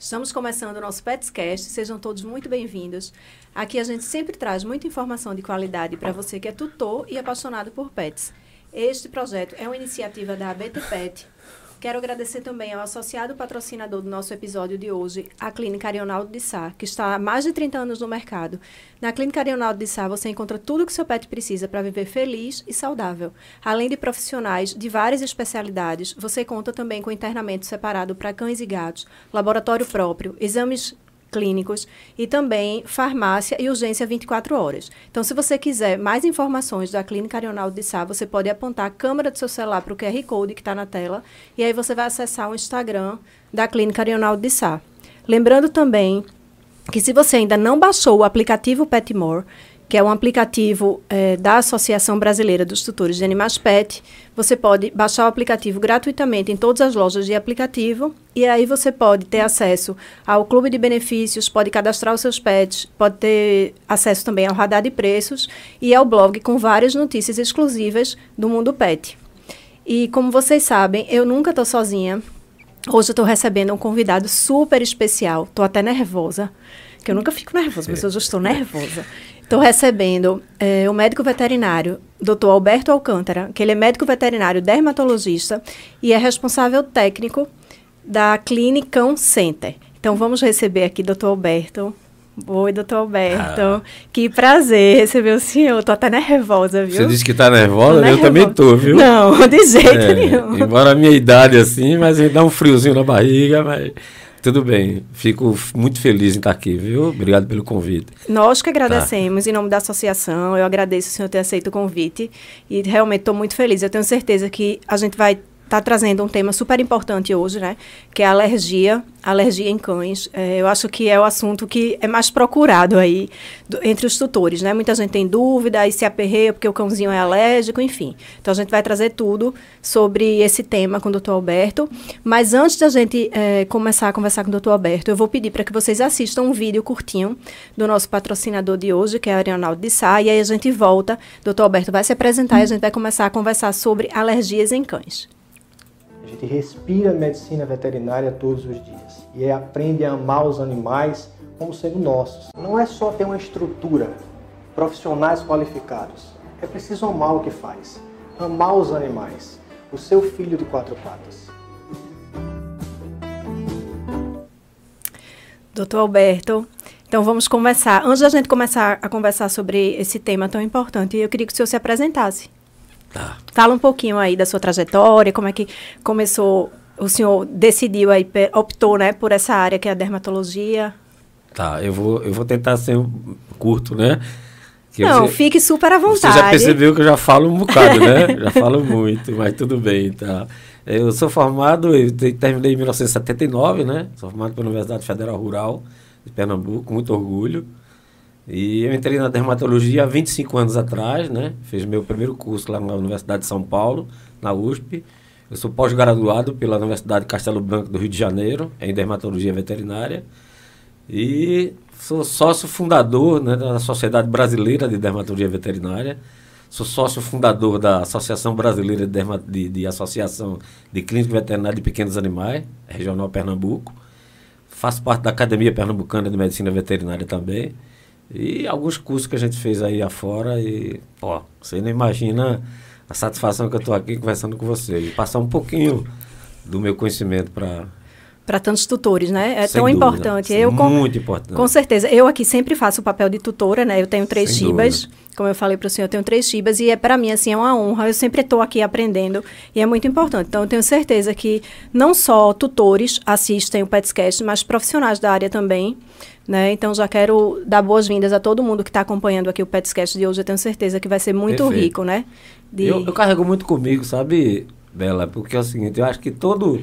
Estamos começando o nosso Petscast, sejam todos muito bem-vindos. Aqui a gente sempre traz muita informação de qualidade para você que é tutor e apaixonado por pets. Este projeto é uma iniciativa da ABT Pet. Quero agradecer também ao associado patrocinador do nosso episódio de hoje, a Clínica Arionaldo de Sá, que está há mais de 30 anos no mercado. Na Clínica Arionaldo de Sá, você encontra tudo o que seu pet precisa para viver feliz e saudável. Além de profissionais de várias especialidades, você conta também com internamento separado para cães e gatos, laboratório próprio, exames clínicos e também farmácia e urgência 24 horas. Então, se você quiser mais informações da Clínica Arionaldo de Sá, você pode apontar a câmera do seu celular para o QR Code que está na tela e aí você vai acessar o Instagram da Clínica Arionaldo de Sá. Lembrando também que se você ainda não baixou o aplicativo Petmore, que é um aplicativo é, da Associação Brasileira dos Tutores de Animais Pet. Você pode baixar o aplicativo gratuitamente em todas as lojas de aplicativo e aí você pode ter acesso ao clube de benefícios, pode cadastrar os seus pets, pode ter acesso também ao radar de preços e ao blog com várias notícias exclusivas do mundo pet. E como vocês sabem, eu nunca estou sozinha. Hoje eu estou recebendo um convidado super especial. Estou até nervosa, que eu nunca fico nervosa, mas hoje eu estou nervosa. Estou recebendo é, o médico veterinário, Dr. Alberto Alcântara, que ele é médico veterinário dermatologista e é responsável técnico da Clinicão Center. Então, vamos receber aqui Dr. Alberto. Oi, doutor Alberto. Ah. Que prazer receber o senhor. Tô até nervosa, viu? Você disse que tá nervosa? Eu também tô, viu? Não, de jeito é, nenhum. Embora a minha idade assim, mas dá um friozinho na barriga, mas tudo bem, fico muito feliz em estar aqui, viu? Obrigado pelo convite. Nós que agradecemos, tá. em nome da associação, eu agradeço o senhor ter aceito o convite e realmente estou muito feliz. Eu tenho certeza que a gente vai está trazendo um tema super importante hoje, né? Que é a alergia, alergia em cães. É, eu acho que é o assunto que é mais procurado aí do, entre os tutores, né? Muita gente tem dúvida e se aperreia porque o cãozinho é alérgico, enfim. Então a gente vai trazer tudo sobre esse tema com o doutor Alberto. Mas antes da gente é, começar a conversar com o doutor Alberto, eu vou pedir para que vocês assistam um vídeo curtinho do nosso patrocinador de hoje, que é a Arionaldo de Sá, e aí a gente volta. Doutor Alberto vai se apresentar e a gente vai começar a conversar sobre alergias em cães. A gente respira medicina veterinária todos os dias e aprende a amar os animais como sendo nossos. Não é só ter uma estrutura, profissionais qualificados. É preciso amar o que faz, amar os animais, o seu filho de quatro patas. Doutor Alberto, então vamos começar. Antes da gente começar a conversar sobre esse tema tão importante, eu queria que o senhor se apresentasse. Tá. Fala um pouquinho aí da sua trajetória, como é que começou, o senhor decidiu aí, optou, né, por essa área que é a dermatologia. Tá, eu vou, eu vou tentar ser curto, né? Que Não, você, fique super à vontade. Você já percebeu que eu já falo um bocado, né? já falo muito, mas tudo bem, tá? Eu sou formado, eu terminei em 1979, né? Sou formado pela Universidade Federal Rural de Pernambuco, com muito orgulho. E eu entrei na dermatologia há 25 anos atrás, né? Fiz meu primeiro curso lá na Universidade de São Paulo, na USP. Eu sou pós-graduado pela Universidade Castelo Branco do Rio de Janeiro, em dermatologia veterinária. E sou sócio fundador né, da Sociedade Brasileira de Dermatologia Veterinária. Sou sócio fundador da Associação Brasileira de, de, de Associação de Clínica Veterinária de Pequenos Animais, Regional Pernambuco. Faço parte da Academia Pernambucana de Medicina Veterinária também. E alguns cursos que a gente fez aí afora e, pô, você não imagina a satisfação que eu estou aqui conversando com você. E passar um pouquinho do meu conhecimento para para tantos tutores, né? É Sem tão dúvida. importante. Eu, Muito importante. Com certeza. Eu aqui sempre faço o papel de tutora, né? Eu tenho três Sem chibas. Dúvida. Como eu falei para o senhor, eu tenho três chibas e é para mim, assim, é uma honra. Eu sempre estou aqui aprendendo e é muito importante. Então, eu tenho certeza que não só tutores assistem o PetsCast, mas profissionais da área também. Né? Então, já quero dar boas-vindas a todo mundo que está acompanhando aqui o PetsCast de hoje. Eu tenho certeza que vai ser muito Perfeito. rico, né? De... Eu, eu carrego muito comigo, sabe, Bela? Porque é o seguinte, eu acho que todo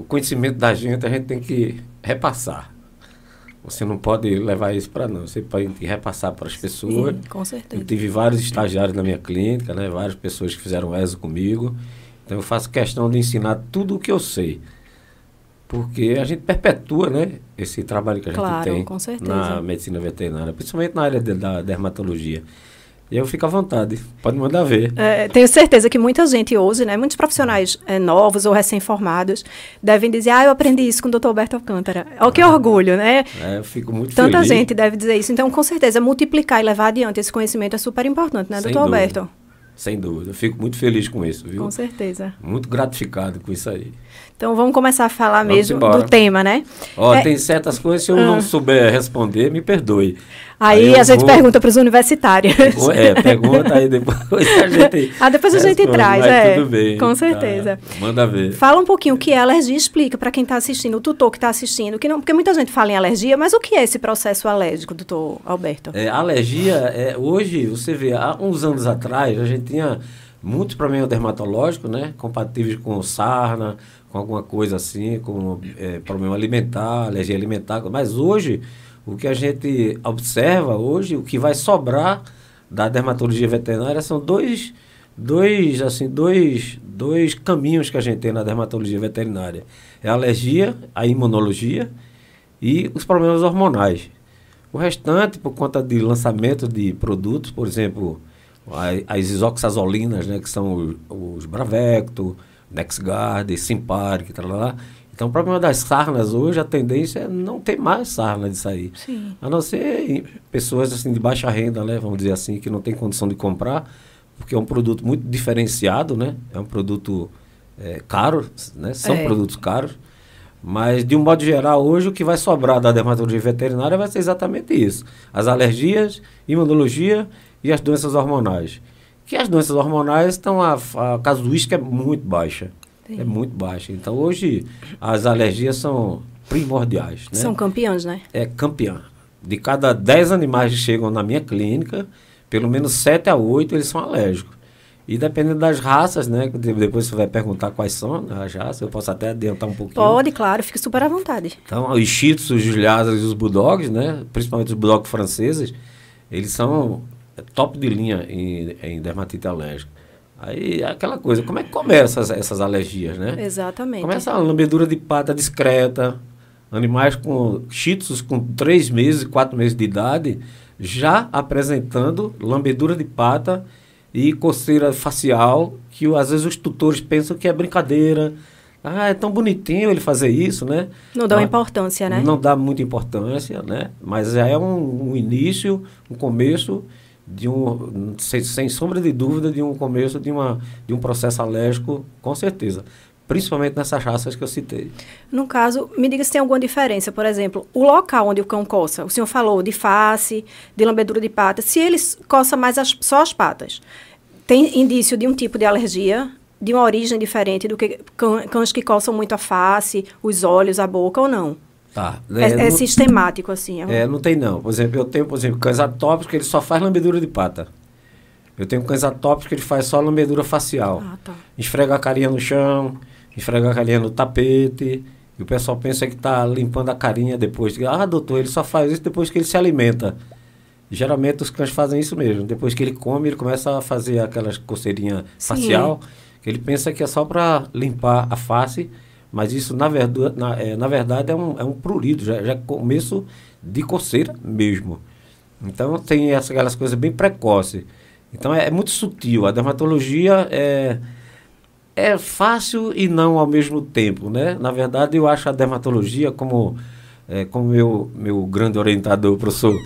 o conhecimento da gente a gente tem que repassar. Você não pode levar isso para não. Você pode repassar para as pessoas. Sim, com certeza. Eu tive vários estagiários na minha clínica, né? Várias pessoas que fizeram ESO comigo. Então eu faço questão de ensinar tudo o que eu sei. Porque a gente perpetua, né? Esse trabalho que a claro, gente tem na medicina veterinária, principalmente na área de, da dermatologia. E eu fico à vontade, pode mandar ver. É, tenho certeza que muita gente hoje, né, muitos profissionais é, novos ou recém-formados, devem dizer, ah, eu aprendi isso com o Dr. Alberto Alcântara. Olha que orgulho, né? É, eu fico muito Tanta feliz. gente deve dizer isso. Então, com certeza, multiplicar e levar adiante esse conhecimento é super importante, né, Sem Dr. dúvida. Alberto? Sem dúvida, eu fico muito feliz com isso, viu? Com certeza. Muito gratificado com isso aí. Então, vamos começar a falar Vamos mesmo embora. do tema, né? Ó, É. tem certas coisas, se eu Ah. não souber responder, me perdoe. Aí, eu a gente vou- pergunta para os universitários. É, pergunta aí depois a gente. Ah, depois a gente responde, traz, é. Tudo bem. Com tá. certeza. Manda ver. Fala um pouquinho o que é alergia, explica para quem está assistindo, o tutor que está assistindo, que não, porque muita gente fala em alergia, mas o que é esse processo alérgico, doutor Alberto? É, alergia, é, hoje, você vê, há uns anos atrás, a gente tinha muitos problemas dermatológicos, né? Compatíveis com sarna, com alguma coisa assim, com é, problema alimentar, alergia alimentar. Mas hoje, o que a gente observa hoje, o que vai sobrar da dermatologia veterinária são dois, dois, assim, dois, dois caminhos que a gente tem na dermatologia veterinária. É a alergia, a imunologia e os problemas hormonais. O restante, por conta de lançamento de produtos, por exemplo, as isoxazolinas, né, que são os, os Bravecto, Nexgard, Simparic, lá. Então, o problema das sarnas hoje, a tendência é não ter mais sarna de sair. Sim. A não ser pessoas assim de baixa renda, né, vamos dizer assim, que não tem condição de comprar, porque é um produto muito diferenciado, né? É um produto é, caro, né? São É. produtos caros. Mas, de um modo geral, hoje o que vai sobrar da dermatologia veterinária vai ser exatamente isso. As alergias, imunologia e as doenças hormonais. Que as doenças hormonais estão, a, a casuística é muito baixa. Sim. É muito baixa. Então, hoje, as alergias são primordiais. Né? São campeões, né? é campeã. De cada 10 animais que chegam na minha clínica, pelo menos 7 a 8 eles são alérgicos. E dependendo das raças, né? Depois você vai perguntar quais são as raças, eu posso até adiantar um pouquinho. Pode, claro, fique super à vontade. Então, os Shih Tzus, os Lhasas e os Bulldogs, né? Principalmente os Bulldogs franceses, eles são top de linha em, em dermatite alérgica. Aí, aquela coisa, como é que começam essas, essas alergias, né? Exatamente. Começa a lambedura de pata discreta. Animais com Shih com 3 meses, 4 meses de idade, já apresentando lambedura de pata e coceira facial, que às vezes os tutores pensam que é brincadeira. Ah, é tão bonitinho ele fazer isso, né? Não dão Mas importância, né? Não dá muita importância, né? Mas já é um, um início, um começo de um, sem, sem sombra de dúvida, de um começo de, uma, de um processo alérgico, com certeza. Principalmente nessas raças que eu citei. No caso, me diga se tem alguma diferença. Por exemplo, o local onde o cão coça. O senhor falou de face, de lambedura de patas. Se ele coça mais as- só as patas, tem indício de um tipo de alergia, de uma origem diferente do que cã- cães que coçam muito a face, os olhos, a boca ou não? Tá. É, é não- sistemático, assim. É, É, não tem não. Por exemplo, eu tenho, por exemplo, cães atópicos que ele só faz lambedura de pata. Eu tenho cães atópicos que ele faz só lambedura facial. Ah, tá. Esfrega a carinha no chão, esfrega a carinha no tapete. E o pessoal pensa que está limpando a carinha depois. de- Ah, doutor, ele só faz isso depois que ele se alimenta. Geralmente os cães fazem isso mesmo. Depois que ele come, ele começa a fazer aquelas coceirinha facial. Que ele pensa que é só para limpar a face. Mas isso, na, verdade, na, é, na verdade, é um, é um prurido. Já, já é começo de coceira mesmo. Então, tem essa, aquelas coisas bem precoces. Então, é, é muito sutil. A dermatologia é, é fácil e não ao mesmo tempo, né? Na verdade, eu acho a dermatologia, como, é, como meu, meu grande orientador, o professor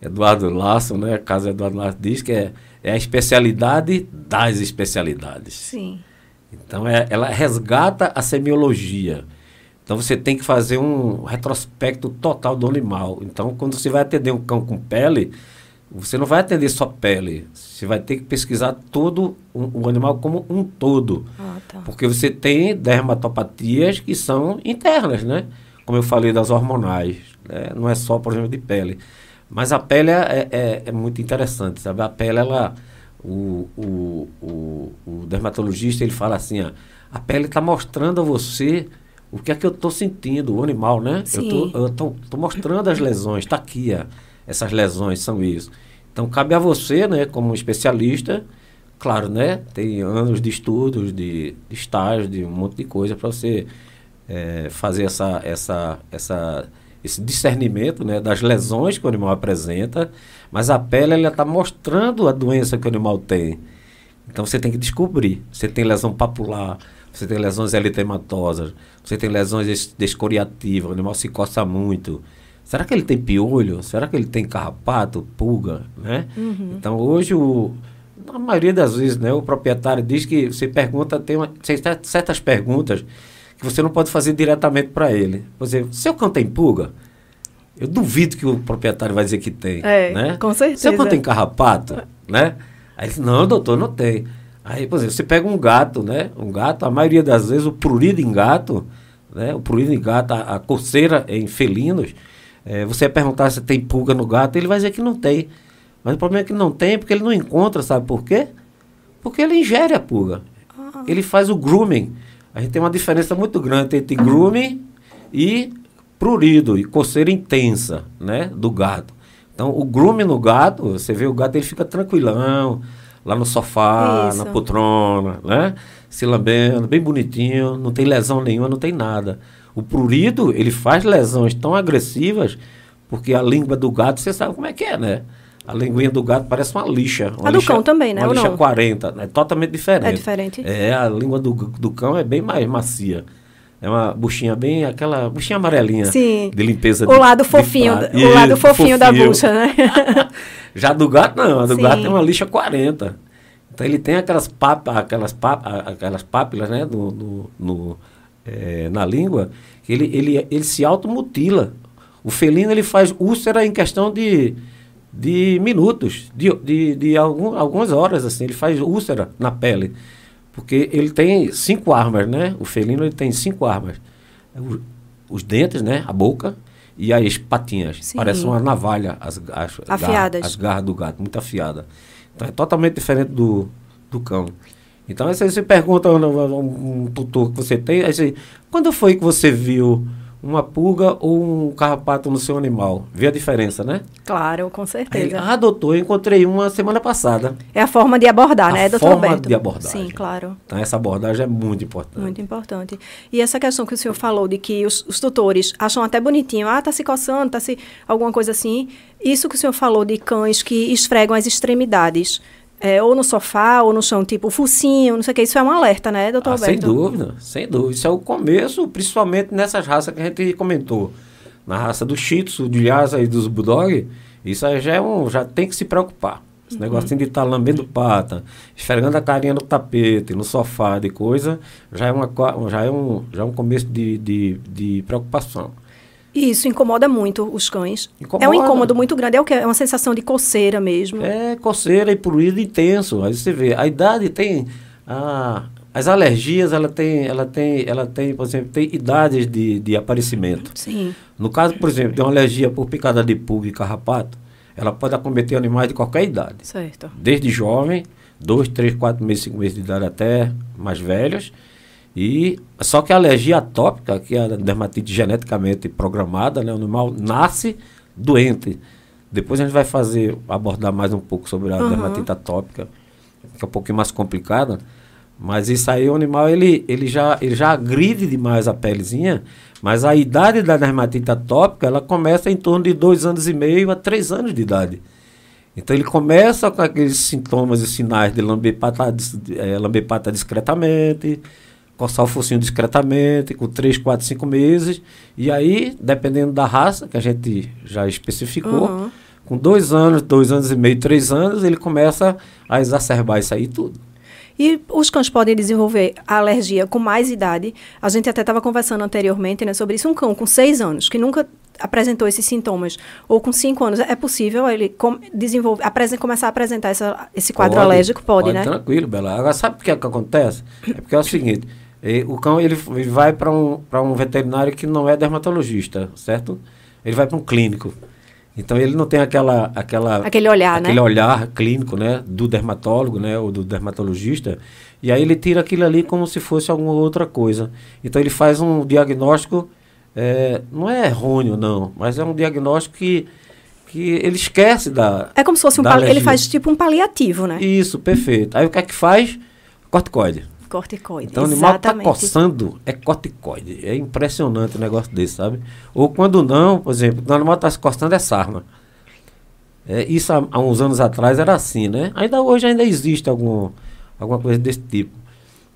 Eduardo Lasso, né? Caso Eduardo Lasso diz que é, é a especialidade das especialidades. Sim. Então, é, ela resgata a semiologia. Então, você tem que fazer um retrospecto total do animal. Então, quando você vai atender um cão com pele, você não vai atender só pele. Você vai ter que pesquisar todo o, o animal como um todo. Ah, tá. Porque você tem dermatopatias que são internas, né? Como eu falei das hormonais. né? Não é só problema de pele. Mas a pele é, é, é muito interessante, sabe? A pele, ela... O, o, o, o dermatologista, ele fala assim, ó, a pele está mostrando a você o que é que eu estou sentindo, o animal, né? Sim. Eu estou mostrando as lesões, está aqui, ó, essas lesões são isso. Então, cabe a você, né, como especialista, claro, né, tem anos de estudos, de, de estágio, de um monte de coisa para você eh, fazer essa, essa, essa, esse discernimento né, das lesões que o animal apresenta, mas a pele ela está mostrando a doença que o animal tem. Então você tem que descobrir. Você tem lesão papular, você tem lesões eritematosas, você tem lesões descoriativas, o animal se coça muito. Será que ele tem piolho? Será que ele tem carrapato, pulga? Né? Uhum. Então hoje, o, na maioria das vezes, né, o proprietário diz que você pergunta, tem, uma, tem certas perguntas que você não pode fazer diretamente para ele. Por exemplo, seu cão tem pulga? Eu duvido que o proprietário vai dizer que tem. É, né? com certeza. Seu cão tem carrapato? né? Aí ele não, doutor, não tem. Aí, por exemplo, você pega um gato, né? Um gato, a maioria das vezes, o prurido em gato, né? O prurido em gato, a, a coceira em felinos, é, você perguntar se tem pulga no gato, ele vai dizer que não tem. Mas o problema é que não tem porque ele não encontra, sabe por quê? Porque ele ingere a pulga. Ah. Ele faz o grooming. A gente tem uma diferença muito grande entre grooming e prurido, e coceira intensa, né? Do gato. Então, o grooming no gato, você vê o gato, ele fica tranquilão, lá no sofá, Isso. na poltrona, né? Se lambendo, bem bonitinho, não tem lesão nenhuma, não tem nada. O prurido, ele faz lesões tão agressivas, porque a língua do gato, você sabe como é que é, né? A linguinha do gato parece uma lixa. Uma a do lixa, cão também, né? Uma lixa não? 40, é totalmente diferente. É diferente? É, a língua do, do cão é bem mais macia. É uma buchinha bem, aquela buchinha amarelinha Sim. de limpeza. O de, lado fofinho, o lado fofinho, fofinho, da bucha, né? Já do gato não, a do Sim. gato tem uma lixa 40. Então ele tem aquelas, pap, aquelas, pap, aquelas pápilas né, no, no, no é, na língua, ele, ele, ele se automutila. O felino ele faz úlcera em questão de, de minutos, de, de, de algum, algumas horas, assim, ele faz úlcera na pele. Porque ele tem cinco armas, né? O felino ele tem cinco armas. O, os dentes, né? A boca e as patinhas. Sim. Parece uma navalha, as, as, Afiadas. Garras, as garras do gato, muito afiada. Então é totalmente diferente do, do cão. Então aí você pergunta um, um, um tutor que você tem, aí você, quando foi que você viu uma pulga ou um carrapato no seu animal. Vê a diferença, né? Claro, com certeza. Aí, ah, doutor, eu encontrei uma semana passada. É a forma de abordar, a né, doutor forma Alberto? de abordagem. Sim, claro. Então, essa abordagem é muito importante. Muito importante. E essa questão que o senhor falou de que os, os tutores acham até bonitinho, ah, tá se coçando, tá se... alguma coisa assim. Isso que o senhor falou de cães que esfregam as extremidades é, ou no sofá, ou no chão, tipo focinho, não sei o que. Isso é um alerta, né, doutor ah, Alberto? Sem dúvida, sem dúvida. Isso é o começo, principalmente nessas raças que a gente comentou. Na raça do Shih Tzu, do Lhasa e dos Bulldog, isso aí já, é um, já tem que se preocupar. Esse uhum. negócio de estar tá lambendo pata, esfregando a carinha no tapete, no sofá, de coisa, já é, uma, já é, um, já é um começo de, de, de preocupação. E isso incomoda muito os cães. Incomoda. É um incômodo muito grande. É o que? É uma sensação de coceira mesmo. É, coceira e poluído intenso. Aí você vê, a idade tem. A, as alergias, ela tem, ela tem, ela tem, por exemplo, tem idades de, de aparecimento. Sim. No caso, por exemplo, de uma alergia por picada de pulga e carrapato, ela pode acometer animais de qualquer idade. Certo. Desde jovem, dois, três, quatro meses, cinco meses de idade até mais velhos e só que a alergia atópica, que é a dermatite geneticamente programada, né, o animal nasce doente. Depois a gente vai fazer abordar mais um pouco sobre a uhum. dermatite atópica, que é um pouquinho mais complicada. Mas isso aí o animal ele, ele já ele já agride demais a pelezinha, mas a idade da dermatite atópica ela começa em torno de dois anos e meio a três anos de idade. Então ele começa com aqueles sintomas e sinais de lamber pata, é, lamber pata discretamente, coçar o focinho discretamente, com 3, 4, 5 meses. E aí, dependendo da raça, que a gente já especificou, uhum. com dois anos, dois anos e meio, três anos, ele começa a exacerbar isso aí tudo. E os cães podem desenvolver a alergia com mais idade. A gente até estava conversando anteriormente né, sobre isso. Um cão com seis anos, que nunca apresentou esses sintomas, ou com cinco anos, é possível ele com, desenvolver, começar a apresentar essa, esse quadro pode, alérgico? Pode, pode, né? Tranquilo, Bela. Agora, sabe por que, é que acontece? É porque é o seguinte e, o cão ele, vai para um, um veterinário que não é dermatologista, certo? Ele vai para um clínico. Então ele não tem aquela, aquela aquele olhar, aquele né? olhar clínico, né, do dermatólogo, né, ou do dermatologista. E aí ele tira aquilo ali como se fosse alguma outra coisa. Então ele faz um diagnóstico, é, não é errôneo não, mas é um diagnóstico que que ele esquece da É como se fosse um pali- ele faz tipo um paliativo, né? Isso, perfeito. Aí o que é que faz? Corticoide corticoide. Então, o animal está coçando, é corticoide. É impressionante o negócio desse, sabe? Ou quando não, por exemplo, o animal está se coçando, é sarna. É, isso há, há, uns anos atrás era assim, né? Ainda hoje ainda existe algum, alguma coisa desse tipo.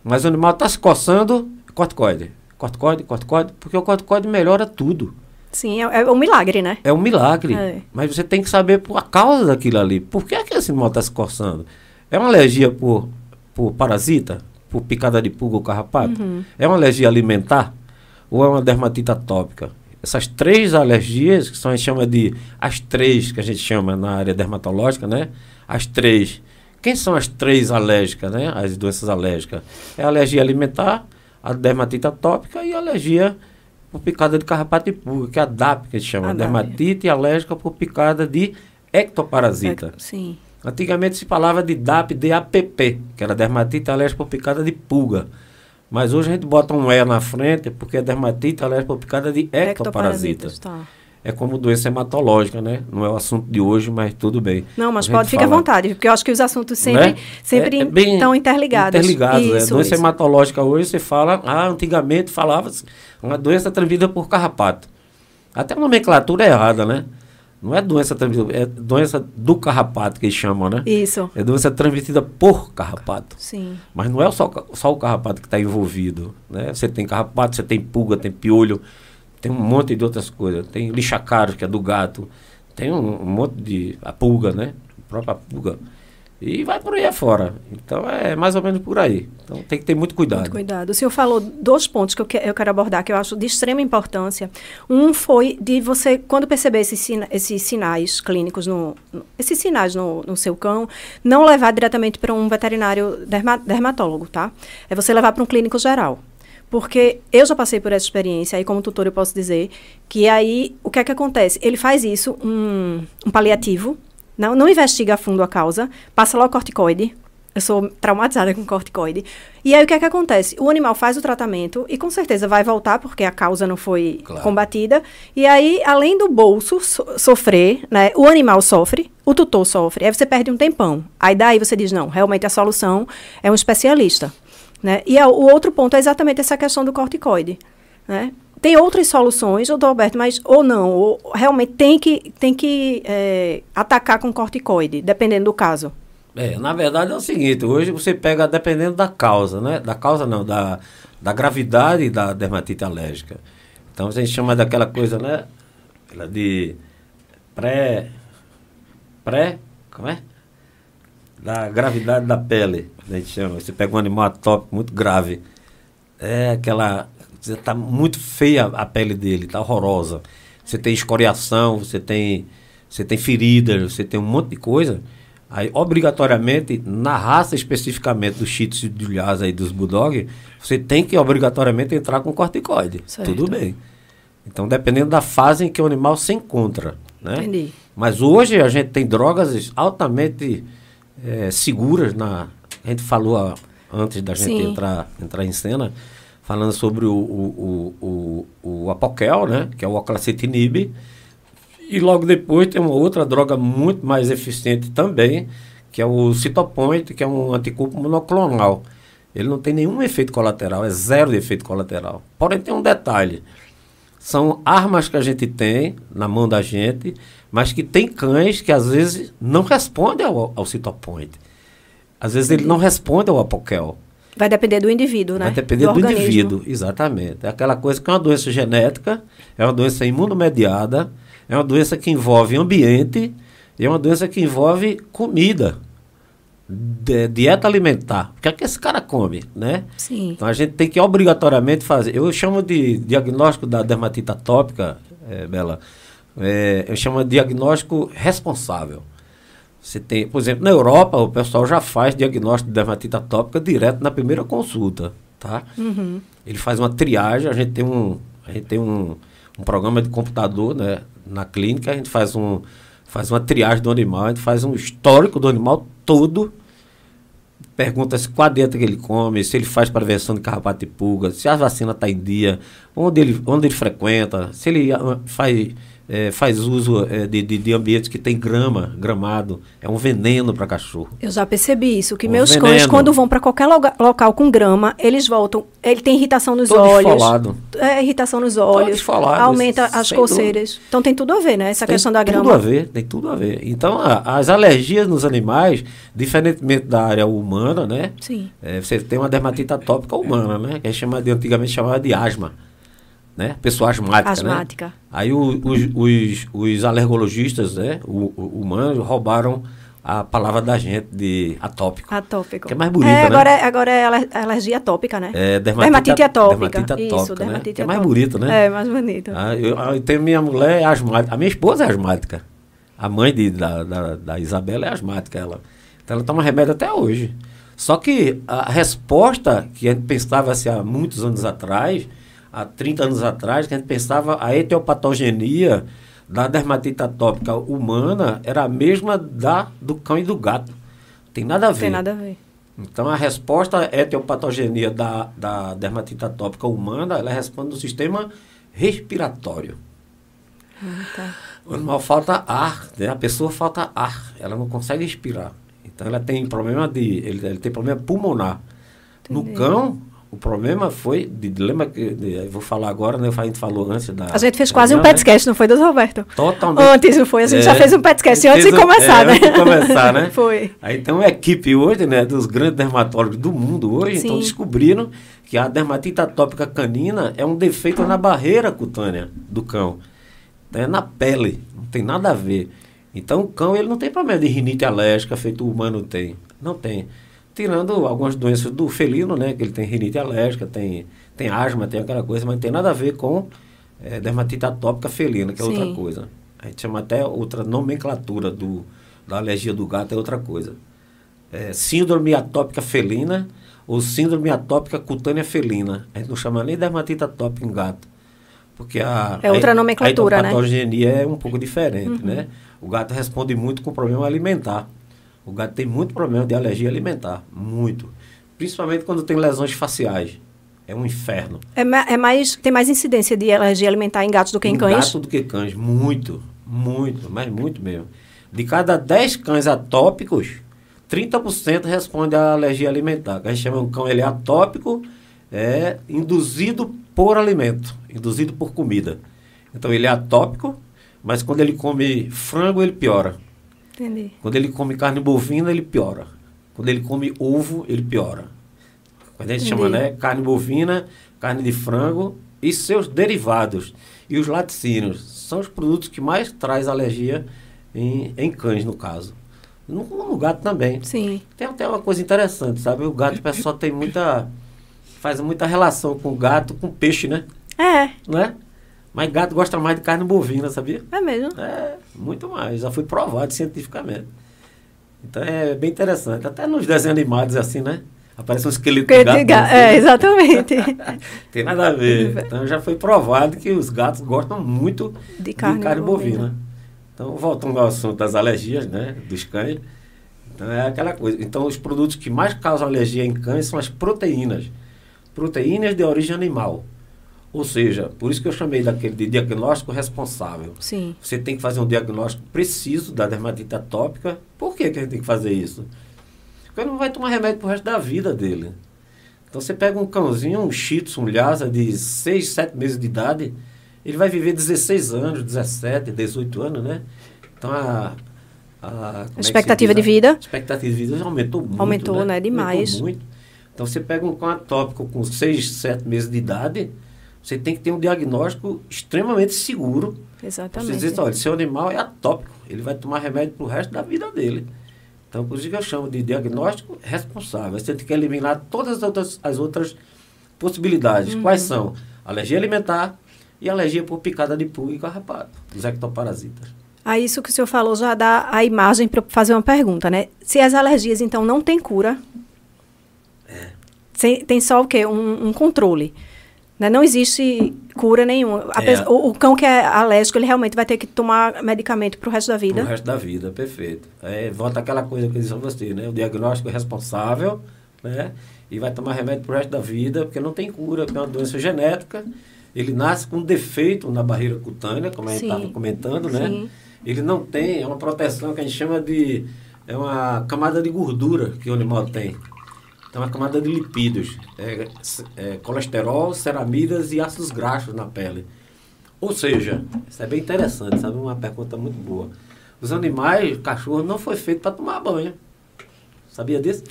Mas o animal está se coçando, corticoide. Corticoide, corticoide, porque o corticoide melhora tudo. Sim, é, é um milagre, né? É um milagre. É. Mas você tem que saber a causa daquilo ali. Por que, é que esse animal está se coçando? É uma alergia por, por parasita? Por picada de pulga ou carrapato? Uhum. É uma alergia alimentar? Ou é uma dermatite atópica? Essas três alergias, que são, a gente chama de as três que a gente chama na área dermatológica, né? As três. Quem são as três alérgicas, né? As doenças alérgicas? É a alergia alimentar, a dermatite atópica e a alergia por picada de carrapato e pulga, que é a DAP, que a gente chama. A dermatite alérgica por picada de ectoparasita. É, sim. Antigamente se falava de DAP, DAPP, que era dermatite alérgica por picada de pulga. Mas hoje a gente bota um E na frente porque é dermatite alérgica por picada de ectoparasita. Tá. É como doença hematológica, né? Não é o assunto de hoje, mas tudo bem. Não, mas pode ficar à vontade, porque eu acho que os assuntos sempre, né? sempre é, é estão interligados. Interligados, é. isso, é. Doença isso. hematológica hoje você fala, ah, antigamente falava uma doença transmitida por carrapato. Até a nomenclatura é errada, né? Não é doença transmitida, é doença do carrapato que eles chamam, né? Isso. É doença transmitida por carrapato. Sim. Mas não é só, só o carrapato que está envolvido, né? Você tem carrapato, você tem pulga, tem piolho, tem um monte de outras coisas. Tem lixacaro, que é do gato. Tem um, um monte de... a pulga, né? A própria pulga. E vai por aí afora. Então é mais ou menos por aí. Então tem que ter muito cuidado. Muito cuidado. O senhor falou dois pontos que eu, que, eu quero abordar, que eu acho de extrema importância. Um foi de você, quando perceber esses, sina, esses sinais clínicos, no, no, esses sinais no, no, seu cão, não levar diretamente para um veterinário derma, dermatólogo, tá? É você levar para um clínico geral. Porque eu já passei por essa experiência, aí como tutor eu posso dizer, que aí o que é que acontece? Ele faz isso, um, um paliativo, não, não investiga a fundo a causa, passa logo corticoide. Eu sou traumatizada com corticoide. E aí o que é que acontece? O animal faz o tratamento e com certeza vai voltar porque a causa não foi claro. combatida. E aí, além do bolso so sofrer, né, o animal sofre, o tutor sofre. Aí você perde um tempão. Aí daí você diz, não, realmente a solução é um especialista. Né? E a, o outro ponto é exatamente essa questão do corticoide. Né? Tem outras soluções, doutor Alberto, mas ou não, ou realmente tem que, tem que é, atacar com corticoide, dependendo do caso. É, na verdade é o seguinte, hoje você pega dependendo da causa, né? Da causa não, da, da gravidade da dermatite alérgica. Então a gente chama daquela coisa, né? De pré. Pré. Como é? Da gravidade da pele, a gente chama. Você pega um animal atópico muito grave. É aquela Está muito feia a pele dele, está horrorosa. Você tem escoriação, você tem, você tem feridas, você tem um monte de coisa. Aí, obrigatoriamente, na raça especificamente do Shih Tzu e do Lhasa e dos Bulldog, você tem que obrigatoriamente entrar com corticoide. Certo. Tudo bem. Então, dependendo da fase em que o animal se encontra. Né? Entendi. Mas hoje a gente tem drogas altamente é, seguras. Na, a gente falou a, antes da gente entrar, entrar em cena falando sobre o, o, o, o, Apoquel, né? Que é o oclacetinib. E logo depois tem uma outra droga muito mais eficiente também, que é o Citopoint, que é um anticorpo monoclonal. Ele não tem nenhum efeito colateral, é zero de efeito colateral. Porém, tem um detalhe. São armas que a gente tem na mão da gente, mas que tem cães que às vezes não respondem ao, ao Citopoint. Às vezes ele não responde ao Apoquel. Vai depender do indivíduo, né? Vai depender do, do indivíduo, exatamente. É aquela coisa que é uma doença genética, é uma doença imunomediada, é uma doença que envolve ambiente e é uma doença que envolve comida, de, dieta alimentar. O que é que esse cara come, né? Sim. Então a gente tem que obrigatoriamente fazer. Eu chamo de diagnóstico da dermatite atópica, é, Bela, é, eu chamo de diagnóstico responsável. Você tem, por exemplo, na Europa, o pessoal já faz diagnóstico de dermatite atópica direto na primeira consulta, tá? Uhum. Ele faz uma triagem, a gente tem um, a gente tem um, um programa de computador, né, na clínica, a gente faz um faz uma triagem do animal, a gente faz um histórico do animal todo, pergunta se qual dieta que ele come, se ele faz prevenção de carrapato e pulga, se a vacina está em dia, onde ele, onde ele frequenta, se ele uh, faz é, faz uso é, de, de, de, ambientes que tem grama, gramado. É um veneno para cachorro. Eu já percebi isso, que um meus veneno. cães, quando vão para qualquer loga, local com grama, eles voltam. Ele tem irritação nos Todo olhos. Esfolado. É, irritação nos olhos. Aumenta as coceiras. Então tem tudo a ver, né? Essa tem questão da grama. Tem tudo a ver, tem tudo a ver. Então, a, as alergias nos animais, diferentemente da área humana, né? Sim. É, você tem uma dermatite atópica humana, né? Que é chamada antigamente chamada de asma né? Pessoa asmática, né? asmática. Né? Aí o, os, os, os, alergologistas, né? O, o, humanos roubaram a palavra da gente de atópico. Atópico. Que é mais bonita, é, agora, né? É, agora é alergia atópica, né? É, dermatite, dermatite atópica. Dermatite atópica, Isso, né? dermatite que é mais bonito, né? É, mais bonito. Ah, eu, eu tenho minha mulher é asmática. A minha esposa é asmática. A mãe de, da, da, da Isabela é asmática, ela. Então ela toma remédio até hoje. Só que a resposta que a gente pensava assim, há muitos anos atrás há 30 anos atrás, que a gente pensava a etiopatogenia da dermatite atópica humana era a mesma da do cão e do gato. Tem nada a ver. Tem nada a ver. Então, a resposta à etiopatogenia da, da dermatite atópica humana, ela responde no sistema respiratório. Ah, tá. O animal falta ar, né? a pessoa falta ar, ela não consegue respirar. Então, ela tem problema de, ele, ele tem problema pulmonar. Entendi. No cão, o problema foi, de dilema que de, vou falar agora, né? A gente falou antes da. A gente fez quase um petcast, né? não foi, doutor Roberto? Totalmente. Antes, não foi? A gente é, já fez um petcast antes de começar, é, né? Antes de começar, né? foi. Aí tem uma equipe hoje, né, dos grandes dermatólogos do mundo hoje, então descobriram que a dermatite atópica canina é um defeito na barreira cutânea do cão. É na pele, não tem nada a ver. Então o cão ele não tem problema de rinite alérgica feito o humano tem. Não tem tirando algumas doenças do felino, né? Que ele tem rinite alérgica, tem, tem asma, tem aquela coisa, mas não tem nada a ver com é, dermatite atópica felina, que é Sim. outra coisa. A gente chama até outra nomenclatura do, da alergia do gato, é outra coisa. É, síndrome atópica felina ou síndrome atópica cutânea felina. A gente não chama nem dermatite atópica em gato. Porque a, é outra nomenclatura, a, a né? patogenia é um pouco diferente, uhum. né? O gato responde muito com problema alimentar. O gato tem muito problema de alergia alimentar, muito. Principalmente quando tem lesões faciais. É um inferno. É, é mais, tem mais incidência de alergia alimentar em gatos do que em, em cães? gato do que cães, muito, muito, mas muito mesmo. De cada 10 cães atópicos, 30% responde à alergia alimentar. A gente chama um cão ele é atópico, é induzido por alimento, induzido por comida. Então ele é atópico, mas quando ele come frango, ele piora. Entendi. Quando ele come carne bovina, ele piora. Quando ele come ovo, ele piora. Quando a gente Entendi. chama, né? Carne bovina, carne de frango e seus derivados. E os laticínios são os produtos que mais traz alergia em, em cães, no caso. No, no, gato também. Sim. Tem até uma coisa interessante, sabe? O gato, o pessoal tem muita. faz muita relação com o gato com peixe, né? É. Não é? Mas gato gosta mais de carne bovina, sabia? É mesmo? É, muito mais. Já foi provado cientificamente. Então é bem interessante. Até nos desenhos animados, assim, né? Aparece um esqueleto de gato. gato é, exatamente. Tem nada a ver. Então já foi provado que os gatos gostam muito de carne, de carne bovina. bovina. Então, voltando ao assunto das alergias, né? Dos cães. Então é aquela coisa. Então, os produtos que mais causam alergia em cães são as proteínas. Proteínas de origem animal. Ou seja, por isso que eu chamei daquele de diagnóstico responsável. Sim. Você tem que fazer um diagnóstico preciso da dermatite atópica. Por que, que a gente tem que fazer isso? Porque ele não vai tomar remédio pro resto da vida dele. Então você pega um cãozinho, um shih tzu, um lhasa de 6, 7 meses de idade, ele vai viver 16 anos, 17, 18 anos, né? Então a... A, a é expectativa de vida? A expectativa de vida aumentou muito, Aumentou, né? né? Demais. Aumentou muito. Então você pega um cão atópico com 6, 7 meses de idade você tem que ter um diagnóstico extremamente seguro. Exatamente. Você dizer, olha, seu animal é atópico, ele vai tomar remédio para o resto da vida dele. Então, por isso que eu chamo de diagnóstico responsável. Você tem que eliminar todas as outras, as outras possibilidades. Uhum. Quais são? Alergia alimentar e alergia por picada de pulga e carrapato, dos ectoparasitas. Ah, isso que o senhor falou já dá a imagem para fazer uma pergunta, né? Se as alergias, então, não têm cura, é. tem só o quê? Um, um controle. Né? Não existe cura nenhuma. É. O, o, cão que é alérgico, ele realmente vai ter que tomar medicamento para o resto da vida? Para o resto da vida, perfeito. É, volta aquela coisa que eu disse a você, né? O diagnóstico é responsável, né? E vai tomar remédio para o resto da vida, porque não tem cura, porque é uma doença genética ele nasce com defeito na barreira cutânea, como a gente estava comentando, né? Sim. Ele não tem, é uma proteção que a gente chama de, é uma camada de gordura que o animal tem. Então, uma camada de lipídios, é, é, colesterol, ceramidas e ácidos graxos na pele. Ou seja, isso é bem interessante, sabe? Uma pergunta muito boa. Os animais, cachorro não foi feito para tomar banho. Sabia disso?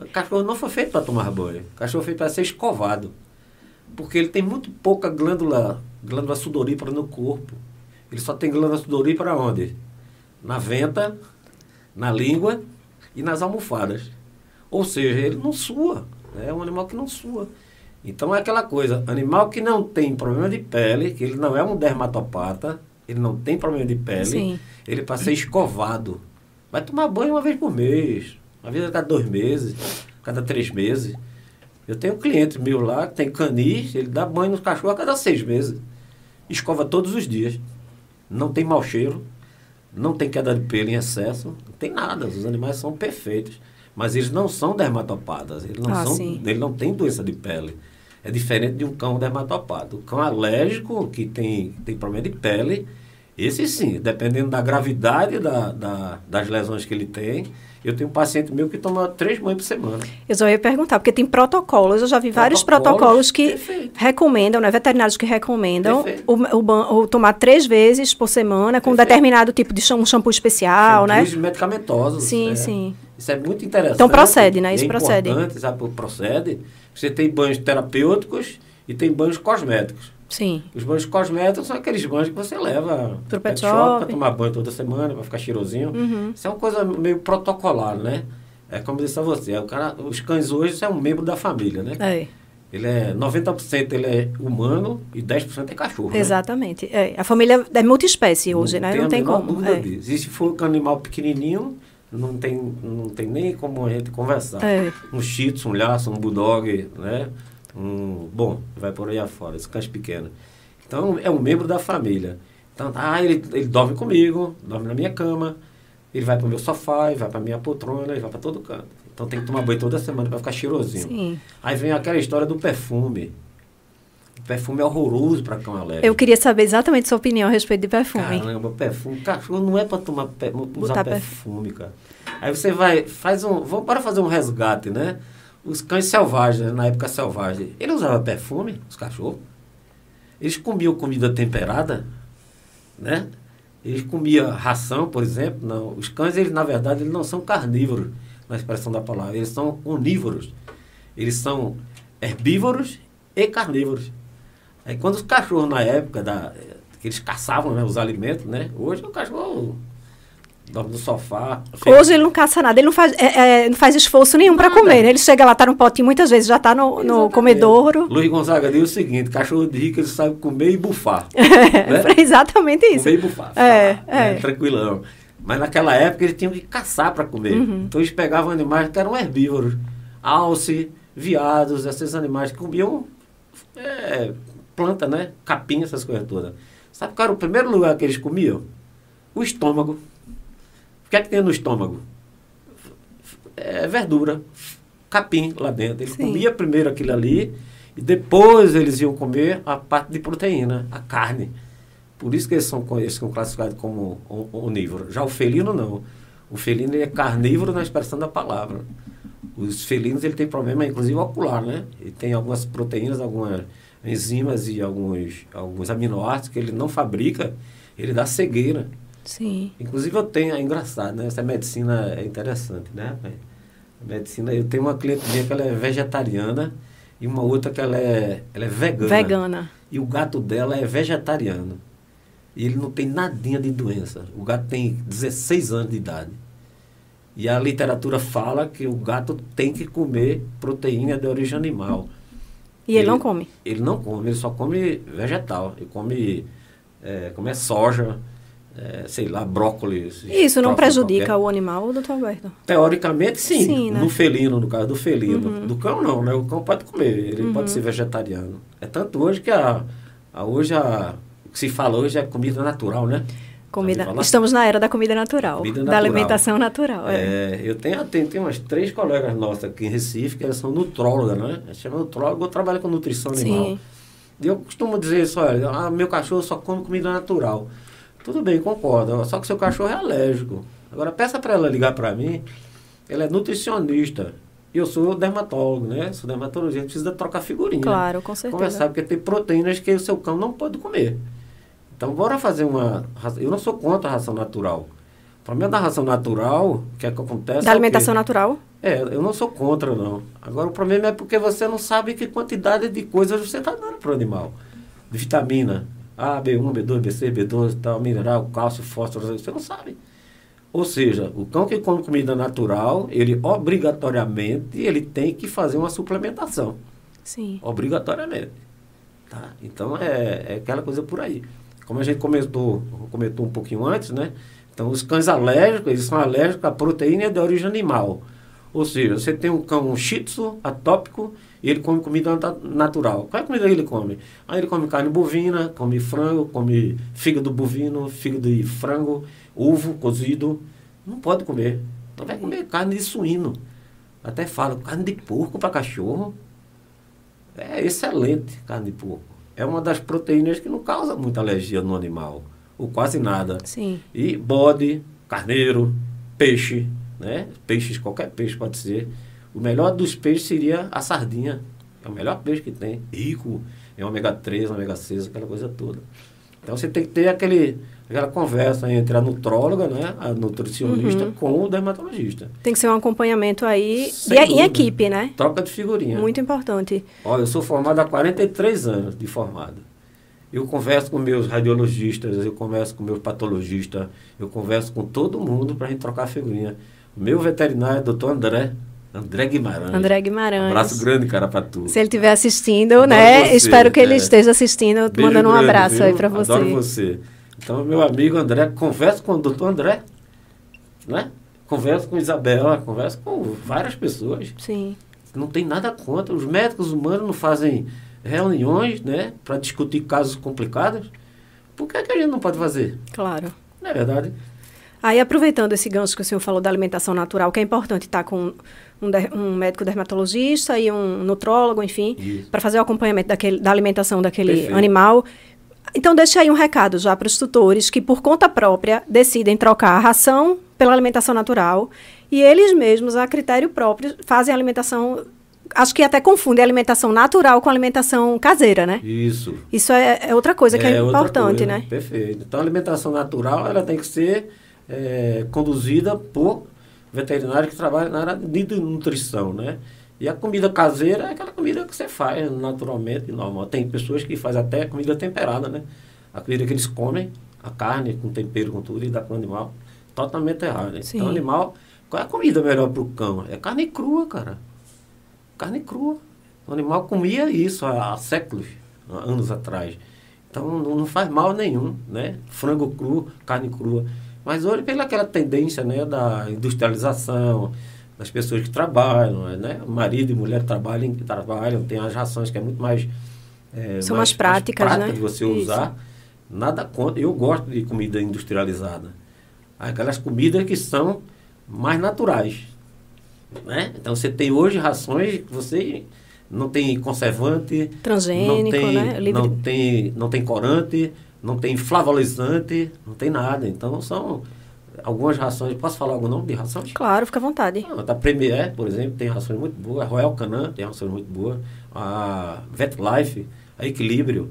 O cachorro não foi feito para tomar banho. O cachorro foi para ser escovado. Porque ele tem muito pouca glândula, glândula sudorípara no corpo. Ele só tem glândula sudorípara onde? Na venta, na língua e nas almofadas. Ou seja, ele não sua. É um animal que não sua. Então é aquela coisa, animal que não tem problema de pele, que ele não é um dermatopata, ele não tem problema de pele, Sim. ele para ser escovado. Vai tomar banho uma vez por mês, uma vez a cada dois meses, a cada três meses. Eu tenho um cliente meu lá que tem canis, ele dá banho nos cachorros a cada seis meses. Escova todos os dias. Não tem mau cheiro, não tem queda de pelo em excesso, não tem nada. Os animais são perfeitos. Mas eles não são dermatopatas, eles não, ah, são, ele não tem doença de pele. É diferente de um cão dermatopata. O cão alérgico, que tem, tem problema de pele, esse sim, dependendo da gravidade da, da, das lesões que ele tem, eu tenho um paciente meu que toma três banhos por semana. Eu só ia perguntar, porque tem protocolos, eu já vi vários protocolos que perfeito. recomendam, né, veterinários que recomendam o, o, o, tomar três vezes por semana com perfeito. um determinado tipo de um shampoo especial, né? medicamentosos. Sim, é. sim. Isso é muito interessante. Então procede, né? Isso é procede. Importante, sabe? Procede. Você tem banhos terapêuticos e tem banhos cosméticos. Sim. Os banhos cosméticos são aqueles banhos que você leva para pet shop, para tomar banho toda semana, para ficar cheirosinho. Uhum. Isso é uma coisa meio protocolar, né? É como disse a você, o cara, os cães hoje é um membro da família, né? É. Ele é 90% ele é humano e 10% é cachorro. Né? Exatamente. Né? É. A família é multiespécie hoje, não né? Tem não tem como. É. Disso. E se for um animal pequenininho, não tem, não tem nem como a gente conversar. É. Um shih tzu, um laço, um bulldog, né? Um, bom, vai por aí afora, esse cães pequeno. Então, é um membro da família. Então, ah, ele, ele dorme comigo, dorme na minha cama, ele vai para o meu sofá, ele vai para minha poltrona, ele vai para todo canto. Então, tem que tomar banho toda semana para ficar cheirosinho. Sim. Aí vem aquela história do perfume. O perfume é horroroso para cão alérgico. Eu queria saber exatamente sua opinião a respeito de perfume. Caramba, perfume. Cachorro não é para tomar usar perfume, cara. Aí você vai, faz um. Vamos para fazer um resgate, né? Os cães selvagens, na época selvagem, eles usavam perfume, os cachorros. Eles comiam comida temperada, né? Eles comiam ração, por exemplo. Não. Os cães, eles, na verdade, eles não são carnívoros, na expressão da palavra. Eles são onívoros. Eles são herbívoros e carnívoros. Aí quando os cachorros, na época da, que eles caçavam né, os alimentos, né? Hoje o cachorro dorme no sofá. Hoje ele não caça nada, ele não faz, é, é, não faz esforço nenhum para comer. Né? Ele chega lá, tá no potinho, muitas vezes já está no, no comedouro. Luiz Gonzaga diz o seguinte: cachorro de rico ele sabe comer e bufar. né? exatamente isso. Comer e bufar. É, tá, é. Né? Tranquilão. Mas naquela época eles tinham que caçar para comer. Uhum. Então eles pegavam animais que eram herbívoros. Alce, viados, esses animais que comiam é, planta, né? Capim, essas coisas todas. Sabe qual era o primeiro lugar que eles comiam? O estômago. O que é que tem no estômago? É verdura, capim lá dentro. Ele Sim. comia primeiro aquilo ali e depois eles iam comer a parte de proteína, a carne. Por isso que eles são, eles são classificados como onívoros. Já o felino não. O felino é carnívoro na expressão da palavra. Os felinos ele tem problema, inclusive ocular, né? Ele tem algumas proteínas, algumas enzimas e alguns, alguns aminoácidos que ele não fabrica, ele dá cegueira. Sim. Inclusive eu tenho, é engraçado, né? Essa medicina é interessante, né? A medicina, eu tenho uma cliente minha que ela é vegetariana e uma outra que ela é, ela é vegana. Vegana. E o gato dela é vegetariano. E ele não tem nadinha de doença. O gato tem 16 anos de idade. E a literatura fala que o gato tem que comer proteína de origem animal. E ele, ele não come? Ele não come, ele só come vegetal. Ele come, é, come soja, é, sei lá, brócolis. Isso não prejudica qualquer. o animal, doutor Alberto? Teoricamente, sim. sim né? No felino, no caso do felino. Uhum. Do cão, não, né? O cão pode comer, ele uhum. pode ser vegetariano. É tanto hoje que a, a hoje a, o que se fala hoje é comida natural, né? Comida, estamos na era da comida natural, comida natural. da alimentação natural. É. é eu tenho, tenho, tenho umas três colegas nossas aqui em Recife que elas são nutrólogas, né? Chama nutróloga, eu trabalho com nutrição animal. Sim. Eu costumo dizer isso, olha, ah, meu cachorro só come comida natural. Tudo bem, concordo. Só que seu cachorro é alérgico. Agora peça para ela ligar para mim. Ela é nutricionista. E eu sou dermatólogo, né? Sou dermatologista, precisa trocar figurinha. Claro, com certeza. Conversar, porque tem proteínas que o seu cão não pode comer. Então, bora fazer uma. Eu não sou contra a ração natural. O problema da ração natural, o que é que acontece? Da é alimentação natural? É, eu não sou contra, não. Agora, o problema é porque você não sabe que quantidade de coisas você está dando para o animal. De vitamina, A, B1, B2, B6, B12, tal, mineral, cálcio, fósforo, você não sabe. Ou seja, o cão que come comida natural, ele obrigatoriamente ele tem que fazer uma suplementação. Sim. Obrigatoriamente. Tá? Então é, é aquela coisa por aí. Como a gente comentou, comentou um pouquinho antes, né? Então os cães alérgicos, eles são alérgicos à proteína de origem animal. Ou seja, você tem um cão um shih tzu atópico ele come comida natural. Qual é a comida que ele come? Aí ele come carne bovina, come frango, come fígado bovino, fígado de frango, ovo cozido. Não pode comer. Não vai comer carne de suíno. Até fala, carne de porco para cachorro. É excelente carne de porco. É uma das proteínas que não causa muita alergia no animal. Ou quase nada. Sim. E bode, carneiro, peixe, né? Peixes, qualquer peixe pode ser. O melhor dos peixes seria a sardinha. É o melhor peixe que tem. Rico em ômega 3, ômega 6, aquela coisa toda. Então você tem que ter aquele, aquela conversa entre a nutróloga, né, a nutricionista, uhum. com o dermatologista. Tem que ser um acompanhamento aí e em equipe, né? Troca de figurinha. Muito importante. Olha, eu sou formado há 43 anos de formado. Eu converso com meus radiologistas, eu converso com meus patologistas, eu converso com todo mundo para a gente trocar figurinha. Meu veterinário é doutor André, André Guimarães. André Guimarães. Um abraço grande, cara, para tu. Se ele estiver assistindo, adoro né? Você, Espero que ele é. esteja assistindo, Beijo mandando um grande, abraço viu? aí para você. Adoro você. Então, meu amigo André, conversa com o doutor André, né? Conversa com Isabela, conversa com várias pessoas. Sim. Não tem nada contra. Os médicos humanos não fazem reuniões, né? Para discutir casos complicados. Por que, é que a gente não pode fazer? Claro. Não é verdade? Aí, aproveitando esse gancho que o senhor falou da alimentação natural, que é importante estar com um, um médico dermatologista e um nutrólogo, enfim, para fazer o acompanhamento daquele, da alimentação daquele Perfeito. animal. Então, deixe aí um recado já para os tutores que, por conta própria, decidem trocar a ração pela alimentação natural e eles mesmos, a critério próprio, fazem a alimentação. Acho que até confundem a alimentação natural com a alimentação caseira, né? Isso. Isso é, é outra coisa que é, é importante, coisa, né? Perfeito. Então, a alimentação natural, ela tem que ser é, conduzida por veterinário que trabalha na área de nutrição, né? E a comida caseira é aquela comida que você faz naturalmente, normal. Tem pessoas que fazem até comida temperada, né? A comida que eles comem, a carne com tempero, com tudo, e dá para o animal. Totalmente errado. Né? Então, animal, qual é a comida melhor para o cão? É carne crua, cara. Carne crua. O animal comia isso há, há séculos, há anos atrás. Então, não, não faz mal nenhum, né? Frango cru, carne crua. Mas hoje, pela aquela tendência né, da industrialização, das pessoas que trabalham, né? Marido e mulher trabalham, trabalham tem as rações que é muito mais... É, São mais, mais práticas, mais prática né? de você Isso. usar. Nada contra. Eu gosto de comida industrializada. Aquelas comidas que são mais naturais. Né? Então, você tem hoje rações que você não tem conservante, transgênico, não tem, né? Livre... Não tem, não tem corante, não tem flavolizante, não tem nada. Então são algumas rações. Posso falar algum nome de rações? Claro, fica à vontade. Ah, a Premier, por exemplo, tem rações muito boas. A Royal Canin tem rações muito boas. A VetLife, a Equilíbrio.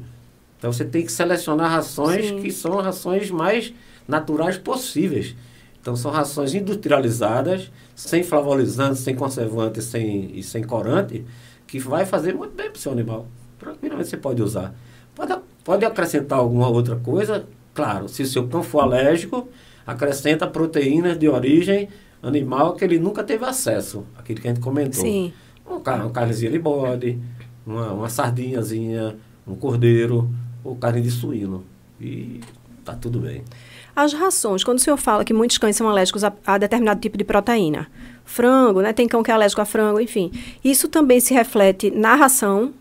Então você tem que selecionar rações Sim. que são rações mais naturais possíveis. Então são rações industrializadas, sem flavolizante, sem conservante sem, e sem corante, que vai fazer muito bem para o seu animal. Tranquilamente você pode usar. Pode Pode acrescentar alguma outra coisa? Claro, se o seu cão for alérgico, acrescenta proteínas de origem animal que ele nunca teve acesso, aquilo que a gente comentou. Sim. Um, uma carnezinha de bode, uma, uma sardinhazinha, um cordeiro ou carne de suíno. E tá tudo bem. As rações, quando o senhor fala que muitos cães são alérgicos a, a, determinado tipo de proteína, frango, né? Tem cão que é alérgico a frango, enfim. Isso também se reflete na ração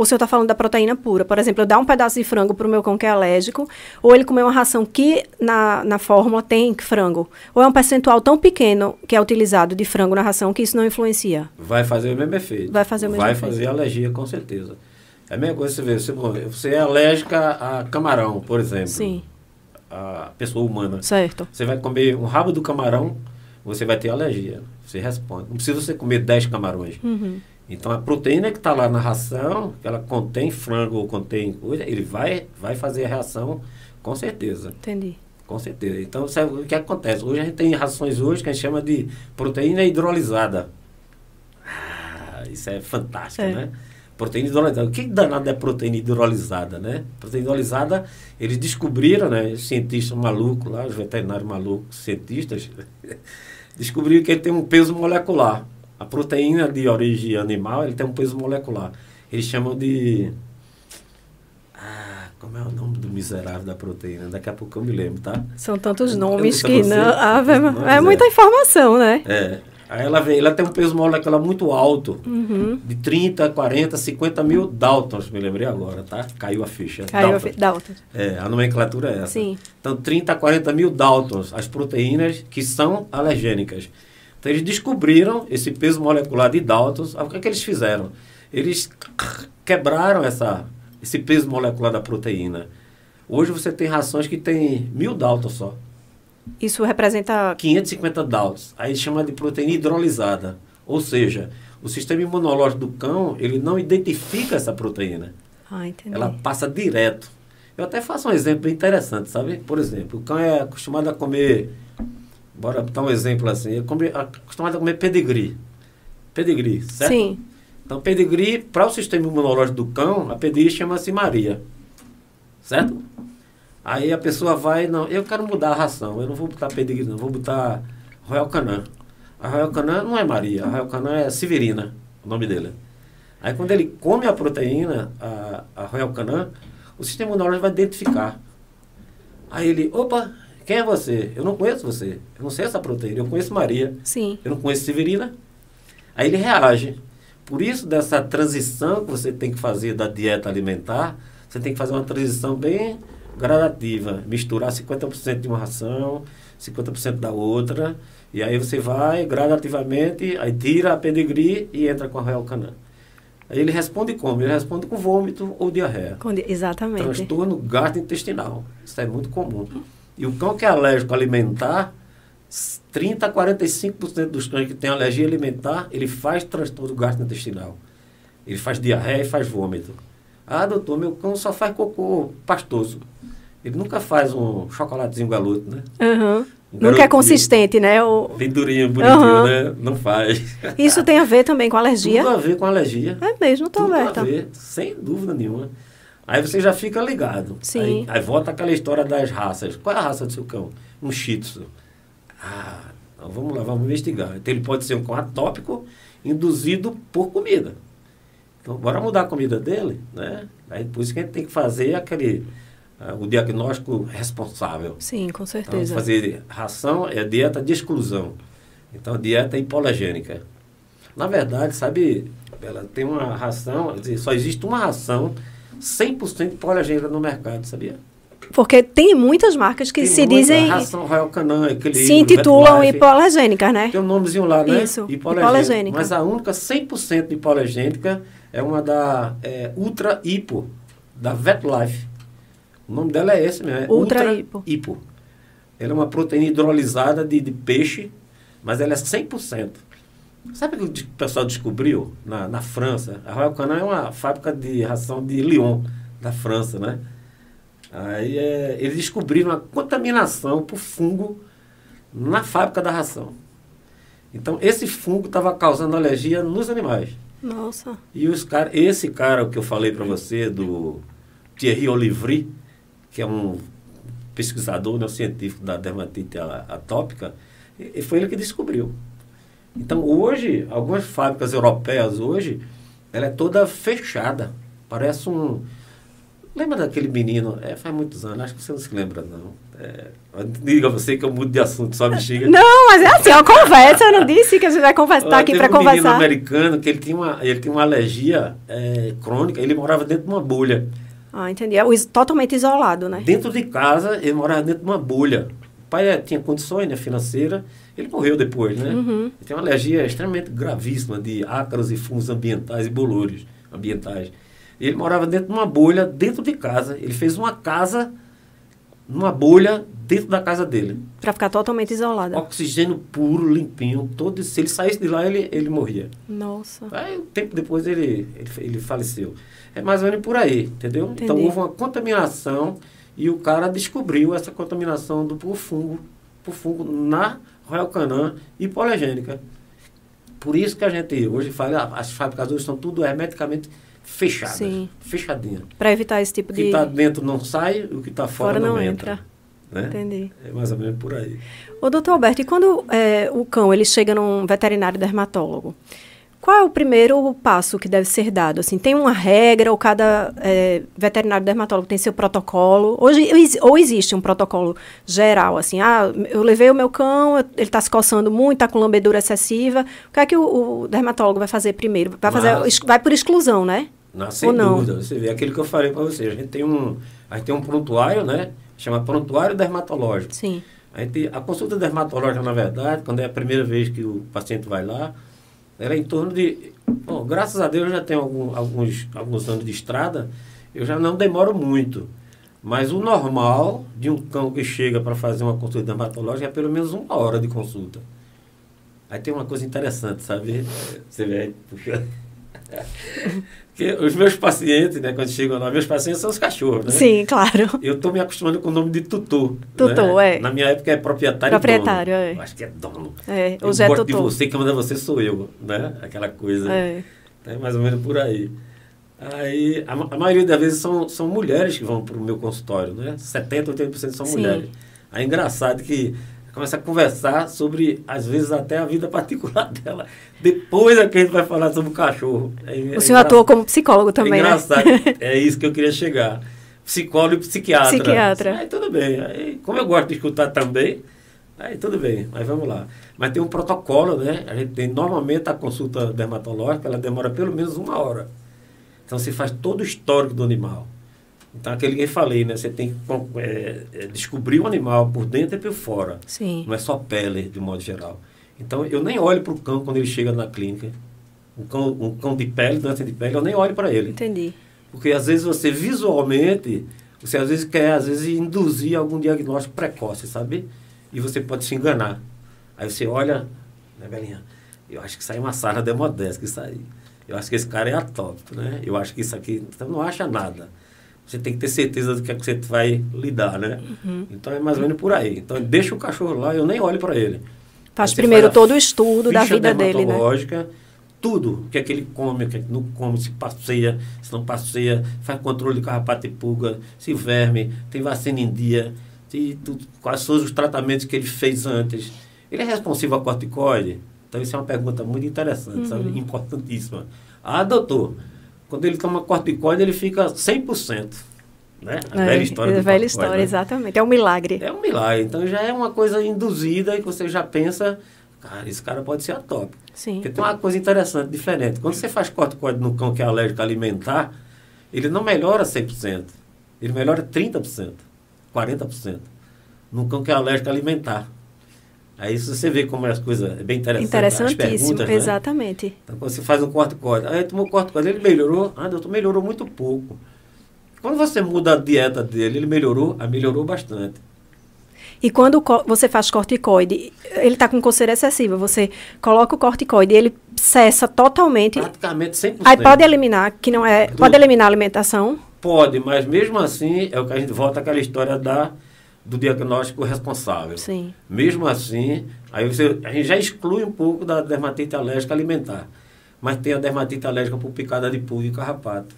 ou se eu está falando da proteína pura. Por exemplo, eu dar um pedaço de frango para o meu cão que é alérgico, ou ele comer uma ração que na, na fórmula tem frango. Ou é um percentual tão pequeno que é utilizado de frango na ração que isso não influencia. Vai fazer o mesmo efeito. Vai fazer o mesmo Vai efeito. fazer alergia, com certeza. É a mesma coisa você vê, você, você é alérgica a camarão, por exemplo. Sim. A pessoa humana. Certo. Você vai comer um rabo do camarão, você vai ter alergia. Você responde. Não precisa você comer 10 camarões. Uhum. Então a proteína que está lá na ração, que ela contém frango ou contém coisa, ele vai, vai fazer a reação com certeza. Entendi. Com certeza. Então, sabe o que acontece? Hoje a gente tem rações hoje que a gente chama de proteína hidrolisada. Ah, isso é fantástico, É. né? Proteína hidrolisada. O que danado é proteína hidrolisada, né? Proteína hidrolisada, eles descobriram, né? Os cientistas malucos lá, os veterinários malucos, cientistas, descobriram que ele tem um peso molecular. A proteína de origem animal, ele tem um peso molecular. Eles chamam de... Ah, como é o nome do miserável da proteína? Daqui a pouco eu me lembro, tá? São tantos nomes eu- que você- não. Ave- esses nomes, é muita é. informação, né? É. Aí ela vem, ela tem um peso molecular muito alto, Uhum. de 30, 40, 50 mil Daltons, me lembrei agora, tá? Caiu a ficha. Caiu a Daltons. fi- Dalton. É, a nomenclatura é essa. Sim. Então, 30 a 40 mil Daltons, as proteínas que são alergênicas. Então, eles descobriram esse peso molecular de Daltons. Aí, O que, é que eles fizeram? Eles quebraram essa, esse peso molecular da proteína. Hoje você tem rações que tem mil Daltons só. Isso representa. 550 Daltons. Aí chama de proteína hidrolisada. Ou seja, o sistema imunológico do cão, ele não identifica essa proteína. Ah, entendi. Ela passa direto. Eu até faço um exemplo interessante, sabe? Por exemplo, o cão é acostumado a comer, bora dar um exemplo assim, é come- acostumado a comer pedigree. Pedigree, certo? Sim. Então, pedigree, para o sistema imunológico do cão, a pedigree chama-se Maria. Certo? Aí a pessoa vai, não, eu quero mudar a ração, eu não vou botar pedigree, não, vou botar Royal Canin. A Royal Canin não é Maria, a Royal Canin é Severina, o nome dele. Aí quando ele come a proteína, a, a Royal Canin, o sistema imunológico vai identificar. Aí ele, opa, quem é você? Eu não conheço você, eu não sei essa proteína, eu conheço Maria Sim. eu não conheço Severina. Aí ele reage. Por isso, dessa transição que você tem que fazer da dieta alimentar, você tem que fazer uma transição bem gradativa. Misturar 50% de uma ração, 50% da outra. E aí você vai gradativamente, aí tira a pedigree e entra com a Royal Canin. Aí ele responde como? Ele responde com vômito ou diarreia. Exatamente. Transtorno gastrointestinal. Isso é muito comum. E o cão que é alérgico alimentar, 30 a 45% dos cães que têm alergia alimentar, ele faz transtorno gastrointestinal. Ele faz diarreia e faz vômito. Ah, doutor, meu cão só faz cocô pastoso. Ele nunca faz um chocolatezinho galoto, né? Aham. Um Nunca é garotinho. consistente, né? O... Bem durinho, bonitinho, Aham. né? Não faz. Isso tem a ver também com alergia? Tudo a ver com alergia. É mesmo, tô Tudo aberta. a ver, sem dúvida nenhuma. Aí você já fica ligado. Sim. Aí, aí volta aquela história das raças. Qual é a raça do seu cão? Um shih tzu. Ah, então vamos lá, vamos investigar. Então ele pode ser um cão atópico induzido por comida. Então bora mudar a comida dele, né? Aí por isso que a gente tem que fazer aquele ah, o diagnóstico responsável. Sim, com Então, certeza. fazer ração é dieta de exclusão. Então, dieta hipoalergênica. Na verdade, sabe, ela tem uma ração, só existe uma ração 100% hipoalergênica no mercado, sabia? Porque tem muitas marcas que Tem se muita dizem. ração Royal Canin, Equilíbrio, se intitulam hipoalergênicas, né? Tem um nomezinho lá, né? Isso, hipoalergênica. Mas a única 100% hipoalergênica é uma da é, Ultra Hipo, da VetLife. O nome dela é esse mesmo, é Ultra Hipo. Hipo. Ela é uma proteína hidrolisada de, de peixe, mas ela é 100%. Sabe o que o pessoal descobriu na, na França? A Royal Canin é uma fábrica de ração de Lyon, da França, né? Aí é, eles descobriram uma contaminação por fungo na fábrica da ração. Então, esse fungo estava causando alergia nos animais. Nossa. E os cara, esse cara que eu falei para você, do Thierry Olivry, que é um pesquisador né, científico da dermatite a- atópica, foi ele que descobriu. Então, hoje, algumas fábricas europeias hoje, ela é toda fechada. Parece um... Lembra daquele menino? É, faz muitos anos, acho que você não se lembra, não. É, diga você que eu mudo de assunto, só me xinga. Não, mas é assim, é uma conversa. Eu não disse que a gente vai conversar, tá aqui para um menino conversar. americano que ele tinha uma, ele tinha uma alergia é, crônica, ele morava dentro de uma bolha. Ah, entendi. É totalmente isolado, né? Dentro de casa, ele morava dentro de uma bolha. O pai eh, tinha condições né, financeiras, ele morreu depois, né? Uhum. Tem uma alergia extremamente gravíssima de ácaros e fungos ambientais e bolores ambientais. Ele morava dentro de uma bolha, dentro de casa. Ele fez uma casa numa bolha dentro da casa dele. Para ficar totalmente isolada. Oxigênio puro, limpinho. Todo, se ele saísse de lá, ele, ele morria. Nossa. Aí, um tempo depois, ele, ele, ele faleceu. É mais ou menos por aí, entendeu? Entendi. Então, houve uma contaminação e o cara descobriu essa contaminação do por fungo, por fungo na Royal Canin hipoalergênica. Por isso que a gente hoje fala, as fábricas hoje estão tudo hermeticamente fechadas. Sim. Fechadinhas. Para evitar esse tipo O que de. está dentro não sai, o que está fora, Fora não, não entra. entra. Né? Entendi. É mais ou menos por aí. Ô, doutor Alberto, e quando é, o cão ele chega num veterinário dermatólogo, qual é o primeiro passo que deve ser dado? Assim, tem uma regra ou cada é, veterinário dermatólogo tem seu protocolo? Hoje, ou existe um protocolo geral, assim, ah, eu levei o meu cão, ele está se coçando muito, está com lambedura excessiva, o que é que o, o dermatólogo vai fazer primeiro? Vai, fazer, Mas- vai por exclusão, né? Não, sem Ou não? dúvida. Você vê aquilo que eu falei para você. A gente tem um, a gente tem um prontuário, né? Chama prontuário dermatológico. Sim. A, gente, a consulta dermatológica, na verdade, quando é a primeira vez que o paciente vai lá, ela é em torno de. Bom, graças a Deus eu já tenho algum, alguns, alguns anos de estrada, eu já não demoro muito. Mas o normal de um cão que chega para fazer uma consulta dermatológica é pelo menos uma hora de consulta. Aí tem uma coisa interessante, sabe? Você vê aí, puxa. Que os meus pacientes, né, quando chegam lá, meus pacientes são os cachorros, né? Sim, claro. Eu estou me acostumando com o nome de tutor. Tutor, né? é. Na minha época é proprietário Proprietário, dono. é. Eu acho que é dono. É, eu hoje é gosto de você, que manda você sou eu, né? Aquela coisa. É. É mais ou menos por aí. Aí, a, a maioria das vezes são, são mulheres que vão para o meu consultório, né? 70%, 80% são Sim. mulheres. Aí é engraçado que começa a conversar sobre, às vezes, até a vida particular dela. Depois é que a gente vai falar sobre o cachorro. É, é O senhor engra- atua como psicólogo também, é né? engraçado. é isso que eu queria chegar. Psicólogo e psiquiatra. Psiquiatra. Aí tudo bem. Aí, como eu gosto de escutar também, aí tudo bem, mas vamos lá. Mas tem um protocolo, né? A gente tem normalmente a consulta dermatológica, ela demora pelo menos uma hora. Então você faz todo o histórico do animal. Então aquele que eu falei, né? Você tem que é, é, descobrir o animal por dentro e por fora. Sim. Não é só pele, de modo geral. Então, eu nem olho para o cão quando ele chega na clínica. Um cão, um cão de pele, doença de pele, eu nem olho para ele. Entendi. Porque, às vezes, você visualmente, você às vezes quer, às vezes, induzir algum diagnóstico precoce, sabe? E você pode se enganar. Aí você olha, né, Belinha? Eu acho que isso aí é uma sarna demodesca, isso aí. Eu acho que esse cara é atópico, né? Eu acho que isso aqui, então não acha nada. Você tem que ter certeza do que, é que você vai lidar, né? Uhum. Então é mais ou menos por aí. Então deixa o cachorro lá, eu nem olho para ele. Faz primeiro a todo o estudo da vida dele, né? Tudo. O que é que ele come, o que é que não come, se passeia, se não passeia, faz controle de carrapato e pulga, se verme, tem vacina em dia, se, tudo, quais são os tratamentos que ele fez antes. Ele é responsivo a corticoide? Então, isso é uma pergunta muito interessante, sabe? Uhum. Importantíssima. Ah, doutor, quando ele toma corticoide, ele fica 100%. Né? A É, velha história é a velha história, né? exatamente. É um milagre. É um milagre. Então já é uma coisa induzida e que você já pensa, cara, esse cara pode ser atópico. Sim. Porque tem uma coisa interessante, diferente. Quando você faz corticoide no cão que é alérgico alimentar, ele não melhora 100%. Ele melhora 30%, 40%. No cão que é alérgico alimentar. Aí você vê como as coisas é bem interessante. Interessantíssimo, né? exatamente. Então, quando você faz um corticoide, aí tomou corticoide, ele melhorou? Ah, doutor, melhorou muito pouco. Quando você muda a dieta dele, ele melhorou? Ah, melhorou bastante. E quando você faz corticoide, ele está com coceira excessiva, você coloca o corticoide e ele cessa totalmente. Praticamente 100%. Aí pode eliminar, que não é. Do- Pode eliminar a alimentação? Pode, mas mesmo assim, é o que a gente volta àquela história da, do diagnóstico responsável. Sim. Mesmo assim, aí você, a gente já exclui um pouco da dermatite alérgica alimentar. Mas tem a dermatite alérgica por picada de pulga e carrapato.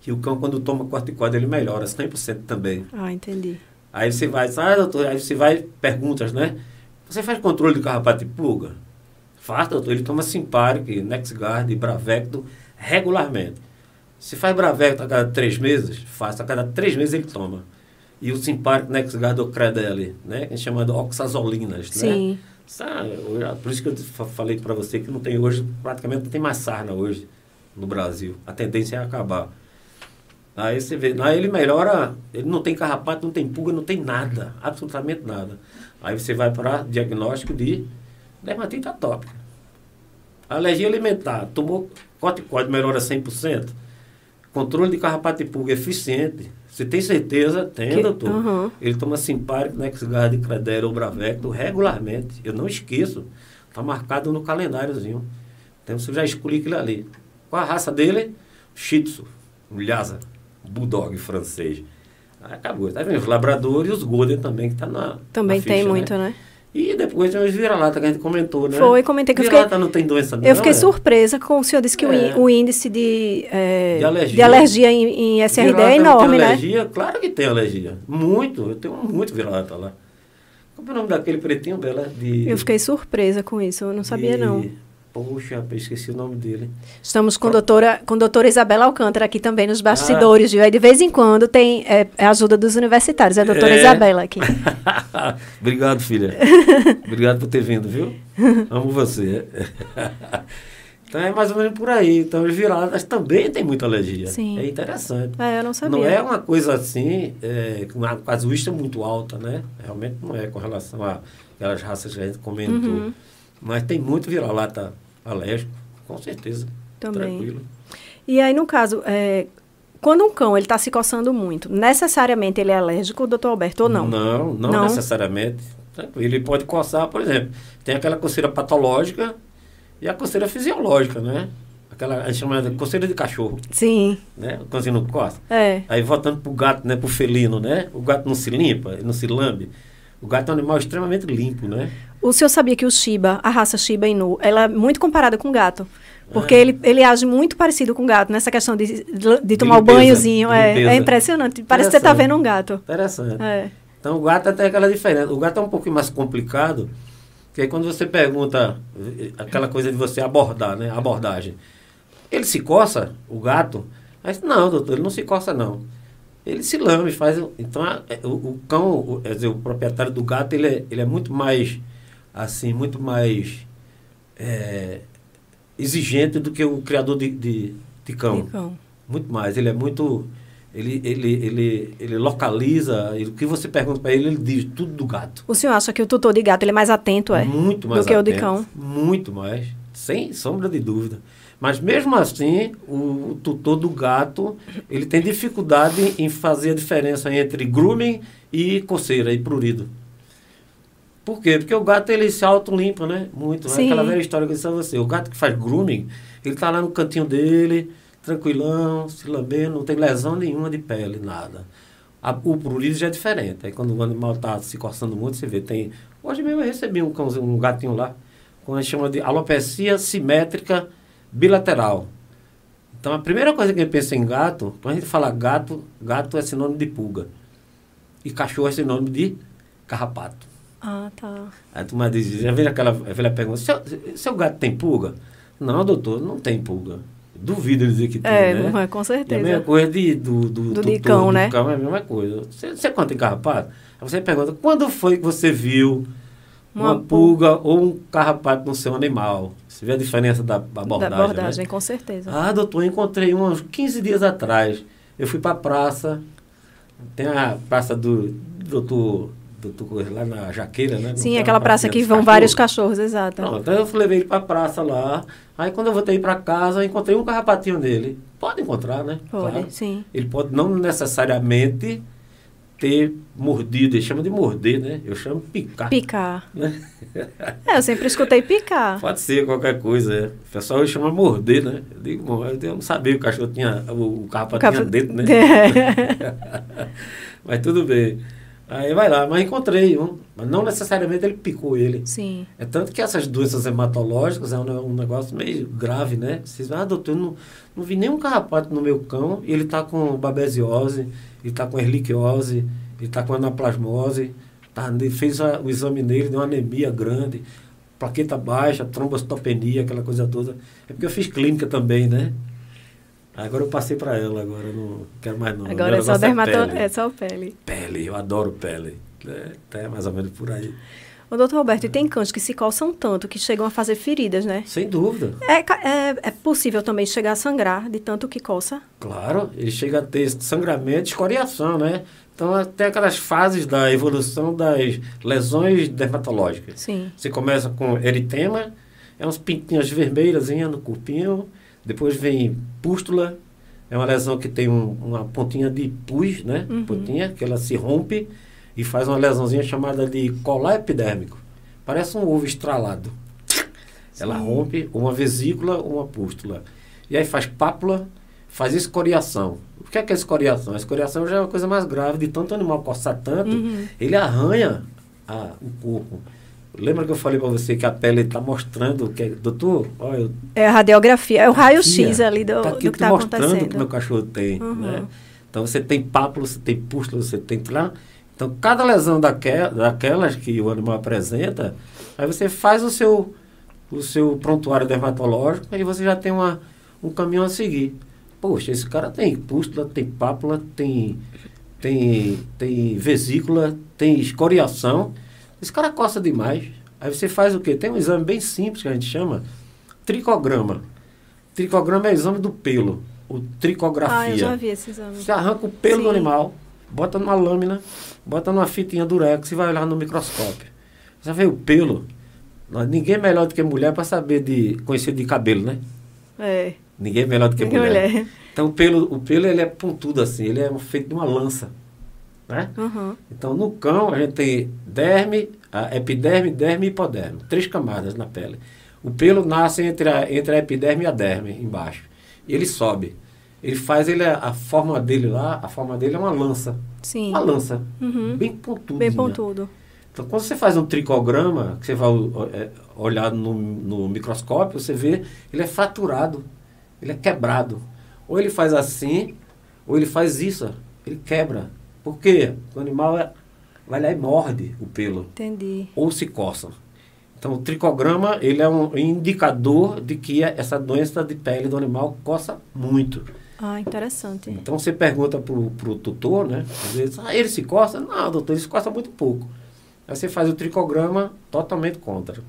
Que o cão, quando toma corticoide, ele melhora 100% também. Ah, entendi. Aí você vai, ah, doutor, aí você vai, perguntas, né? Você faz controle de carrapato e pulga? Faz, doutor. Ele toma Simparic, Nexgard, Bravecto regularmente. Se faz Bravecto a cada três meses, faça a cada três meses ele toma. E o Simparic, Nexgard ou Credelli, né? Que é chamado oxazolinas, né? Sim. Sabe, eu- Por isso que eu fa- falei para você que não tem hoje, praticamente não tem mais sarna hoje no Brasil. A tendência é acabar. Aí você vê, aí ele melhora, ele não tem carrapato, não tem pulga, não tem nada, absolutamente nada. Aí você vai para diagnóstico de dermatite atópica. Alergia alimentar, tomou corticoide, melhora 100%. controle de carrapato e pulga eficiente. Você tem certeza? Tem, Que- doutor. Uhum. Ele toma simpárico, Nexgard de Credera ou Bravecto regularmente. Eu não esqueço. Está marcado no calendáriozinho. Então você já escolhi aquilo ali. Qual a raça dele? Shih Tzu, Lhasa, Bulldog francês. Aí acabou. Tá vendo? Os labradores e os Golden também, que tá na. Também na tem ficha, muito, né? E depois tem os vira-lata que a gente comentou, né? Foi, comentei que Vira-lata não tem doença não, Eu fiquei é? surpresa com o senhor disse que o É. o índice de, é, De alergia. de alergia em, em SRD é enorme, tem né? alergia? Claro que tem alergia. Muito. Eu tenho muito vira-lata lá. Como é o nome daquele pretinho dela? De, Eu fiquei surpresa com isso, eu não sabia de- não. Poxa, eu esqueci o nome dele. Estamos com a doutora, com doutora Isabela Alcântara aqui também nos bastidores, viu? Aí de vez em quando tem é, é a ajuda dos universitários, é a doutora É. Isabela aqui. Obrigado, filha. Obrigado por ter vindo, viu? Amo você. então é mais ou menos por aí. Então os viradas também tem muita alergia. Sim. É interessante. É, eu não sabia. Não é uma coisa assim, é, uma casuística muito alta, né? Realmente não é com relação a aquelas raças que a gente comentou. Uhum. Mas tem muito vira-lata alérgico, com certeza. Também. Tranquilo. E aí, no caso, é, quando um cão ele está se coçando muito, necessariamente ele é alérgico, doutor Alberto, ou não? Não, não, Não? necessariamente. Tranquilo. Ele pode coçar, por exemplo, tem aquela coceira patológica e a coceira fisiológica, né? Aquela, a gente chama de coceira de cachorro, Sim, né? O cãozinho não coça. é. Aí voltando pro gato, né? Pro felino, né? O gato não se limpa, não se lambe. O gato é um animal extremamente limpo, né? O senhor sabia que o Shiba, a raça Shiba Inu, ela é muito comparada com o gato? Porque É. ele, ele age muito parecido com o gato, nessa questão de, de tomar o limpeza, banhozinho. de É, é impressionante. Parece que você está vendo um gato. Interessante. É. Então o gato tem aquela diferença. O gato é um pouquinho mais complicado, porque aí quando você pergunta aquela coisa de você abordar, né? Abordagem. Ele se coça, o gato? Mas não, doutor, ele não se coça não. Ele se lambe, faz. Então a- é, o, o cão, o, quer dizer, o proprietário do gato, ele é, ele é muito mais assim, muito mais é, exigente do que o criador de, de, de cão. de cão. Muito mais. Ele é muito. Ele, ele, ele, ele localiza. ele- o que você pergunta para ele, ele diz tudo do gato. O senhor acha que o tutor de gato ele é mais atento, é? Muito mais do que o de atento, cão. Muito mais. Sem sombra de dúvida. Mas mesmo assim, o, tutor do gato, ele tem dificuldade em fazer a diferença entre grooming e coceira e prurido. Por quê? Porque o gato ele se auto-limpa, né? Muito. É Sim. aquela velha história que eu disse a você. O gato que faz grooming, ele tá lá no cantinho dele, tranquilão, se lambendo, não tem lesão nenhuma de pele, nada. A- o prurido já é diferente. Aí quando o animal está se coçando muito, você vê, tem... Hoje mesmo eu recebi um, cãozinho, um gatinho lá, com a gente chama de alopecia simétrica bilateral. Então a primeira coisa que a gente pensa em gato, quando a gente fala gato, gato é sinônimo de pulga. E cachorro é sinônimo de carrapato. Ah, tá. Aí tu diz, já vem aquela velha pergunta, seu, seu gato tem pulga? Não, doutor, não tem pulga. Duvido ele dizer que tem, É, né? não é, com E a certeza. mesma coisa de, do, do, Do tutor, de cão, do né? cão é a mesma coisa. Você, você conta em carrapato? Aí você pergunta, quando foi que você viu uma, Uma pulga ou um carrapato no seu animal? Você vê a diferença da Da abordagem, abordagem, né? com certeza. Ah, doutor, eu encontrei um uns 15 dias atrás. Eu fui para a praça, tem a praça do doutor, doutor Coisa lá na Jaqueira, né? Sim, aquela praça que vão vários cachorros? cachorros, exato. Pronto, então eu levei ele para a praça lá. Aí quando eu voltei para casa, eu encontrei um carrapatinho dele. Pode encontrar, né? Pode, Claro. sim. Ele pode não necessariamente ter mordido, ele chama de morder, né? Eu chamo picar. Picar. Né? É, eu sempre escutei picar. Pode ser qualquer coisa, é. O pessoal chama morder, né? Eu digo, bom, eu não sabia que o cachorro tinha, o, o Capa- tinha dentro, né? É. mas tudo bem. Aí vai lá, mas encontrei um. Mas não necessariamente ele picou ele. Sim. É tanto que essas doenças hematológicas é um, um negócio meio grave, né? Vocês ah, doutor, eu não, não vi nenhum carrapato no meu cão e ele está com babesiose, ele está com erliquiose, ele está com anaplasmose, tá, ele fez a- o exame nele, deu uma anemia grande, plaqueta baixa, trombocitopenia, aquela coisa toda. É porque eu fiz clínica também, né? Agora eu passei para ela, agora eu não quero mais não. Agora Meu é só negócio dermato... pele. é só pele. Pele, eu adoro pele. É, até mais ou menos por aí. Ô, doutor Roberto, e tem cães que se coçam tanto que chegam a fazer feridas, né? Sem dúvida. É, é, é possível também chegar a sangrar de tanto que coça? Claro, ele chega a ter sangramento, escoriação, né? Então tem aquelas fases da evolução das lesões dermatológicas. Sim. Você começa com eritema, é uns pintinhos vermelhas no corpinho, depois vem pústula, É uma lesão que tem um, uma pontinha de pus, né? Uhum. Pontinha, que ela se rompe e faz uma lesãozinha chamada de colar epidérmico. Parece um ovo estralado. Ela Sim. rompe uma vesícula, uma pústula. E aí faz pápula, faz escoriação. O que é que é escoriação? A escoriação já é uma coisa mais grave, de tanto animal coçar tanto, Uhum. ele arranha a- o corpo. Lembra que eu falei para você que a pele está mostrando que é, doutor, olha, É a radiografia, é o raio-x ali do, tá do aqui que te está mostrando o que acontecendo. meu cachorro tem, Uhum. né? Então você tem pápula, você tem pústula, você tem lá. Então cada lesão daquela, daquelas que o animal apresenta, aí você faz o seu o seu prontuário dermatológico e você já tem uma, um caminho a seguir. Poxa, esse cara tem pústula, tem pápula, tem tem tem vesícula, tem escoriação. Esse cara coça demais. Aí você faz o quê? Tem um exame bem simples que a gente chama tricograma. Tricograma é o exame do pelo, o tricografia. Ah, eu já vi esse exame. Você arranca o pelo Sim. do animal, bota numa lâmina, bota numa fitinha durex e vai olhar no microscópio. Você vê o pelo. Ninguém é melhor do que mulher para saber de conhecer de cabelo, né? É. Ninguém é melhor do que Que mulher. mulher. Então o pelo, o pelo ele é pontudo assim, ele é feito de uma lança, né? Uhum. Então no cão a gente tem derme, a epiderme, derme e hipoderme, três camadas na pele. O pelo nasce entre a, entre a epiderme e a derme embaixo. E ele sobe. Ele faz ele a forma dele lá, a forma dele é uma lança, Sim. uma lança, Uhum. bem pontuda. Bem pontudo. Então, quando você faz um tricograma, que você vai é, olhar no, no microscópio, você vê, ele é fraturado, ele é quebrado. Ou ele faz assim, ou ele faz isso, ele quebra. Por quê? O animal é- vai lá e morde o pelo, Entendi. ou se coça. Então, o tricograma, ele é um indicador de que essa doença de pele do animal coça muito. Ah, interessante. Então você pergunta pro, pro tutor, né? Às vezes, ah, ele se coça? Não, doutor, ele se coça muito pouco. Aí você faz o tricograma totalmente contra.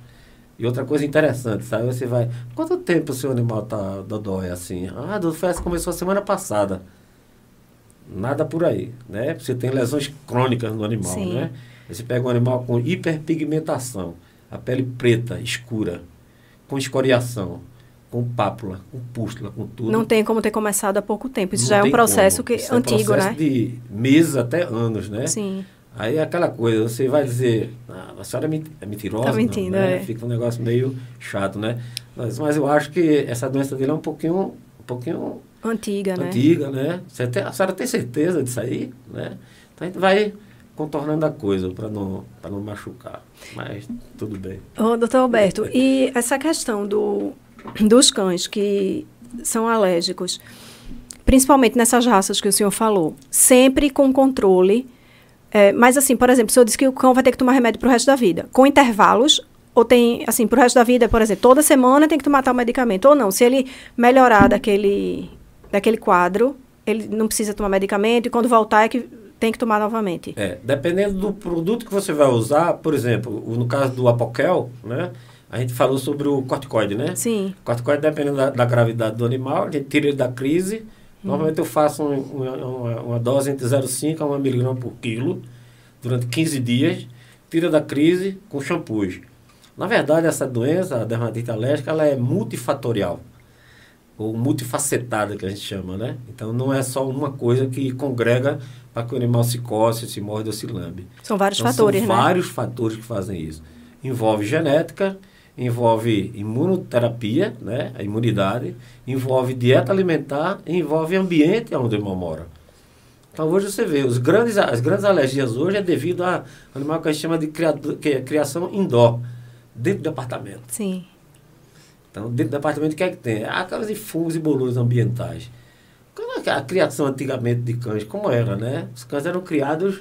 E outra coisa interessante, sabe? Você vai. Quanto tempo o seu animal tá dodói assim? Ah, doutor, foi essa que começou a semana passada. Nada por aí, né? Você tem lesões crônicas no animal, Sim. né? Você pega um animal com hiperpigmentação, a pele preta, escura, com escoriação, com pápula, com pústula, com tudo. Não tem como ter começado há pouco tempo. Isso Não já é um processo como. que, Isso é um antigo, processo né? de meses até anos, né? Sim. Aí é aquela coisa, você vai dizer, ah, a senhora é é mentirosa, Tá não, mentindo, né? é. Fica um negócio meio chato, né? Mas, mas eu acho que essa doença dele é um pouquinho, um pouquinho Antiga, né? antiga, né? Você tem, a senhora tem certeza disso aí, né? Então a gente vai contornando a coisa para não, pra não machucar. Mas tudo bem. Ô, doutor Alberto, e essa questão do, dos cães que são alérgicos, principalmente nessas raças que o senhor falou, sempre com controle. é, mas assim, por exemplo, o senhor disse que o cão vai ter que tomar remédio pro resto da vida, com intervalos, ou tem, assim, pro resto da vida, por exemplo, toda semana tem que tomar tal medicamento, ou não, se ele melhorar daquele, daquele quadro, ele não precisa tomar medicamento, e quando voltar é que tem que tomar novamente. É, dependendo do produto que você vai usar, por exemplo, o- no caso do Apoquel, né? A gente falou sobre o corticoide, né? Sim, O corticoide, dependendo da, da gravidade do animal, a gente tira ele da crise. Normalmente eu faço um- uma, uma, uma dose entre 0,5 a 1 miligrama por quilo durante 15 dias, tira da crise com shampoos. Na verdade, essa doença, a dermatite alérgica, ela é multifatorial ou multifacetada que a gente chama, né? Então não é só uma coisa que congrega para que o animal se coce, se morde ou se lambe. são vários Então, fatores, são né? vários fatores que fazem isso. Envolve genética, envolve imunoterapia, né, a imunidade, envolve dieta alimentar, e envolve ambiente onde o animal mora. Então hoje você vê, os grandes, as grandes alergias hoje é devido a animal que a gente chama de criado, que é criação indoor, dentro do apartamento. Sim. Então, dentro do apartamento, o que é que tem? Aquelas de fungos e bolores ambientais. Como é A criação antigamente de cães, como era, né? Os cães eram criados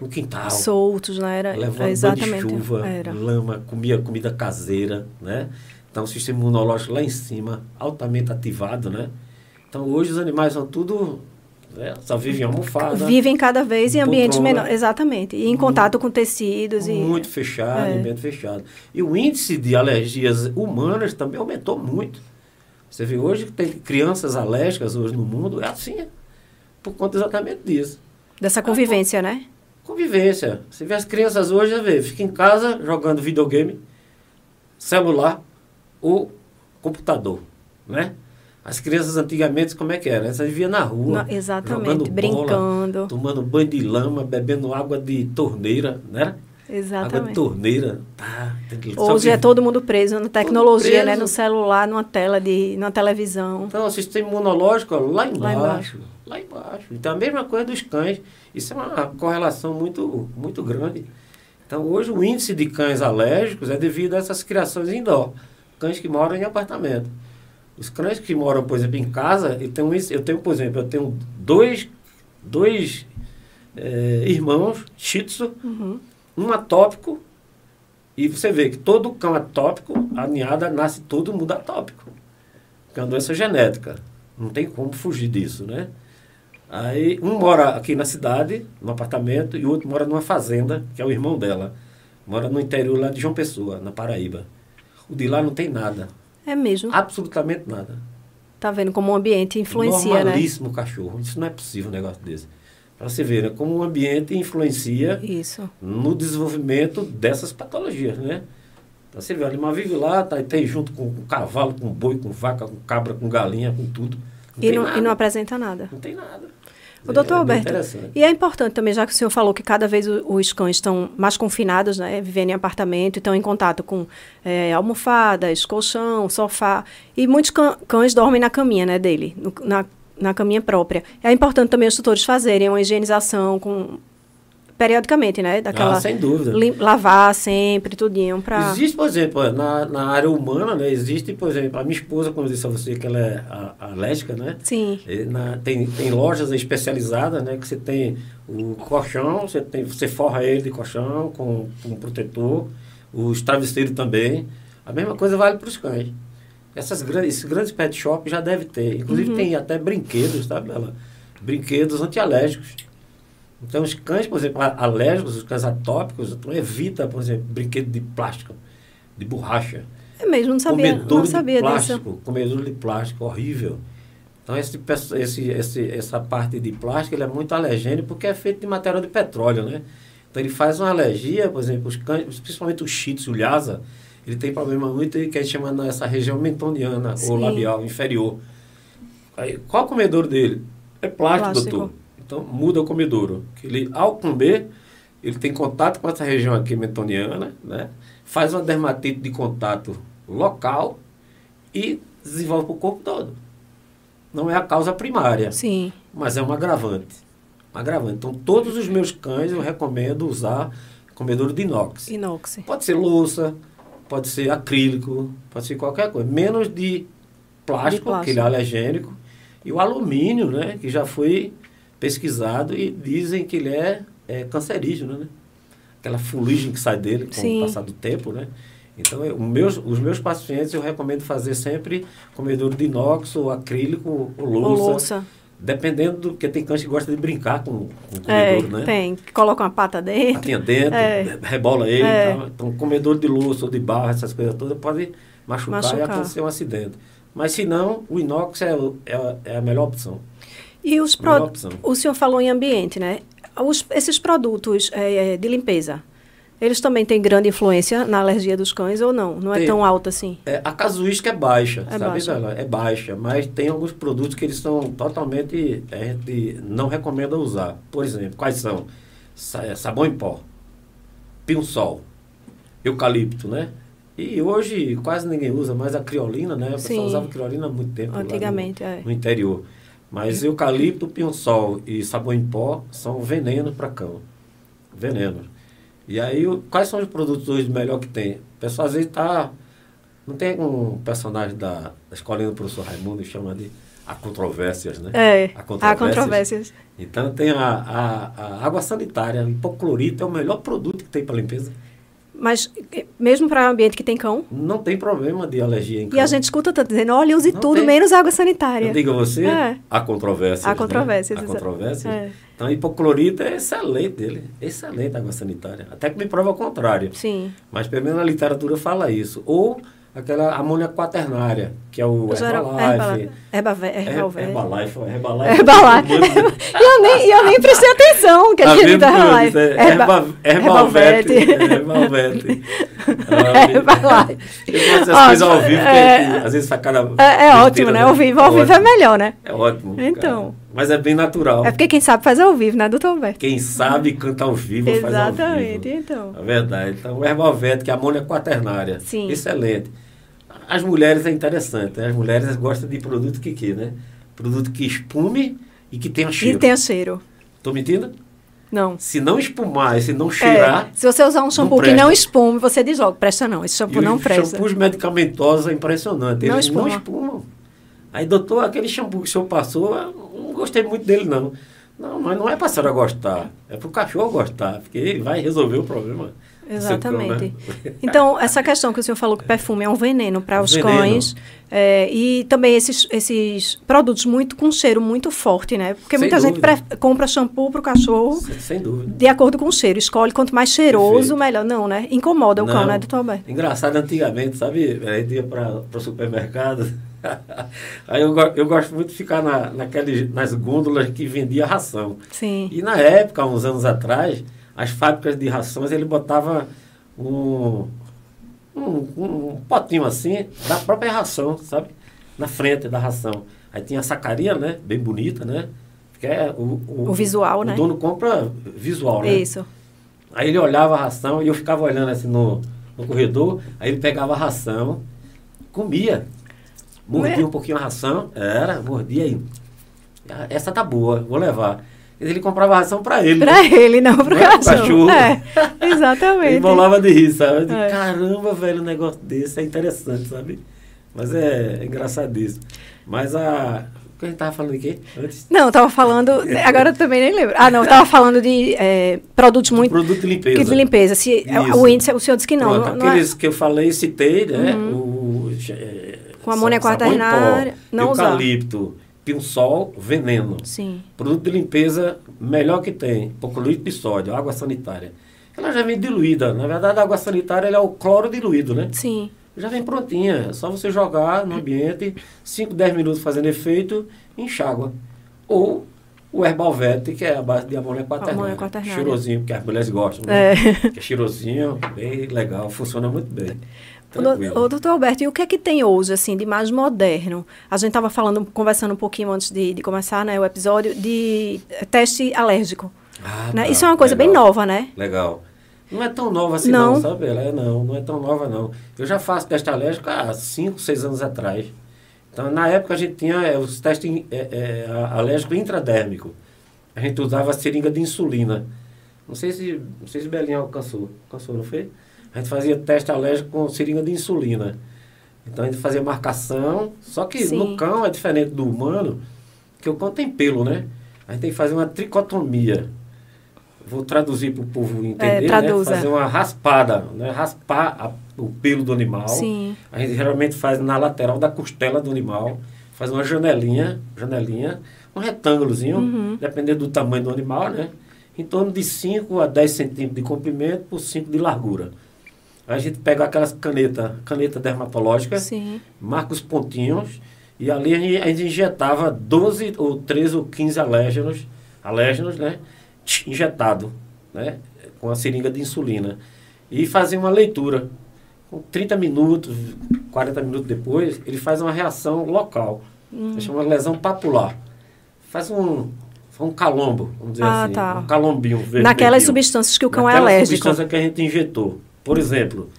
no quintal. soltos, né? Era, levando é exatamente. chuva, Era. lama, comia comida caseira, né? Então o sistema imunológico lá em cima, altamente ativado, né? Então hoje os animais são tudo, né? só vivem em almofada, Vivem cada vez em ambientes menores. Exatamente. E em contato com tecidos. e muito fechado, É. ambiente fechado. E o índice de alergias humanas também aumentou muito. Você vê hoje que tem crianças alérgicas hoje no mundo, é assim, por conta exatamente disso. Dessa convivência, né? Convivência. Você vê as crianças hoje, vê, fica em casa jogando videogame, celular ou computador, né? As crianças antigamente, como é que era? Elas viviam na rua. Não, exatamente, jogando brincando. Bola, tomando banho de lama, bebendo água de torneira, né? Exatamente. Água de torneira. Tá, Hoje é todo mundo preso na tecnologia, preso. né? No celular, numa tela de. numa televisão. Então, o sistema imunológico ó, lá embaixo. Lá embaixo. Lá embaixo. Então a mesma coisa dos cães. Isso é uma correlação muito, muito grande. Então hoje o índice de cães alérgicos é devido a essas criações indoor. Cães que moram em apartamento. Os cães que moram, por exemplo, em casa, eu tenho, eu tenho por exemplo, eu tenho dois, dois é, irmãos, shih tzu, uhum. um atópico, e você vê que todo cão atópico, a ninhada nasce todo mundo atópico. Que é uma doença genética. Não tem como fugir disso, né? Aí um mora aqui na cidade, no apartamento, e o outro mora numa fazenda, que é o irmão dela. Mora no interior lá de João Pessoa, na Paraíba. O de lá não tem nada. É mesmo? Absolutamente nada. Tá vendo como o ambiente influencia, né? Normalíssimo né? cachorro. Isso não é possível um negócio desse. Para você ver, né? como o ambiente influencia Isso. no desenvolvimento dessas patologias, né? Então você vê, o animal vive lá, tá, tem junto com, com cavalo, com boi, com vaca, com cabra, com galinha, com tudo. Não e, não, e não apresenta nada. Não tem nada. O doutor é Alberto, e é importante também, já que o senhor falou que cada vez os cães estão mais confinados, né, vivendo em apartamento, estão em contato com é, almofadas, colchão, sofá, e muitos cães dormem na caminha né, dele, no, na, na caminha própria. É importante também os tutores fazerem uma higienização com periodicamente, né? Daquela, ah, sem dúvida. lavar sempre, tudinho para... Existe, por exemplo, na, na área humana, né? Existe, por exemplo, a minha esposa, como eu disse a você, que ela é alérgica, né? Sim. Na, tem, tem lojas especializadas, né? Que você tem o colchão, você, tem, você forra ele de colchão com, com um protetor, os travesseiros também. A mesma coisa vale para os cães. Essas grandes, esses grandes pet shops já deve ter. Inclusive uhum. tem até brinquedos, sabe? Ela, brinquedos antialérgicos então, os cães, por exemplo, alérgicos, os cães atópicos, então evita, por exemplo, brinquedo de plástico, de borracha. É mesmo, não sabia, comedor não sabia de plástico, disso. Comedor de plástico, horrível. Então, esse, esse, esse, essa parte de plástico ele é muito alergênico porque é feito de material de petróleo, né? Então, ele faz uma alergia, por exemplo, os cães, principalmente o shih tzu, o lhasa, ele tem problema muito que a gente chama nessa região mentoniana, Sim. ou labial inferior. Aí, qual o comedor dele? É plástico, plástico. doutor. Então, muda o comedouro. Que ele, ao comer, ele tem contato com essa região aqui mentoniana, né? faz uma dermatite de contato local e desenvolve para o corpo todo. Não é a causa primária, Sim. mas é um agravante. Um agravante. Então, todos os meus cães eu recomendo usar comedouro de inox. Inox. Pode ser louça, pode ser acrílico, pode ser qualquer coisa. Menos de plástico, de plástico. que ele é alergênico, e o alumínio, né, que já foi pesquisado e dizem que ele é, é cancerígeno, né? Aquela fuligem que sai dele com Sim. o passar do tempo, né? Então, eu, meus, os meus pacientes eu recomendo fazer sempre comedor de inox ou acrílico ou louça. Ou louça. Dependendo do que tem cães que gosta de brincar com, com o comedor, é, né? Tem, coloca uma pata dentro. Patinha dentro, é. rebola ele. É. Então, comedor de louça ou de barro, essas coisas todas, pode machucar, machucar. e acontecer um acidente. Mas se não, o inox é, é, é a melhor opção. E os pro... o senhor falou em ambiente, né? Os, esses produtos é, é, de limpeza, eles também têm grande influência na alergia dos cães ou não? Não é tem, tão alta assim? É, a casuística é baixa, é sabe? Baixa. É baixa, mas tem alguns produtos que eles são totalmente... A gente não recomenda usar. Por exemplo, quais são? É, sabão em pó, pinho-sol, eucalipto, né? E hoje quase ninguém usa mais a criolina, né? O pessoal usava criolina há muito tempo. Antigamente, no, é. No interior. Mas eucalipto, pinho-sol e sabão em pó são veneno para cão. Veneno. E aí, o, quais são os produtos hoje melhor que tem? O pessoal às vezes está... Não tem um personagem da, da escolinha do professor Raimundo que chama de a controvérsias, né? É, a controvérsias. Há controvérsias. Então tem a, a, a água sanitária, o hipoclorito é o melhor produto que tem para limpeza. Mas mesmo para ambiente que tem cão? Não tem problema de alergia em cão. E a gente escuta tá dizendo, olha, use não tudo, tem. menos água sanitária. Eu digo a você, é. há controvérsias. Há controvérsias. Né? Há controvérsias. É. Então, hipoclorito é excelente dele. Excelente água sanitária. Até que me prova o contrário. Sim. Mas pelo menos a literatura fala isso. Ou aquela amônia quaternária, que é o Herbalife. Herbalife. Herbalife. Herbalife. Herbalife. E eu nem, eu nem prestei atenção que tá tinha dito Herbalife. Herbalvete. Herbalvete. Herbalife. Coisas ao vivo, é, às vezes faz cada... É, é ótimo, né? Ao vivo, ao vivo é melhor, né? É ótimo. Então... Mas é bem natural. É porque quem sabe faz ao vivo, né, doutor Alberto? Quem sabe canta ao vivo faz ao vivo. Exatamente, então. É verdade. Então, o Herbalvete, que é a amônia quaternária. Sim. Excelente. As mulheres é interessante, né? As mulheres gostam de produto que que, né? Produto que espume e que tenha cheiro. E tenha cheiro. Estou mentindo? Não. Se não espumar se não cheirar. É, se você usar um shampoo não que não espume, você diz logo, presta não, esse shampoo e não presta. Shampoos medicamentosos é impressionante. Eles não espuma. não espumam. Aí, doutor, aquele shampoo que o senhor passou, não gostei muito dele, não. Não, mas não é para a senhora gostar, é para o cachorro gostar, porque ele vai resolver o problema. Exatamente. Então, essa questão que o senhor falou que perfume é um veneno para os veneno. cães. É, e também esses, esses produtos muito com cheiro muito forte, né? Porque sem muita dúvida. gente compra shampoo para o cachorro. Sem, sem, dúvida. De acordo com o cheiro. Escolhe quanto mais cheiroso, Perfeito. melhor. Não, né? Incomoda o Não. cão, né, doutor Alberto? Engraçado, antigamente, sabe? A gente ia para o supermercado. Aí eu, eu gosto muito de ficar na, naqueles, nas gôndolas que vendia ração. Sim. E na época, uns anos atrás, as fábricas de rações, ele botava um, um, um, potinho assim da própria ração, sabe? Na frente da ração. Aí tinha a sacaria, né? Bem bonita, né? Que é o, o, o visual, o né? O dono compra visual, né? Isso. Aí ele olhava a ração e eu ficava olhando assim no, no corredor, aí ele pegava a ração, comia. Mordia um pouquinho a ração, era, mordia aí. Ah, essa tá boa, vou levar. Ele comprava ração para ele. Para né? ele, não para o cachorro. É, exatamente. ele bolava de rir, sabe? É. Caramba, velho, um negócio desse é interessante, sabe? Mas é, é engraçadíssimo. Mas a. Que a gente estava falando aqui antes? Não, estava falando. Agora eu também nem lembro. Ah, não, estava falando de é, produtos muito. Produto de limpeza. De limpeza. Se, o índice, o senhor disse que não. Pronto, não, aqueles não é... que eu falei, citei, né? Uhum. O, é, Com amônia quaternária. Não eucalipto. Usar Pinsol, veneno. Sim. Produto de limpeza melhor que tem, hipoclorito de sódio, água sanitária. Ela já vem diluída. Na verdade, a água sanitária é o cloro diluído, né? Sim. Já vem prontinha. É só você jogar no ambiente, 5, 10 minutos fazendo efeito, enxágua. Ou o Herbalvete, que é a base de amônia quaternária. Quaternária. Cheirosinho, porque as mulheres gostam, né? É. Que é cheirosinho, bem legal, funciona muito bem. O, doutor Alberto, e o que é que tem hoje, assim, de mais moderno? A gente estava falando, conversando um pouquinho antes de, de começar né, o episódio, de teste alérgico. Ah, né? tá. Isso é uma coisa Legal. bem nova, né? Legal. Não é tão nova assim não, não sabe? Ela é não, não é tão nova não. Eu já faço teste alérgico há 5, 6 anos atrás. Então, na época a gente tinha é, os testes é, é, alérgico intradérmico. A gente usava seringa de insulina. Não sei se, não sei se Belinha alcançou. Alcançou, não foi? A gente fazia teste alérgico com seringa de insulina. Então a gente fazia marcação, só que Sim. no cão é diferente do humano, que o cão tem pelo, né? A gente tem que fazer uma tricotomia. Vou traduzir para o povo entender, é, né? Fazer uma raspada, né? Raspar a, o pelo do animal. Sim. A gente geralmente faz na lateral da costela do animal, faz uma janelinha, janelinha, um retângulozinho, uhum. dependendo do tamanho do animal, né? Em torno de 5 a 10 centímetros de comprimento por 5 de largura. A gente pega aquelas caneta, caneta dermatológica, Sim. marca os pontinhos e ali a gente, a gente injetava 12 ou 13 ou 15 alérgenos, alérgenos, né? Injetado, né? Com a seringa de insulina. E fazia uma leitura. Com 30 minutos, 40 minutos depois, ele faz uma reação local. Hum. Chama lesão papular. Faz um, um calombo, vamos dizer ah, assim. Tá. Um calombinho verde. Naquelas substâncias que o cão Naquela é alérgico. substância que a gente injetou. Por exemplo,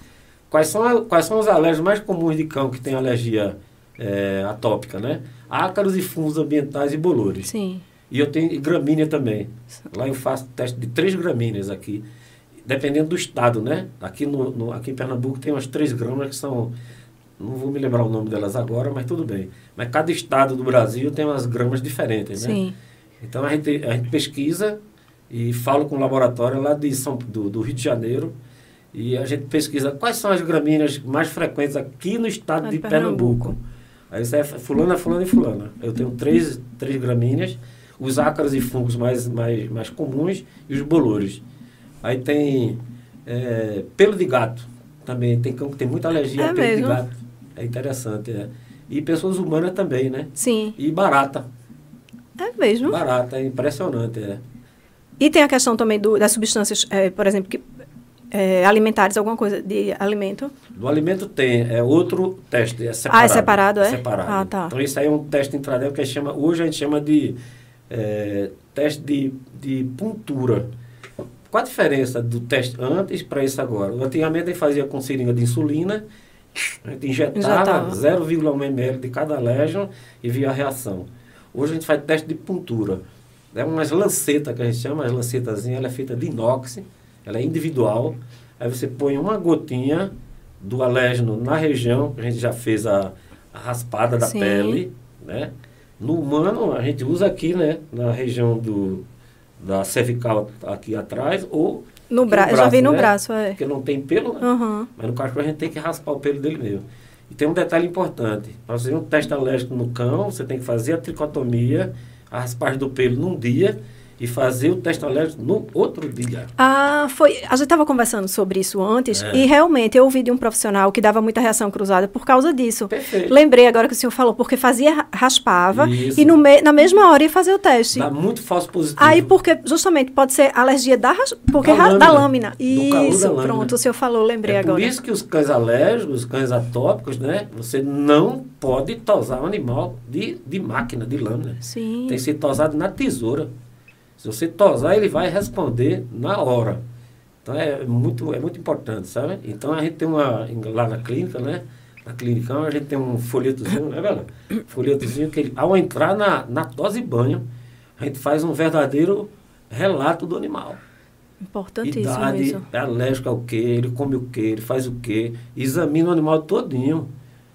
quais são, quais são os alérgicos mais comuns de cão que tem alergia é, atópica, né? Ácaros e fungos ambientais e bolores. Sim. E eu tenho gramínea também. Lá eu faço teste de três gramíneas aqui, dependendo do estado, né? Aqui, no, no, aqui em Pernambuco tem umas três gramas que são. Não vou me lembrar o nome delas agora, mas tudo bem. Mas cada estado do Brasil tem umas gramas diferentes, né? Sim. Então a gente, a gente pesquisa e falo com o laboratório lá de São, do, do Rio de Janeiro e a gente pesquisa quais são as gramíneas mais frequentes aqui no estado de Pernambuco. Pernambuco. Aí você é fulana, fulana e fulana. Eu tenho três, três gramíneas, os ácaros e fungos mais, mais, mais comuns e os bolores. Aí tem é, pelo de gato também. Tem cão que tem muita alergia é a pelo mesmo? de gato. É interessante, é. E pessoas humanas também, né? Sim. E barata. É mesmo. Barata, é impressionante, é. E tem a questão também do, das substâncias, é, por exemplo, que, é, alimentares, alguma coisa de alimento? Do alimento tem, é outro teste, é separado. Ah, é separado, é? separado. Ah, tá. Então isso aí é um teste intradérmico que a chama, hoje a gente chama de é, teste de, de puntura. Qual a diferença do teste antes para esse agora? Antigamente a gente fazia com seringa de insulina, a gente injetava Injetava. 0,1 ml de cada légion e via a reação. Hoje a gente faz teste de puntura. É umas lancetas que a gente chama, as lancetazinhas, ela é feita de inox, ela é individual. Aí você põe uma gotinha do alérgeno na região, que a gente já fez a, a raspada da Sim. pele, né? No humano, a gente usa aqui, né? Na região do, da cervical aqui atrás, ou No braço, eu já vi no né? braço, é. Porque não tem pelo, né? Aham. Mas no cachorro a gente tem que raspar o pelo dele mesmo. E tem um detalhe importante. Para fazer um teste alérgico no cão, você tem que fazer a tricotomia, a raspagem do pelo num dia e fazer o teste alérgico no outro dia. Ah, foi. A gente estava conversando sobre isso antes É. e realmente eu ouvi de um profissional que dava muita reação cruzada por causa disso. Perfeito. Lembrei agora que o senhor falou, porque fazia, ra- raspava Isso. e no me, na mesma hora ia fazer o teste. Dá muito falso positivo. Aí, porque justamente pode ser alergia da, porque Da ra- da lâmina. lâmina. Calor da Isso, lâmina. pronto, o senhor falou, lembrei é agora. por isso que os cães alérgicos, os cães atópicos, né? Você não pode tosar um animal de, de máquina, de lâmina. Sim. Tem que ser tosado na tesoura. Se você tosar, ele vai responder na hora. Então é muito, é muito importante, sabe? Então a gente tem uma, lá na clínica, né? Na clínica a gente tem um folhetozinho, né, velho? Folhetozinho que ele, ao entrar na, na dose banho, a gente faz um verdadeiro relato do animal. Importantíssimo Idade, isso. é alérgico ao quê, ele come o quê, ele faz o quê, examina o animal todinho.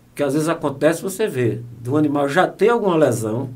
Porque às vezes acontece, você vê, do animal já ter alguma lesão,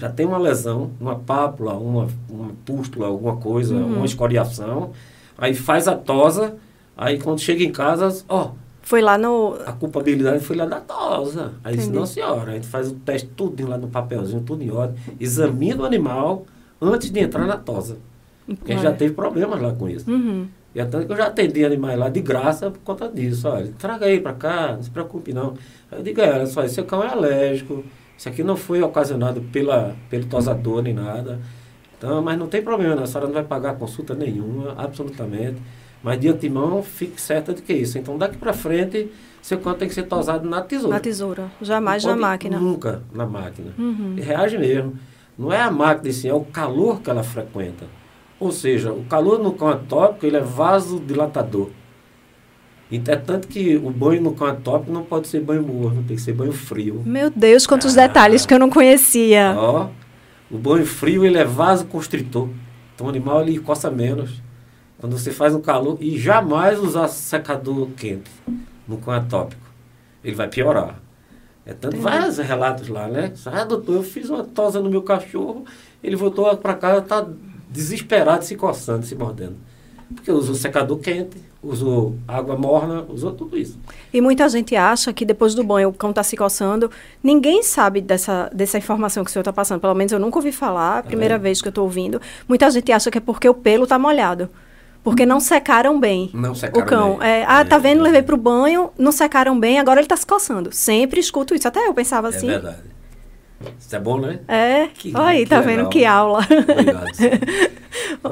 já tem uma lesão, uma pápula, uma, uma pústula, alguma coisa, Uhum. uma escoriação, aí faz a tosa, aí quando chega em casa, ó, Foi lá no. a culpabilidade foi lá da tosa. Aí disse, não senhora, a gente faz o teste tudo lá no papelzinho, tudo em ordem, examina o animal antes de entrar na tosa. Porque a gente já teve problemas lá com isso. Uhum. E é tanto que eu já atendi animais lá de graça por conta disso. Olha, traga aí pra cá, não se preocupe não. Aí eu digo, olha só, esse cão é alérgico, isso aqui não foi ocasionado pela, pelo tosador nem nada. Então, mas não tem problema, não. a senhora não vai pagar consulta nenhuma, absolutamente. Mas de antemão, fique certa de que é isso. Então, daqui pra frente, seu cão tem que ser tosado na tesoura. Na tesoura. Jamais na máquina. Nunca na máquina. Uhum. E reage mesmo. Não é a máquina, em si, é o calor que ela frequenta. Ou seja, o calor no cão atópico ele é vasodilatador. Então, é tanto que o banho no cão atópico não pode ser banho morno, tem que ser banho frio. Meu Deus, quantos Ah. detalhes que eu não conhecia. Ó, o banho frio ele é vasoconstritor. Então o animal ele coça menos. Quando você faz no calor e jamais usar secador quente no cão atópico. Ele vai piorar. É tanto Entendi. vários relatos lá, né? Ah, doutor, eu fiz uma tosa no meu cachorro, ele voltou para casa, tá desesperado, se coçando, se mordendo. Porque usou secador quente, usou água morna, usou tudo isso. E muita gente acha que depois do banho o cão está se coçando. Ninguém sabe dessa, dessa informação que o senhor está passando. Pelo menos eu nunca ouvi falar, a primeira vendo? vez que eu estou ouvindo. Muita gente acha que é porque o pelo está molhado. Porque não secaram bem. Não secaram o cão. bem. É, ah, tá É, vendo? é. Levei pro banho, não secaram bem, agora ele tá se coçando. Sempre escuto isso. Até eu pensava assim. É verdade. Isso é bom, né? É. Que- Olha aí, que tá vendo legal. que aula. Obrigado.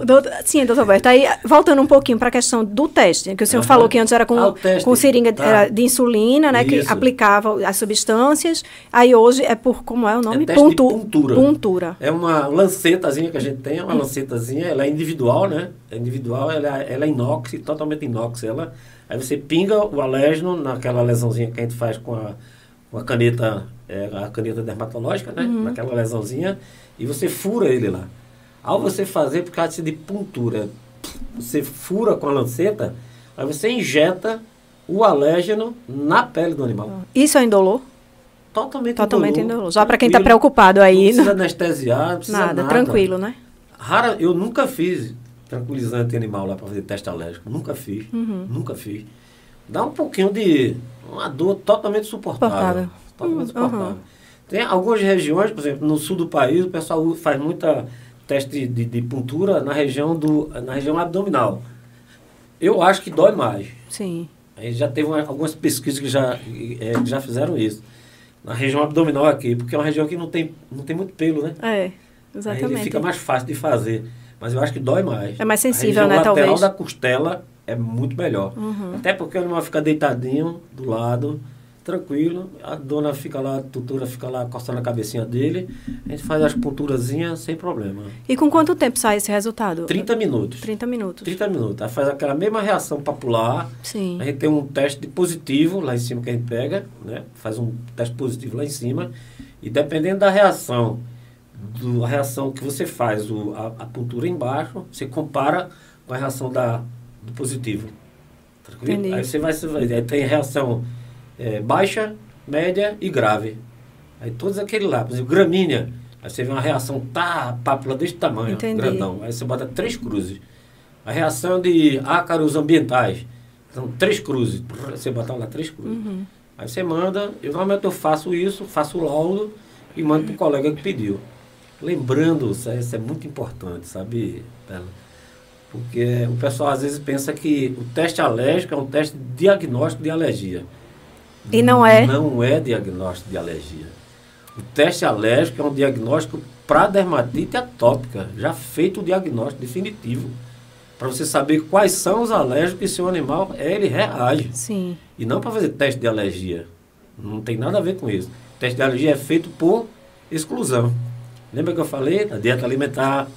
Doutor- Sim, doutor Alberto. Aí, voltando um pouquinho para a questão do teste, que o senhor Aham. falou que antes era com, Ah, com seringa Tá. era de insulina, né? Que Isso. aplicava as substâncias. Aí hoje é por, como é o nome? É de Puntu- puntura. Puntura. É uma lancetazinha que a gente tem, é uma lancetazinha, ela é individual, né? É individual, ela, ela é inox, totalmente inox. Ela, aí você pinga o alérgeno naquela lesãozinha que a gente faz com a, com a caneta, é, a caneta dermatológica, né? Naquela lesãozinha, e você fura ele lá. Ao você fazer, por causa de puntura, você fura com a lanceta, aí você injeta o alérgeno na pele do animal. Isso é indolor? Totalmente Totalmente indolor, indolor. Já para quem tá tranquilo. preocupado Não aí. precisa anestesiar, não precisa nada, nada. tranquilo, né? Rara, eu nunca fiz tranquilizante animal lá para fazer teste alérgico. Nunca fiz. Uhum. Nunca fiz. Dá um pouquinho de. Uma dor totalmente suportável. Totalmente Hum, suportável. Tem algumas regiões, por exemplo, no sul do país, o pessoal faz muita teste de, de puntura na região, do, na região abdominal. Eu acho que dói mais. Sim. A gente já teve uma, algumas pesquisas que já, é, que já fizeram isso. Na região abdominal aqui, porque é uma região que não tem, não tem muito pelo, né? É, exatamente. Aí ele fica mais fácil de fazer. Mas eu acho que dói mais. É mais sensível, a né, lateral talvez. da costela é muito melhor. Uhum. Até porque o animal fica deitadinho do lado, tranquilo. A dona fica lá, a tutora fica lá coçando a cabecinha dele. A gente faz as punturazinhas sem problema. E com quanto tempo sai esse resultado? 30 minutos. 30 minutos. 30 minutos. Aí faz aquela mesma reação papular. Sim. A gente tem um teste de positivo lá em cima que a gente pega, né? Faz um teste positivo lá em cima. E dependendo da reação, do, a reação que você faz, o, a, a puntura embaixo, você compara com a reação da, do positivo. Tranquilo? Entendi. Aí você vai, aí tem reação é, baixa, média e grave. Aí todos aqueles lá, por exemplo, gramínea, aí você vê uma reação, tá, pápula desse tamanho, Entendi. grandão. Aí você bota três cruzes. A reação de ácaros ambientais, são três cruzes. Você bota lá três cruzes. Uhum. Aí você manda, eu normalmente eu faço isso, faço o laudo e mando para o colega que pediu. Lembrando, isso é, isso é muito importante, sabe, Bela? Porque o pessoal às vezes pensa que o teste alérgico é um teste de diagnóstico de alergia. E não é? Não é diagnóstico de alergia. O teste alérgico é um diagnóstico para dermatite atópica, já feito o diagnóstico definitivo. Para você saber quais são os alérgicos que seu animal ele reage. Sim. E não para fazer teste de alergia. Não tem nada a ver com isso. O teste de alergia é feito por exclusão. Lembra que eu falei da dieta alimentar,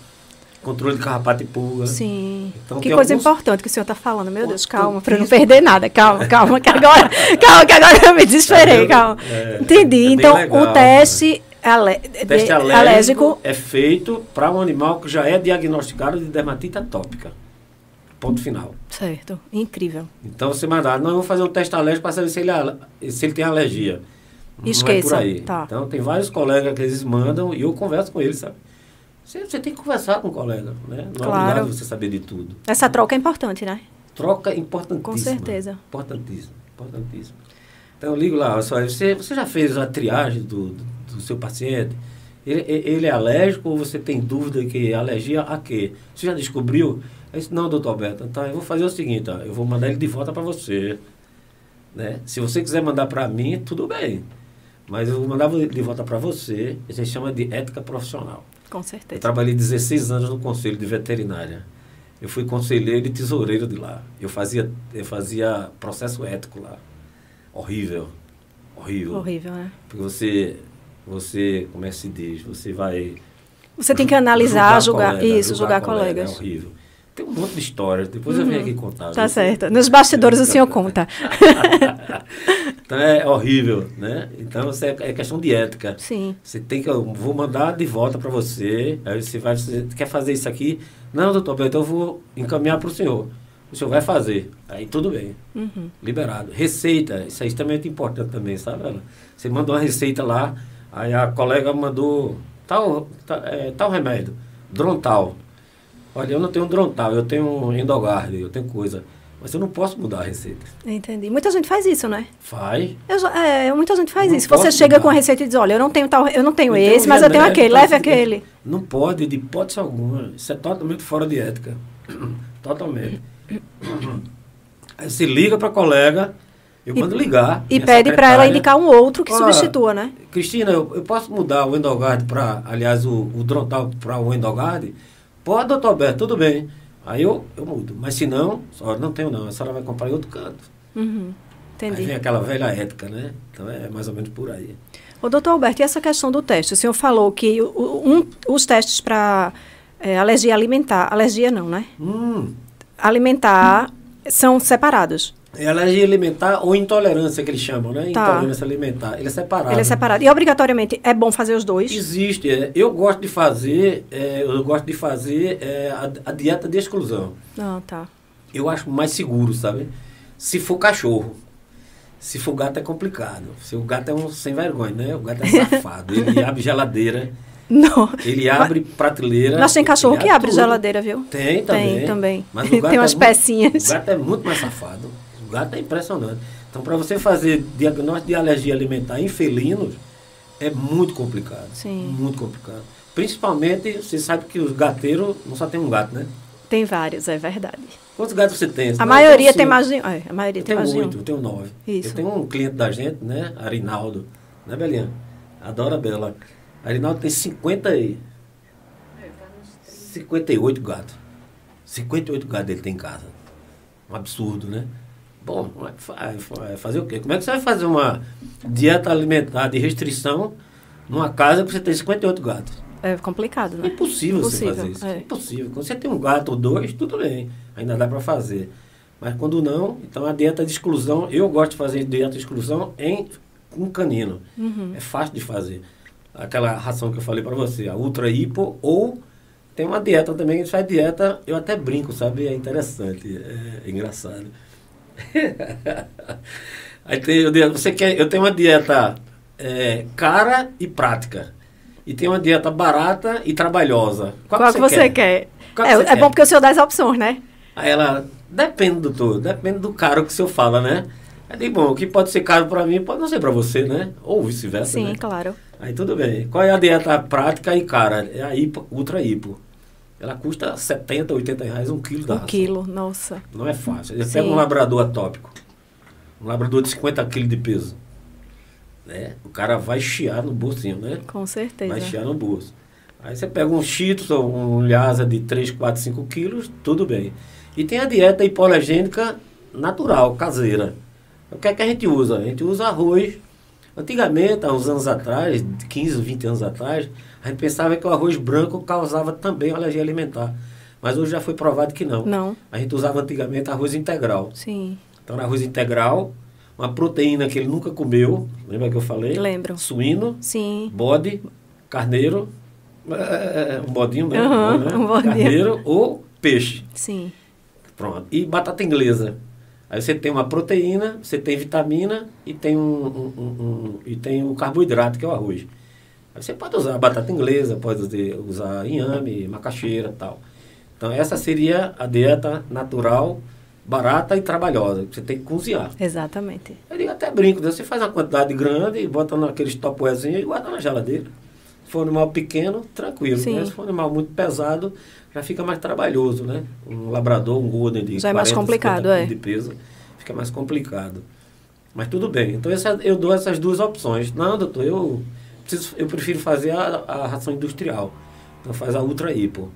controle de carrapato e pulga? Sim. Então, que coisa alguns- importante que o senhor está falando. Meu Deus, calma, para não perder nada. Calma, calma, que agora, calma, que agora eu me desesperei, calma. vendo? É, Entendi. é então, legal, o teste, ale, teste de- alérgico, alérgico é feito para um animal que já é diagnosticado de dermatite atópica. Ponto final. Certo. Incrível. Então você mandar, não, eu vou fazer um teste alérgico para saber se ele, é se ele tem alergia. Não é Esqueça, por aí. tá. Então tem vários colegas que eles mandam e eu converso com eles, sabe? Você, você tem que conversar com o colega, né? Não Claro. é obrigado você saber de tudo. Essa troca é importante, né? Troca importantíssima. Com certeza. Importantíssima, importantíssima. Então eu ligo lá, só, você, você já fez a triagem do, do, do seu paciente? Ele, ele é alérgico ou você tem dúvida que é alergia a quê? Você já descobriu? Aí disse, não, doutor Alberto, então eu vou fazer o seguinte, ó, eu vou mandar ele de volta para você. Né? Se você quiser mandar para mim, tudo bem. Mas eu vou mandar de volta para você, a gente chama de ética profissional. Com Eu certeza. trabalhei 16 anos no conselho de veterinária. Eu fui conselheiro e tesoureiro de lá. Eu fazia, eu fazia processo ético lá. Horrível. Horrível. Horrível, né? Porque você, você, como é que se diz? Você vai. Você tem que analisar, julgar, colega, isso, julgar, colegas. É horrível. Tem um monte de histórias. Depois eu venho aqui contar. Tá viu? certo. Nos bastidores o senhor conta. Então é horrível, né? Então isso é, é questão de ética. Sim. Você tem que, eu vou mandar de volta para você. Aí você vai, você quer fazer isso aqui? Não, doutor, Beto, eu vou encaminhar para o senhor. O senhor vai fazer. Aí tudo bem, Uhum. liberado. Receita, isso aí é extremamente importante também, sabe? Ela? Você mandou uma receita lá, aí a colega mandou tal, tal, é, tal remédio, Drontal. Olha, eu não tenho Drontal, eu tenho Endogard, eu tenho coisa. Mas eu não posso mudar a receita. Entendi. Muita gente faz isso, né? Faz. Eu é, muita gente faz Não isso. Você chega mudar. com a receita e diz, olha, eu não tenho tal, eu não tenho Eu tenho esse, um mas eu tenho aquele, leve esse- aquele. Não pode, de hipótese alguma. Isso é totalmente fora de ética. Totalmente. Aí você liga para a colega, eu E- mando ligar. E pede para ela indicar um outro que substitua, né? Cristina, eu, eu posso mudar o Endogard para, aliás, o, o Drontal para o Endogard? Pode, doutor Alberto, tudo bem. Aí eu, eu mudo. Mas se não, só não tenho não. A senhora vai comprar em outro canto. Uhum. Aí Entendi. vem aquela velha ética, né? Então é mais ou menos por aí. Ô, doutor Alberto, e essa questão do teste? O senhor falou que o- o- um- os testes para alergia alimentar, alergia não, né? Hum, Alimentar são separados. É alergia alimentar ou intolerância que eles chamam, né? Tá. Intolerância alimentar. Ele é separado. Ele é separado. E obrigatoriamente é bom fazer os dois? Existe. é. eu gosto de fazer, é, eu gosto de fazer é, a, a dieta de exclusão. Ah, tá. Eu acho mais seguro, sabe? Se for cachorro. Se for gato é complicado. Se o gato é um sem vergonha, né? O gato é safado. Ele abre geladeira, Não. ele abre prateleira. Mas tem cachorro ele que abre tudo. geladeira, viu? Tem também. Tem também. Mas o gato Tem umas é muito- pecinhas. o gato é muito mais safado. O gato é impressionante. Então, para você fazer diagnóstico de alergia alimentar em felinos, é muito complicado. Sim. Muito complicado. Principalmente, você sabe que os gateiros não só tem um gato, né? Tem vários, é verdade. Quantos gatos você tem? A maioria tem mais de um. É, a maioria eu tem mais de um. oito, eu tenho nove. Isso. Eu tenho um cliente da gente, né? Arinaldo. Né, Belinha? Adora a Bela. Arinaldo tem 50 e... 58 gatos. 58 gatos ele tem em casa. Um absurdo, né? Bom, fazer o quê? Como é que você vai fazer uma dieta alimentar de restrição numa casa que você tem 58 gatos? É complicado, É né? impossível, você Impossível, fazer isso. é. É impossível. Quando você tem um gato ou dois, tudo bem. Ainda dá para fazer. Mas quando não, então a dieta de exclusão, eu gosto de fazer dieta de exclusão em um canino. Uhum. É fácil de fazer. Aquela ração que eu falei para você, a ultra hipo, ou tem uma dieta também, a gente faz dieta, eu até brinco, sabe? É interessante, é, engraçado. Aí tem, eu, digo, você quer, eu tenho uma dieta é, cara e prática. E tem uma dieta barata e trabalhosa. Qual, que você quer? Qual é, que você é quer? bom porque o senhor dá as opções, né? Aí ela, depende do todo, depende do caro que o senhor fala, né? Aí digo, bom, o que pode ser caro para mim pode não ser para você, né? Ou vice-versa, Sim, né? claro. Aí tudo bem. Qual é a dieta prática e cara? É a hipo, ultra hipo. Ela custa 70, 80 reais um quilo da Um ração. quilo, nossa. Não é fácil. Você Sim. pega um labrador atópico, um labrador de 50 quilos de peso. Né? O cara vai chiar no bolsinho, né? Com certeza. Vai chiar no bolso. Aí você pega um cheetos ou um lhasa de 3, 4, 5 quilos, tudo bem. E tem a dieta hipoalergênica natural, caseira. O que é que a gente usa? A gente usa arroz. Antigamente, há uns anos atrás, 15, 20 anos atrás, a gente pensava que o arroz branco causava também alergia alimentar. Mas hoje já foi provado que não. Não, A gente usava antigamente arroz integral. sim. Então era arroz integral, uma proteína que ele nunca comeu, lembra que eu falei? Lembro. Suíno, Sim. bode, carneiro, é, um bodinho, né? Aham, Bom, né? um bodinho. Carneiro ou peixe. Sim. Pronto. E batata inglesa. Aí você tem uma proteína, você tem vitamina e tem um, um- um- um- e tem o carboidrato, que é o arroz. Aí você pode usar batata inglesa, pode usar- inhame, macaxeira e tal. Então essa seria a dieta natural, barata e trabalhosa, que você tem que cozinhar. Exatamente. Eu digo, até brinco, né? você faz uma quantidade grande e bota naqueles topoezinhos e guarda na geladeira. Se for um animal pequeno, tranquilo. Né? Se for um animal muito pesado, já fica mais trabalhoso, né? Um labrador, um golden de Já é mais 40, complicado, 50 é. de peso, fica mais complicado. Mas tudo bem. Então essa- eu dou essas duas opções. Não, doutor, eu, preciso, eu prefiro fazer a, a ração industrial. Então faz a ultra hipo.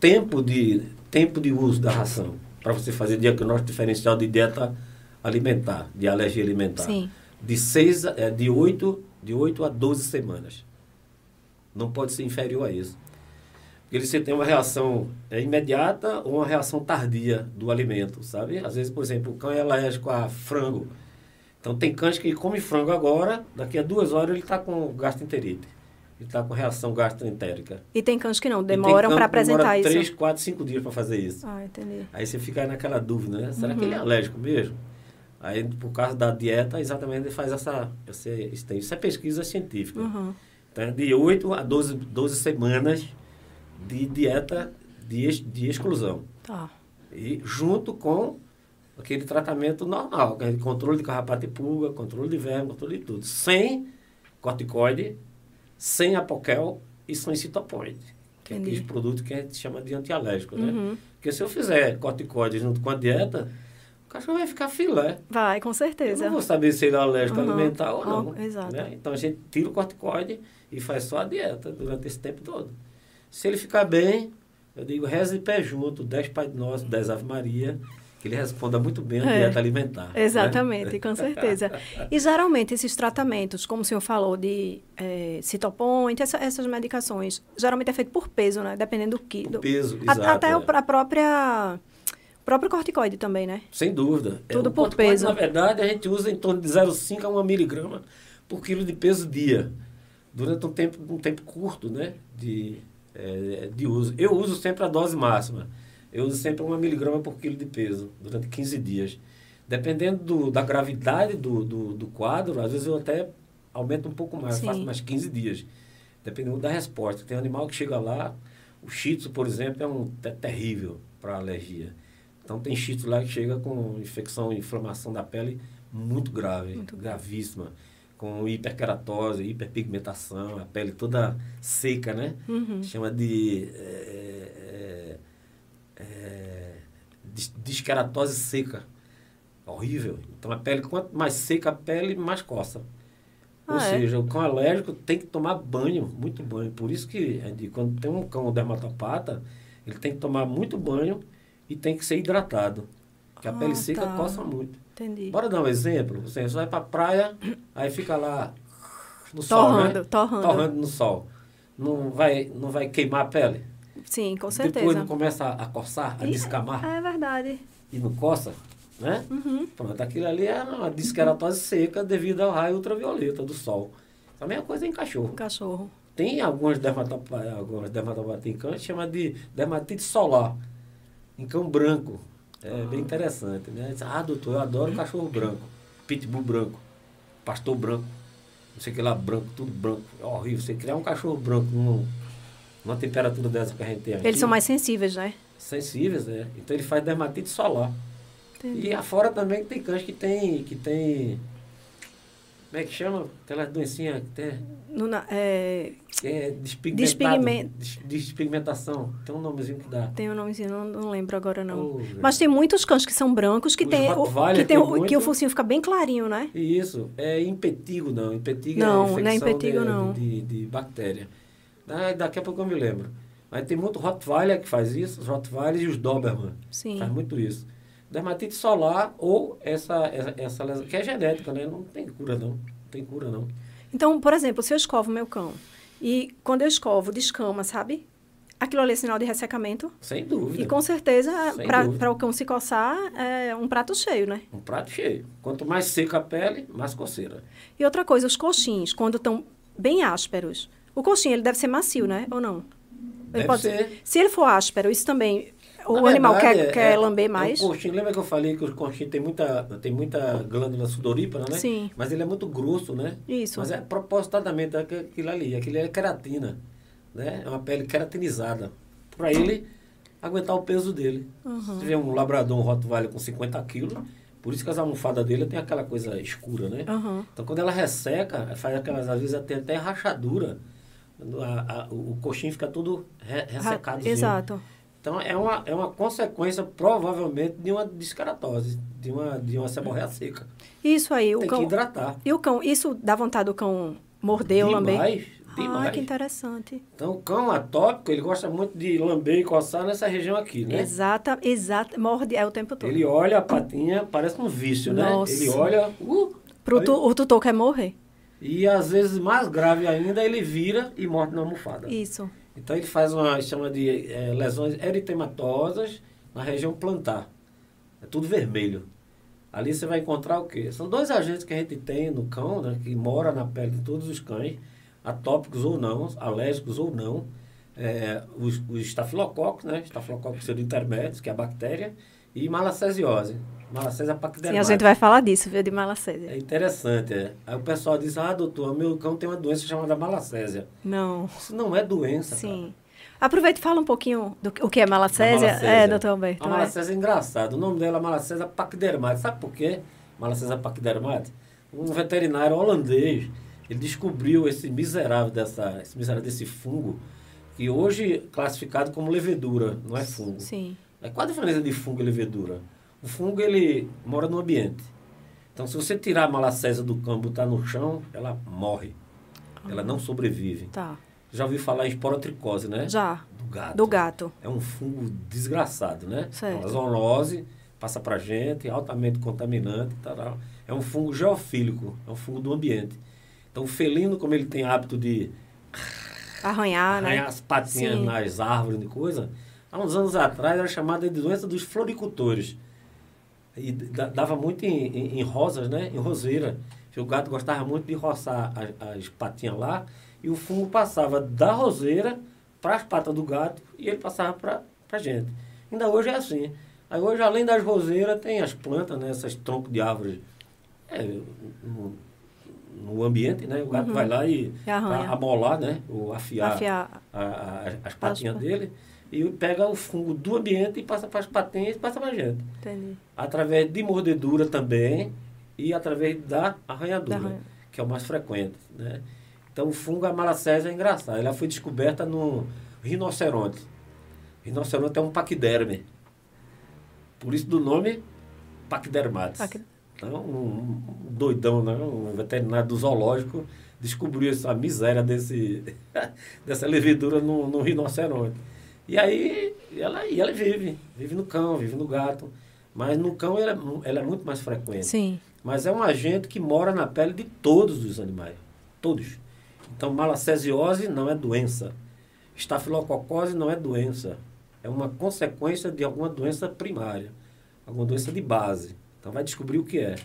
Tempo de, tempo de uso da ração para você fazer diagnóstico diferencial de dieta alimentar, de alergia alimentar. Sim. De, seis, é, de, 8, de 8 a 12 semanas. Não pode ser inferior a isso. Porque você tem uma reação é, imediata ou uma reação tardia do alimento, sabe? Às vezes, por exemplo, o cão é alérgico a frango. Então, tem cães que come frango agora, daqui a duas horas ele está com gastroenterite. Ele está com reação gastroentérica. E tem cães que não, demoram para que demora apresentar isso. três, quatro, cinco dias para fazer isso. Ah, entendi. Aí você fica naquela dúvida, né? Será que Uhum. ele é alérgico mesmo? Aí, por causa da dieta, exatamente ele faz essa. essa isso, é pesquisa científica. Uhum. Então, é de 8 a 12, 12 semanas de dieta de, de exclusão. Tá. E junto com aquele tratamento normal, que é controle de carrapato e pulga, controle de verme, controle de tudo. Sem corticoide, sem apoquel e sem citopoide. Que é Entendi. aqueles produtos que a gente chama de antialérgico, né? Uhum. Porque se eu fizer corticoide junto com a dieta, o cachorro vai ficar filé. Vai, com Eu certeza. não vou saber se ele é alérgico Uhum. alimentar ou não. Ah, exato. né? Então a gente tira o corticoide e faz só a dieta durante esse tempo todo. Se ele ficar bem, eu digo, reza de pé junto, 10 Pai Nosso, 10 Ave Maria, que ele responda muito bem a É. dieta alimentar. né? Exatamente, com certeza. E geralmente esses tratamentos, como o senhor falou, de é, citoponte, essa- essas medicações, geralmente é feito por peso, né? Dependendo do que. Do- peso, a- exato. até é. a própria. O próprio corticoide também, né? Sem dúvida. É, Tudo o por peso. Na verdade, a gente usa em torno de 0,5 a 1 miligrama por quilo de peso dia. Durante um tempo, um tempo curto né, de, eh, de uso. Eu uso sempre a dose máxima. Eu uso sempre 1 miligrama por quilo de peso durante 15 dias. Dependendo do, da gravidade do, do, do quadro, às vezes eu até aumento um pouco mais, Sim. faço mais 15 dias. Dependendo da resposta. Tem animal que chega lá, o shih tzu, por exemplo, é um é terrível para alergia. Então tem shih tzu lá que chega com infecção, inflamação da pele muito grave, Muito gravíssima, com hiperkeratose, hiperpigmentação, a pele toda seca, né? Uhum. Chama de é, disqueratose seca. Horrível. Então a pele, quanto mais seca a pele, mais coça. Ah, Ou é? seja, o cão alérgico tem que tomar banho, muito banho. Por isso que quando tem um cão dermatopata, ele tem que tomar muito banho e tem que ser hidratado. Porque a Ah, pele seca tá. coça muito. Entendi. Bora dar um exemplo. Você vai pra praia, aí fica lá no sol, né? Torrando, torrando. Torrando no sol. Não vai, não vai queimar a pele? Sim, com Depois certeza. não começa a coçar, a E- descamar É verdade. e não coça, né? Uhum. Pronto, aquilo ali é uma disqueratose seca devido ao raio ultravioleta do sol. A mesma coisa em cachorro. Cachorro. Tem algumas dermatopatias, algumas dermatopatias em cão chama de dermatite solar, em cão branco. É bem interessante, né? Ah, doutor, eu adoro cachorro branco, pitbull branco, pastor branco, não sei o que lá, branco, tudo branco. É horrível. Você criar um cachorro branco num, numa temperatura dessa que a gente tem aqui. Eles são mais sensíveis, né? sensíveis, né? Então ele faz dermatite solar. Entendi. E afora também tem cães que tem, que tem. Como é que chama? Aquelas doencinhas que tem. Na- é, é Despigmentação. Tem um nomezinho que dá. tem um nomezinho, não, não lembro agora não. Oh. Mas tem muitos cães que são brancos que Os tem, o, que, tem que o focinho fica bem clarinho, né? Isso, é impetigo não. Impetigo Não, é não é infecção impetigo, de, não. De, de bactéria. Ah, daqui a pouco eu me lembro. Mas tem muito Rottweiler que faz isso, os Rottweilers e os Doberman. Sim. Faz muito isso. Dermatite solar ou essa, essa, essa lesão, que é genética, né? Não tem cura não. Não tem cura não. Então, por exemplo, se eu escovo meu cão e quando eu escovo, descama, sabe? Aquilo ali é sinal de ressecamento. Sem dúvida. E com certeza, para o cão se coçar, é um prato cheio, né? Um prato cheio. Quanto mais seca a pele, mais coceira. E outra coisa, os coxins, quando estão bem ásperos. O coxinho, ele deve ser macio, né? Ou não? Ele Deve ser. Se ele for áspero, isso também... O Na animal verdade, quer, quer é- lamber é um mais? coxinho. Lembra que eu falei que o coxinho tem muita, tem muita glândula sudorípara, né? Sim. Mas ele é muito grosso, né? Isso. Mas é propositadamente aqu- aquilo ali. Aquilo é queratina. Né? É uma pele queratinizada. Para ele aguentar o peso dele. Uhum. Se tiver um labrador, um Rottweiler com 50 quilos, por isso que as almofadas dele tem aquela coisa escura, né? Aham. Então, quando ela resseca, faz aquelas, às vezes, tem até rachadura. A- a- o, o coxinho fica todo re, ressecado. Exato. Então, é uma, é uma consequência, provavelmente, de uma descaratose, de uma, de uma seborreia seca. Isso aí, o Tem cão... que hidratar. E o cão, isso dá vontade do cão morder ou lamber? Demais, Ah, que interessante. Então, o cão atópico, ele gosta muito de lamber e coçar nessa região aqui, né? Exata, exata, morde é o tempo todo. Ele olha a patinha, parece um vício, né? Nossa. Ele olha, uh, Pro tu, o tutor quer morrer. E às vezes mais grave ainda, ele vira e morre na almofada. Isso. Então ele faz uma chama de eh, lesões eritematosas na região plantar. É tudo vermelho. Ali você vai encontrar o quê? São dois agentes que a gente tem no cão, né, que mora na pele de todos os cães, atópicos ou não, alérgicos ou não. É, os, os estafilococos, né? Estafilococos intermédios, que é a bactéria, e malacesiose. Malacésia Sim, a paquidermática. gente vai falar disso, viu, de malacésia. É interessante, é. Aí o pessoal diz, ah, doutor, meu cão tem uma doença chamada malacésia. Não. Isso não é doença, cara. Sim. Aproveita e fala um pouquinho do que- o que é malacésia. A É, doutor Alberto. A é. malacésia é engraçado. O nome dela é malacésia paquidermate. Sabe por quê? Malacésia paquidermate? Um veterinário holandês, ele descobriu esse miserável, dessa, esse miserável desse fungo, que hoje é classificado como levedura, não é fungo. Sim. É qual a diferença de fungo e levedura? O fungo, ele mora no ambiente. Então, se você tirar a malacésia do cão e botar no chão, ela morre. Ela não sobrevive. Tá. Já ouviu falar em esporotricose, né? Já. Do gato. Do gato. É um fungo desgraçado, né? Certo. A zoonose passa pra gente, altamente contaminante, tará. é um fungo geofílico, é um fungo do ambiente. Então, o felino, como ele tem hábito de Arranhar, arranhar né? as patinhas Sim. nas árvores e coisa, há uns anos atrás era chamada de doença dos floricultores. E da- dava muito em, em- em rosas, né? Em roseira. O gato gostava muito de roçar as, as patinhas lá e o fungo passava da roseira para as patas do gato e ele passava para a gente. Ainda hoje é assim. Aí hoje, além das roseiras, tem as plantas, né? Esses troncos de árvores é, no, no ambiente, né? O gato Uhum. vai lá e E amolar, né? Ou afiar, Afiar. a- a- as patinhas As- dele e pega o fungo do ambiente e passa para as patinhas e passa para a gente. Entendi. Através de mordedura também e através da arranhadura, Da que é o mais frequente, né? Então o fungo, a malacésia é engraçado. Ela foi descoberta no rinoceronte. Rinoceronte é um paquiderme. Por isso do nome Pachydermatis. Pac- Então, um, um doidão, né? um veterinário do zoológico, descobriu essa miséria desse, dessa levedura no, no rinoceronte. E aí ela, e ela vive, vive no cão, vive no gato. Mas no cão ela, é ela é muito mais frequente. Sim. Mas é um agente que mora na pele de todos os animais. Todos. Então, malacesiose não é doença. Estafilococose não é doença. É uma consequência de alguma doença primária. Alguma doença de base. Então, vai descobrir o que é.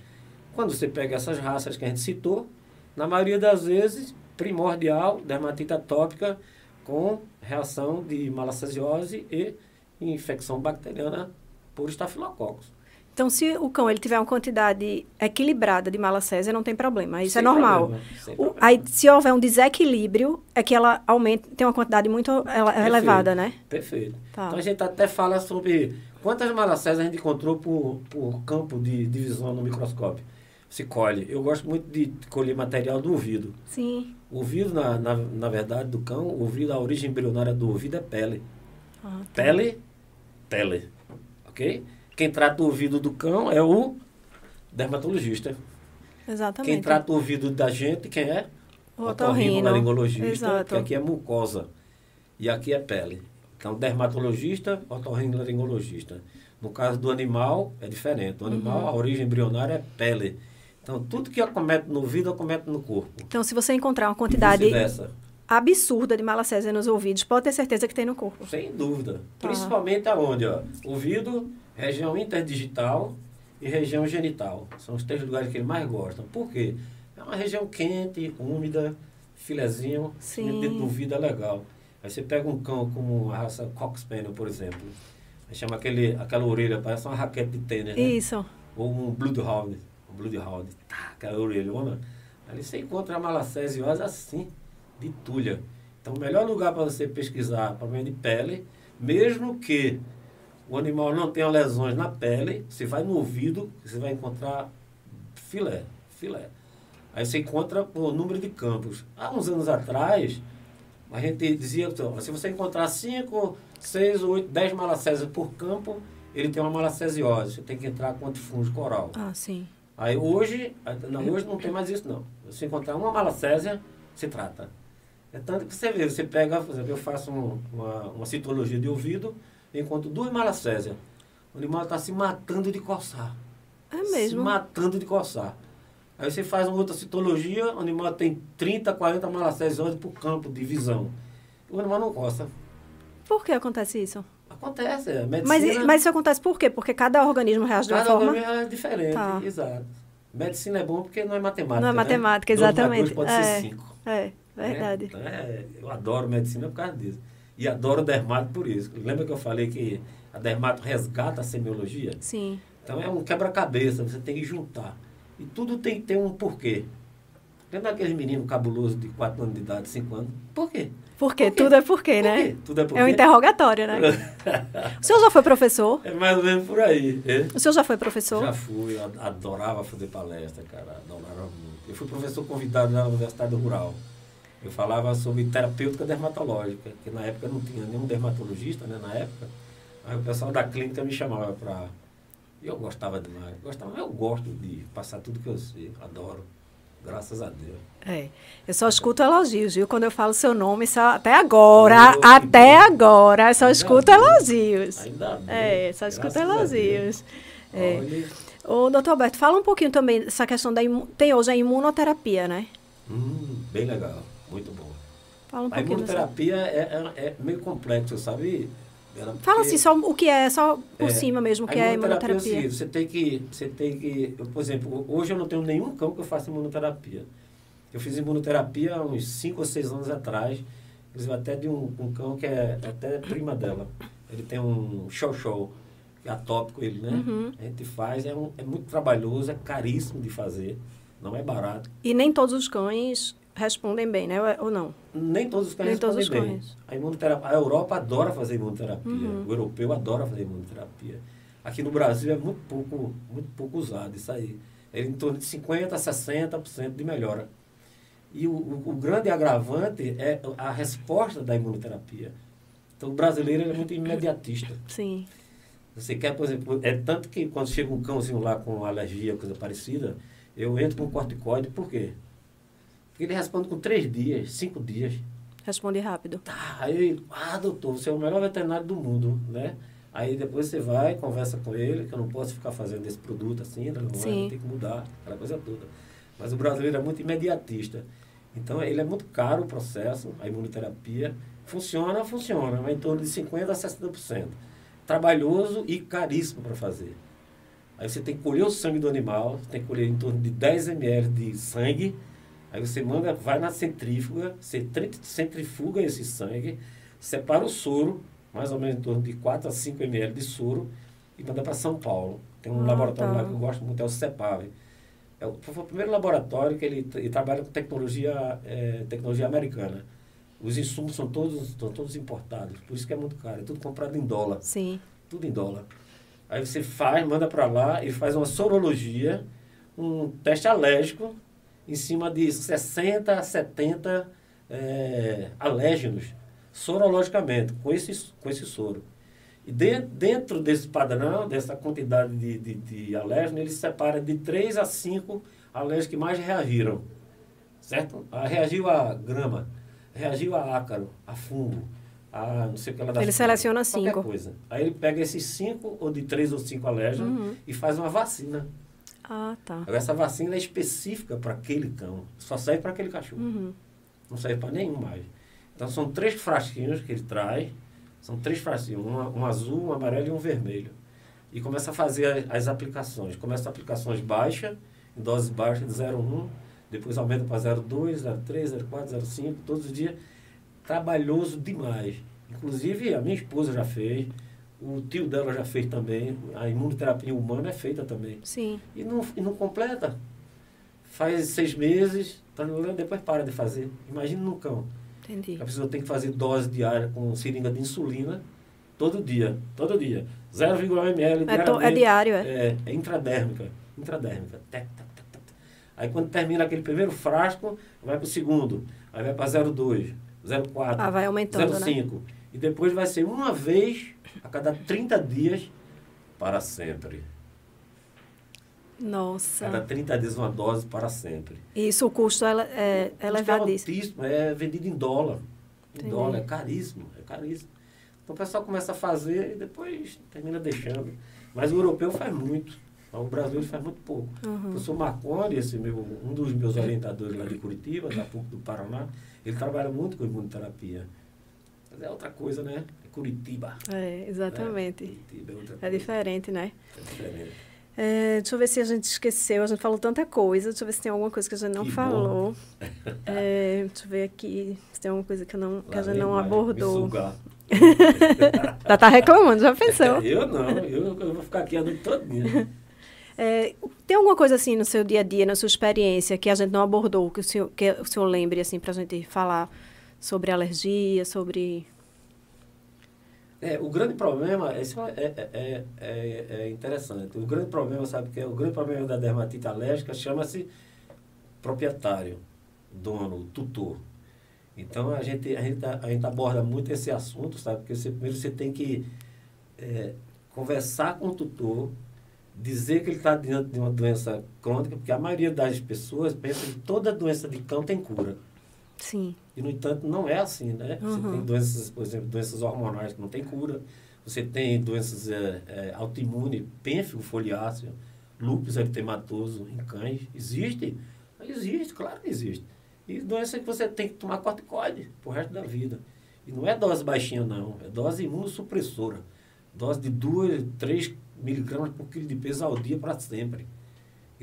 Quando você pega essas raças que a gente citou, na maioria das vezes, primordial, dermatite atópica com reação de malacesiose e infecção bacteriana por estafilococos. Então, se o cão ele tiver uma quantidade equilibrada de malacésia, não tem problema. Isso Sem é normal. problema, O- problema. aí, se houver um desequilíbrio, é que ela aumenta, tem uma quantidade muito ele- elevada, né? Perfeito. Tá. Então a gente até fala sobre quantas malacésias a gente encontrou por, por campo de divisão no microscópio. Se colhe. Eu gosto muito de colher material do ouvido. Sim. O ouvido, na, na, na verdade, do cão, o ouvido, a origem embrionária do ouvido é pele. Ah, tá. Pele, pele. Ok? Quem trata o ouvido do cão é o dermatologista. Exatamente. Quem trata o ouvido da gente, quem é? O otorrino. laringologista, Exato. que aqui é mucosa e aqui é pele. Então, dermatologista, otorrinolaringologista. No caso do animal, é diferente. O animal, Uhum. a origem embrionária é pele. Então, tudo que acomete no ouvido, acomete no corpo. Então, se você encontrar uma quantidade absurda de malacésia nos ouvidos, pode ter certeza que tem no corpo. Sem dúvida. Tá. Principalmente aonde? Ó? Ouvido, região interdigital e região genital. São os três lugares que ele mais gosta. Por quê? É uma região quente, úmida, filezinho, Sim. dentro do ouvido é legal. Aí você pega um cão como a raça Cox Spaniel, por exemplo. Aí chama aquele, aquela orelha, parece uma raquete de tênis, né? Isso. Ou um Bloodhound. Bloodhound. Tá, aquela orelhona. Ali você encontra a malacesiose assim, de tulha. Então, o melhor lugar para você pesquisar problema de pele, mesmo que o animal não tenha lesões na pele, você vai no ouvido, você vai encontrar filé, filé. Aí você encontra por número de campos. Há uns anos atrás, a gente dizia, então, se você encontrar 5, 6, 8, 10 malacésias por campo, ele tem uma malacesiose. Você tem que entrar com antifúngico oral. Ah, sim. Aí hoje, não, hoje não tem mais isso não. Se encontrar uma malacésia, se trata. É tanto que você vê, você pega, por exemplo, eu faço um- uma, uma citologia de ouvido, eu encontro duas malacésias. O animal está se matando de coçar. É Se mesmo. matando de coçar. Aí você faz uma outra citologia, o animal tem 30, 40 malacesiose por campo de visão. O animal não coça. Por que acontece isso? Acontece, é Mas, medicina. mas isso acontece por quê? Porque cada organismo reage de uma Cada forma. organismo é diferente, Tá. exato. Medicina é bom porque não é matemática. Não é né? matemática, mais exatamente. dois pode É. ser cinco. É, né? verdade. Então, é, eu adoro medicina por causa disso. E adoro dermato por isso. Lembra que eu falei que a dermato resgata a semiologia? Sim. Então é um quebra-cabeça, você tem que juntar. E tudo tem que ter um porquê. Lembra aquele menino cabuloso de 4 anos de idade, 5 anos? Por quê? Porque Por quê? tudo é porquê, Por né? quê? Tudo é por É um interrogatório, né? O senhor já foi professor? É mais ou menos por aí. é? O senhor já foi professor? Já fui, eu adorava fazer palestra, cara, adorava muito. Eu fui professor convidado na Universidade Rural. Eu falava sobre terapêutica dermatológica, que na época não tinha nenhum dermatologista, né, na época. Aí o pessoal da clínica me chamava para... E eu gostava demais, gostava, eu gosto de passar tudo que eu sei, adoro, graças a Deus. É. Eu só escuto elogios, viu? Quando eu falo seu nome, só até agora, até agora, eu só Ainda escuto bem. elogios. Ainda bem. É, só escuto graças a elogios. É. Ô, doutor Alberto, fala um pouquinho também dessa questão da tem hoje a imunoterapia, né? hum, bem legal, muito bom. Fala um A pouquinho dessa. imunoterapia é, é, é meio complexo, sabe? Ela- Fala assim, só o que é, só por É, cima mesmo, o que é É imunoterapia. seguinte, você tem que, você tem que, eu, por exemplo, hoje eu não tenho nenhum cão que eu faça imunoterapia. Eu fiz imunoterapia há uns 5 ou 6 anos atrás, inclusive até de um, um cão que é até prima dela. Ele tem um show-show, que é atópico ele, né? Uhum. A gente faz, é, um, é muito trabalhoso, é caríssimo de fazer, não é barato. E nem todos os cães respondem bem, né? Ou- Ou não? Nem todos os cães respondem bem. cães. A, imunoterapia, a Europa adora fazer imunoterapia. Uhum. O europeu adora fazer imunoterapia. Aqui no Brasil é muito pouco, muito pouco usado isso aí. É em torno de 50% a 60% de melhora. E o, o, o grande agravante é a resposta da imunoterapia. Então o brasileiro é muito imediatista. Sim. Você quer, por exemplo, é tanto que quando chega um cãozinho lá com alergia, coisa parecida, eu entro com corticoide, por quê? Ele responde com três dias, cinco dias. Responde rápido. Tá, aí, ah, doutor, você é o melhor veterinário do mundo, né? Aí depois você vai, conversa com ele, que eu não posso ficar fazendo esse produto assim, né? não é, Sim. tem que mudar, aquela coisa toda. Mas o brasileiro é muito imediatista. Então, ele é muito caro o processo, a imunoterapia. Funciona, funciona, mas em torno de 50% a 60%. Trabalhoso e caríssimo para fazer. Aí você tem que colher o sangue do animal, você tem que colher em torno de 10 ml de sangue. Aí você manda, vai na centrífuga, você tri- centrifuga esse sangue, separa o soro, mais ou menos em torno de 4 a 5 ml de soro, e manda para São Paulo. Tem um Ah, laboratório tá. lá que eu gosto muito, é o CEPAV. É o, foi o primeiro laboratório que ele, ele trabalha com tecnologia, eh, tecnologia americana. Os insumos são todos, são todos importados, por isso que é muito caro, é tudo comprado em dólar Sim. tudo em dólar. Aí você faz, manda para lá e faz uma sorologia, um teste alérgico em cima de 60 a 70 eh, alérgenos, sorologicamente, com esse, com esse soro. E de- dentro desse padrão, dessa quantidade de, de, de alérgenos, ele separa de 3 a 5 alérgenos que mais reagiram. Certo? Ah, reagiu a grama, reagiu a ácaro, a fungo, a não sei o que lá das Ele seleciona cinco. coisa. Aí ele pega esses cinco, ou de três ou cinco alérgenos, Uhum. e faz uma vacina. Ah, tá. Agora, essa vacina é específica para aquele cão. Só serve para aquele cachorro. Uhum. Não serve para nenhum mais. Então, são três frasquinhos que ele traz. São três frasquinhos. Um, um azul, um amarelo e um vermelho. E começa a fazer a- as aplicações. Começa aplicações baixas, em dose baixa de 0,1. Depois aumenta para 0,2, 0,3, 0,4, 0,5. Todos os dias. Trabalhoso demais. Inclusive, a minha esposa já fez. O tio dela já fez também. A imunoterapia humana é feita também Sim. e não, e não completa. Faz seis meses, tá no- depois para de fazer. Imagina no cão. Entendi. A pessoa tem que fazer dose diária com seringa de insulina todo dia. Todo dia. 0,1 ml É, to- é diário, é? É, é intradérmica. Intradérmica. Tec, tec, tec, tec. Aí quando termina aquele primeiro frasco, vai para o segundo. Aí vai para 0,2, 0,4, Ah, vai aumentando, né? 0,5. E depois vai ser uma vez a cada 30 dias para sempre. Nossa. Cada 30 dias uma dose para sempre. Isso, o custo é, é É elevadíssimo. altíssimo, é vendido em dólar. Em Entendi. dólar, é caríssimo, é caríssimo. Então o pessoal começa a fazer e depois termina deixando. Mas o europeu faz muito. O brasileiro faz muito pouco. Uhum. O professor Marconi, esse meu, um dos meus orientadores lá de Curitiba, da PUC do Paraná, ele trabalha muito com imunoterapia. Mas é outra coisa, né? É Curitiba. É, exatamente. Curitiba é outra É coisa. diferente, né? É diferente. É, deixa eu ver se a gente esqueceu. A gente falou tanta coisa. Deixa eu ver se tem alguma coisa que a gente não Que falou. É, deixa eu ver aqui se tem alguma coisa que, não, que a gente não abordou. Já tá reclamando, já pensou? Eu não, eu, eu vou ficar aqui a noite todinha. É, tem alguma coisa assim no seu dia a dia, na sua experiência, que a gente não abordou, que o senhor, que o senhor lembre, assim, pra gente falar sobre alergia, sobre... É, o grande problema, esse é, é, é, é, é interessante. O grande problema, sabe que é? O grande problema da dermatite alérgica chama-se proprietário, dono, tutor. Então a gente, a, gente, a gente aborda muito esse assunto, sabe? Porque você, primeiro você tem que é, conversar com o tutor, dizer que ele está diante de uma doença crônica, porque a maioria das pessoas pensa que toda doença de cão tem cura. Sim. E, no entanto, não é assim, né? Você Uhum. tem doenças, por exemplo, doenças hormonais que não tem cura. Você tem doenças é, é, autoimunes, pênfigo foliáceo, lúpus eritematoso em cães. Existe? Existe, claro que existe. E doença que você tem que tomar corticoide pro resto da vida. E não é dose baixinha, não. É dose imunossupressora. Dose de 2, 3 miligramas por quilo de peso ao dia para sempre.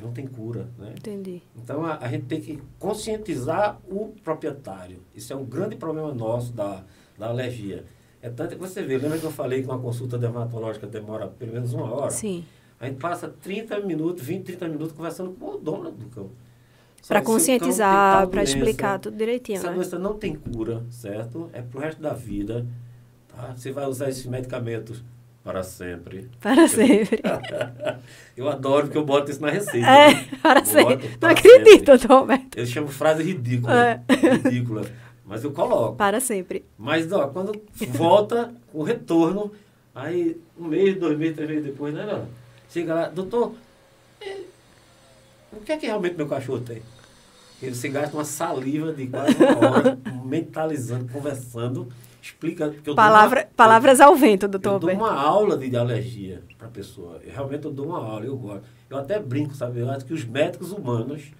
E não tem cura, né? Entendi. Então a, a gente tem que conscientizar o proprietário. Isso é um grande problema nosso da, da alergia. É tanto que você vê, lembra que eu falei que uma consulta dermatológica demora pelo menos uma hora? Sim. A gente passa 30 minutos, 20, 30 minutos conversando com o dono do cão. Para conscientizar, para explicar tudo direitinho, Essa né? doença não tem cura, certo? É pro resto da vida. Tá? Você vai usar esses medicamentos para sempre. Para sempre. eu adoro porque eu boto isso na receita. É, né? para Eu sempre. boto Não para acredito. Roberto. Eu chamo frase ridícula. É. Ridícula. Mas eu coloco. Para sempre. Mas ó, quando volta o retorno, Aí, um mês, dois meses, três meses depois, né, não? Chega lá, doutor, o que é que realmente meu cachorro tem? Ele se gasta uma saliva de quase uma hora, mentalizando, conversando, explica. Que eu Palavra, uma, palavras ao vento, doutor. Eu dou uma aula de, de alergia para a pessoa. Eu, realmente eu dou uma aula, eu gosto. Eu até brinco, sabe? Eu acho que os médicos humanos,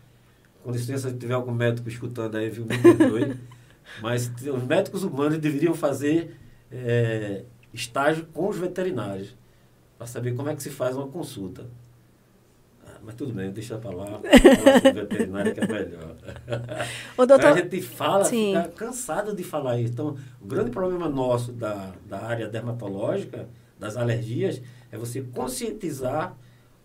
com licença, se tiver algum médico escutando aí, viu, me perdoe, mas os médicos humanos deveriam fazer é, estágio com os veterinários, para saber como é que se faz uma consulta. Mas tudo bem, deixa para lá, falar sobre veterinário que é melhor. Doutor... A gente fala, Sim. fica cansado de falar isso. Então, o grande problema nosso da, da área dermatológica, das alergias, é você conscientizar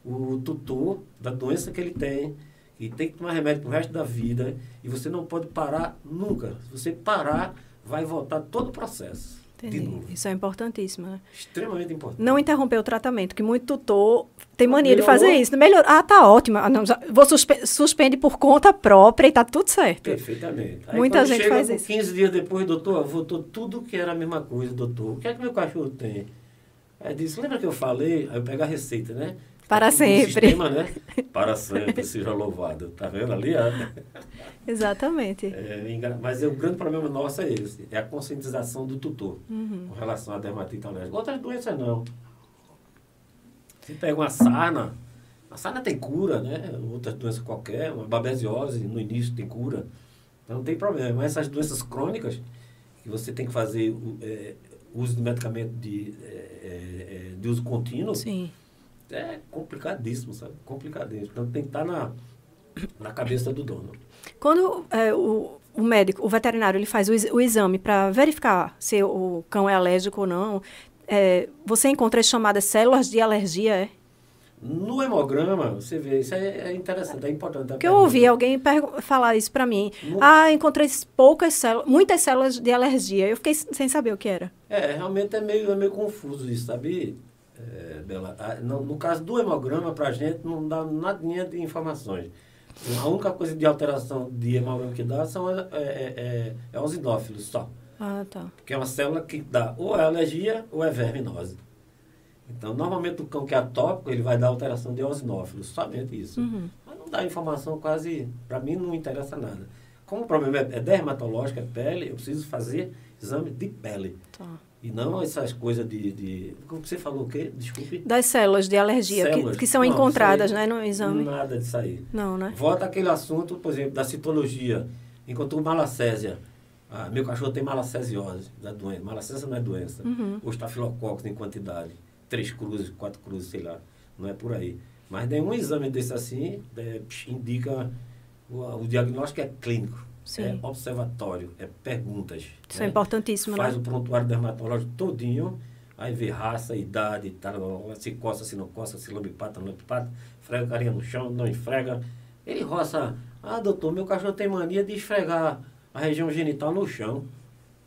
o tutor da doença que ele tem, e tem que tomar remédio pro resto da vida, e você não pode parar nunca. Se você parar, vai voltar todo o processo. Entendi. Isso é importantíssimo, né? Extremamente importante. Não interromper o tratamento, que muito tutor tem mania Melhorou. de fazer isso. Melhor, ah, tá ótimo. Ah, não, já, vou suspe suspende por conta própria e tá tudo certo. Perfeitamente. Aí, Muita gente faz isso. 15 dias depois, doutor, voltou tudo que era a mesma coisa, doutor. O que é que meu cachorro tem? Aí disse, lembra que eu falei? Aí eu pego a receita, né? Para sempre. Sistema, né? Para sempre, seja louvado. Tá vendo ali? Exatamente. É, mas é, o grande problema nosso é esse, é a conscientização do tutor uhum. com relação à dermatite alérgica. Outras doenças não. Se pega uma sarna, a sarna tem cura, né? Outras doenças qualquer, uma babesiose no início tem cura. Então não tem problema. Mas essas doenças crônicas, que você tem que fazer é, uso de medicamento de, é, é, é, de uso contínuo, Sim. É complicadíssimo, sabe? Complicadíssimo. Então tem que estar na, na cabeça do dono. Quando é, o, o médico, o veterinário, ele faz o, o exame para verificar se o cão é alérgico ou não, é, você encontra as chamadas células de alergia, é? No hemograma, você vê, isso é, é interessante, é importante. Porque eu ouvi alguém falar isso para mim. No... Ah, encontrei poucas células, muitas células de alergia. Eu fiquei sem saber o que era. É, realmente é meio, é meio confuso isso, sabe, é, Bela? Ah, no, no, caso do hemograma, para a gente não dá nada de informações. A única coisa de alteração de hemograma que dá são é, é, é, é os indófilos só. Ah, tá. Que é uma célula que dá ou é alergia ou é verminose. Então, normalmente o cão que é atópico, ele vai dar alteração de eosinófilos, somente isso. Uhum. Mas não dá informação quase, para mim não interessa nada. Como o problema é, é dermatológico, é pele, eu preciso fazer exame de pele. Tá. E não essas coisas de, de. Como você falou o quê? Desculpe. Das células de alergia, células. Que, que são não, encontradas né, no exame. Nada disso aí. Não, né? Volta aquele assunto, por exemplo, da citologia. Encontrou malacésia. Ah, meu cachorro tem malacesiose, da doença. Malacésia não é doença. Uhum. Ou estafilococos em quantidade. Três cruzes, quatro cruzes, sei lá. Não é por aí. Mas nenhum exame desse assim é, indica. O, o diagnóstico é clínico. Sim. É observatório, é perguntas. Isso é né? é importantíssimo, Faz né? o prontuário dermatológico todinho, aí vê raça, idade, tal, se coça, se não coça, se lambe pata, não lambe pata, frega carinha no chão, não esfrega. Ele roça, ah, doutor, meu cachorro tem mania de esfregar a região genital no chão.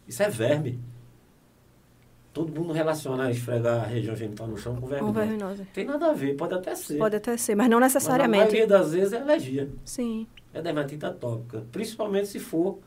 Isso é verme. Todo mundo relaciona esfregar a região genital no chão com verminose. Com verminose. Tem nada a ver, pode até ser. Pode até ser, mas não necessariamente. Mas a maioria das vezes é alergia. Sim é dermatite atópica, principalmente se for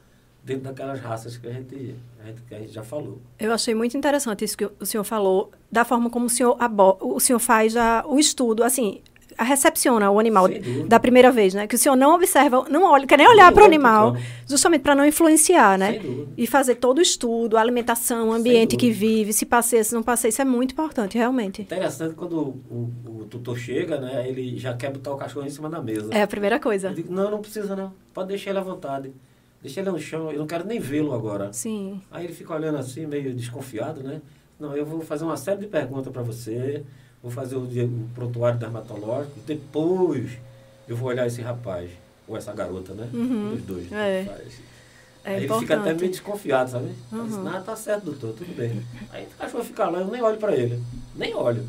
dentro daquelas raças que a gente, a gente, que a gente já falou. Eu achei muito interessante isso que o senhor falou, da forma como o senhor, o senhor faz a, o estudo, assim, recepciona o animal da primeira vez, né? Que o senhor não observa, não olha, quer nem olhar para o animal, justamente para não influenciar, né? E fazer todo o estudo, a alimentação, o ambiente que vive, se passeia, se não passeia, isso é muito importante, realmente. Interessante quando o, o, o, tutor chega, né? Ele já quer botar o cachorro em cima da mesa. É a primeira coisa. Eu digo, não, não precisa não. Pode deixar ele à vontade. Deixa ele no chão, eu não quero nem vê-lo agora. Sim. Aí ele fica olhando assim, meio desconfiado, né? Não, eu vou fazer uma série de perguntas para você vou fazer o, o prontuário dermatológico, depois eu vou olhar esse rapaz, ou essa garota, né? Uhum. Os dois. É. É Aí ele fica até meio desconfiado, sabe? Uhum. Diz, tá certo, doutor, tudo bem. Aí o cachorro fica lá, eu nem olho para ele. Nem olho.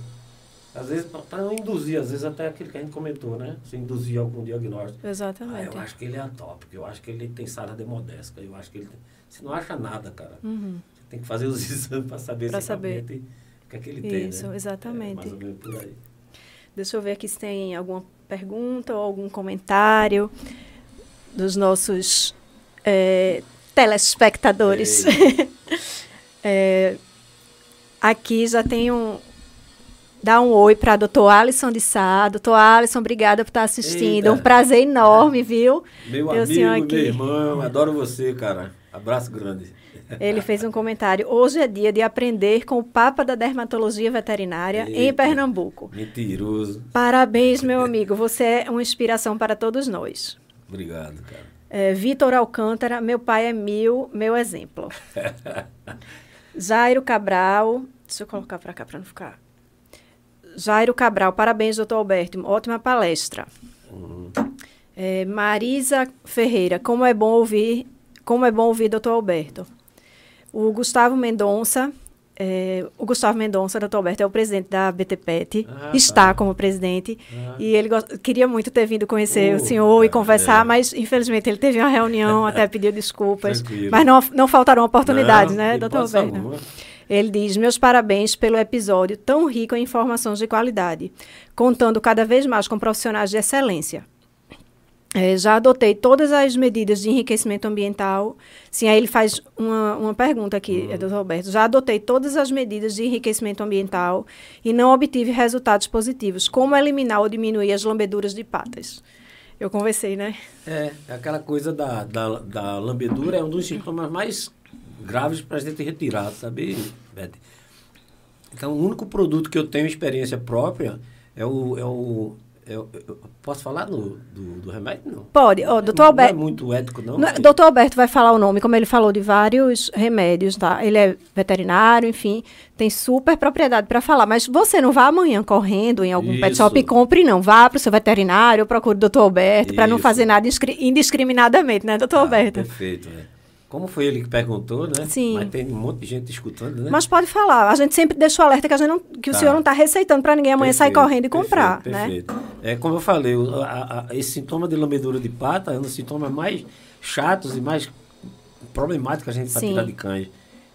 Às vezes, para não induzir, às vezes até aquilo que a gente comentou, né? Se induzir algum diagnóstico. Exatamente. Ah, eu acho que ele é atópico, eu acho que ele tem sara demodesca, eu acho que ele tem... Você não acha nada, cara. Uhum. Você tem que fazer os exames para saber pra se saber. realmente que, é que ele tem. Isso, né? exatamente. É mais ou menos por aí. Deixa eu ver aqui se tem alguma pergunta ou algum comentário dos nossos é, telespectadores. é, aqui já tem um. Dá um oi para doutor Alisson de Sá. Doutor Alisson, obrigada por estar assistindo. Eita. Um prazer enorme, viu? Meu Ter amigo, meu irmão, adoro você, cara. Abraço grande. Ele fez um comentário. Hoje é dia de aprender com o Papa da Dermatologia Veterinária em Eita. Pernambuco. Mentiroso. Parabéns, meu amigo. Você é uma inspiração para todos nós. Obrigado, cara. É, Vitor Alcântara, meu pai é mil, meu exemplo. Jairo Cabral, deixa eu colocar para cá para não ficar. Jairo Cabral, parabéns, doutor Alberto, ótima palestra. É, Marisa Ferreira, como é bom ouvir, como é bom ouvir doutor Alberto. O Gustavo Mendonça, é, o Gustavo Mendonça, doutor Alberto, é o presidente da BTPET, Ah, está tá. como presidente, Ah. e ele queria muito ter vindo conhecer Oh, o senhor e tá, conversar, é. mas infelizmente ele teve uma reunião, até pediu desculpas, Tranquilo. mas não, não faltaram oportunidades, Não, né, doutor Alberto? alguma. Ele diz: Meus parabéns pelo episódio tão rico em informações de qualidade, contando cada vez mais com profissionais de excelência. Eh, já adotei todas as medidas de enriquecimento ambiental. Sim, aí ele faz uma, uma pergunta aqui, Uhum. eh, doutor Roberto. Já adotei todas as medidas de enriquecimento ambiental e não obtive resultados positivos. Como eliminar ou diminuir as lambeduras de patas? Eu conversei, né? É, aquela coisa da, da, da lambedura é um dos sintomas mais graves para a gente retirar, sabe, Beth? Então, o único produto que eu tenho experiência própria é o. É o é o- eu posso falar do, do, do remédio? Não. Pode. Ó, doutor não Alberto. é muito ético, não. Não, porque- Doutor Alberto vai falar o nome, como ele falou de vários remédios, tá? Ele é veterinário, enfim, tem super propriedade para falar. Mas você não vá amanhã correndo em algum pet Isso. shop e compre, não. Vá para o seu veterinário, procure o doutor Alberto, para não fazer nada indiscriminadamente, né, doutor Ah, Alberto? Perfeito, é. Como foi ele que perguntou, né? Sim. Mas tem um monte de gente escutando, né? Mas pode falar. A gente sempre deixa o alerta que, a gente não- que o Tá. senhor não está receitando para ninguém amanhã sair Perfeito, correndo e comprar, perfeito, né? perfeito. É como eu falei, o- a- a- esse sintoma de lambedura de pata é um dos sintomas mais chatos e mais problemáticos que a gente Sim. tirar de cães.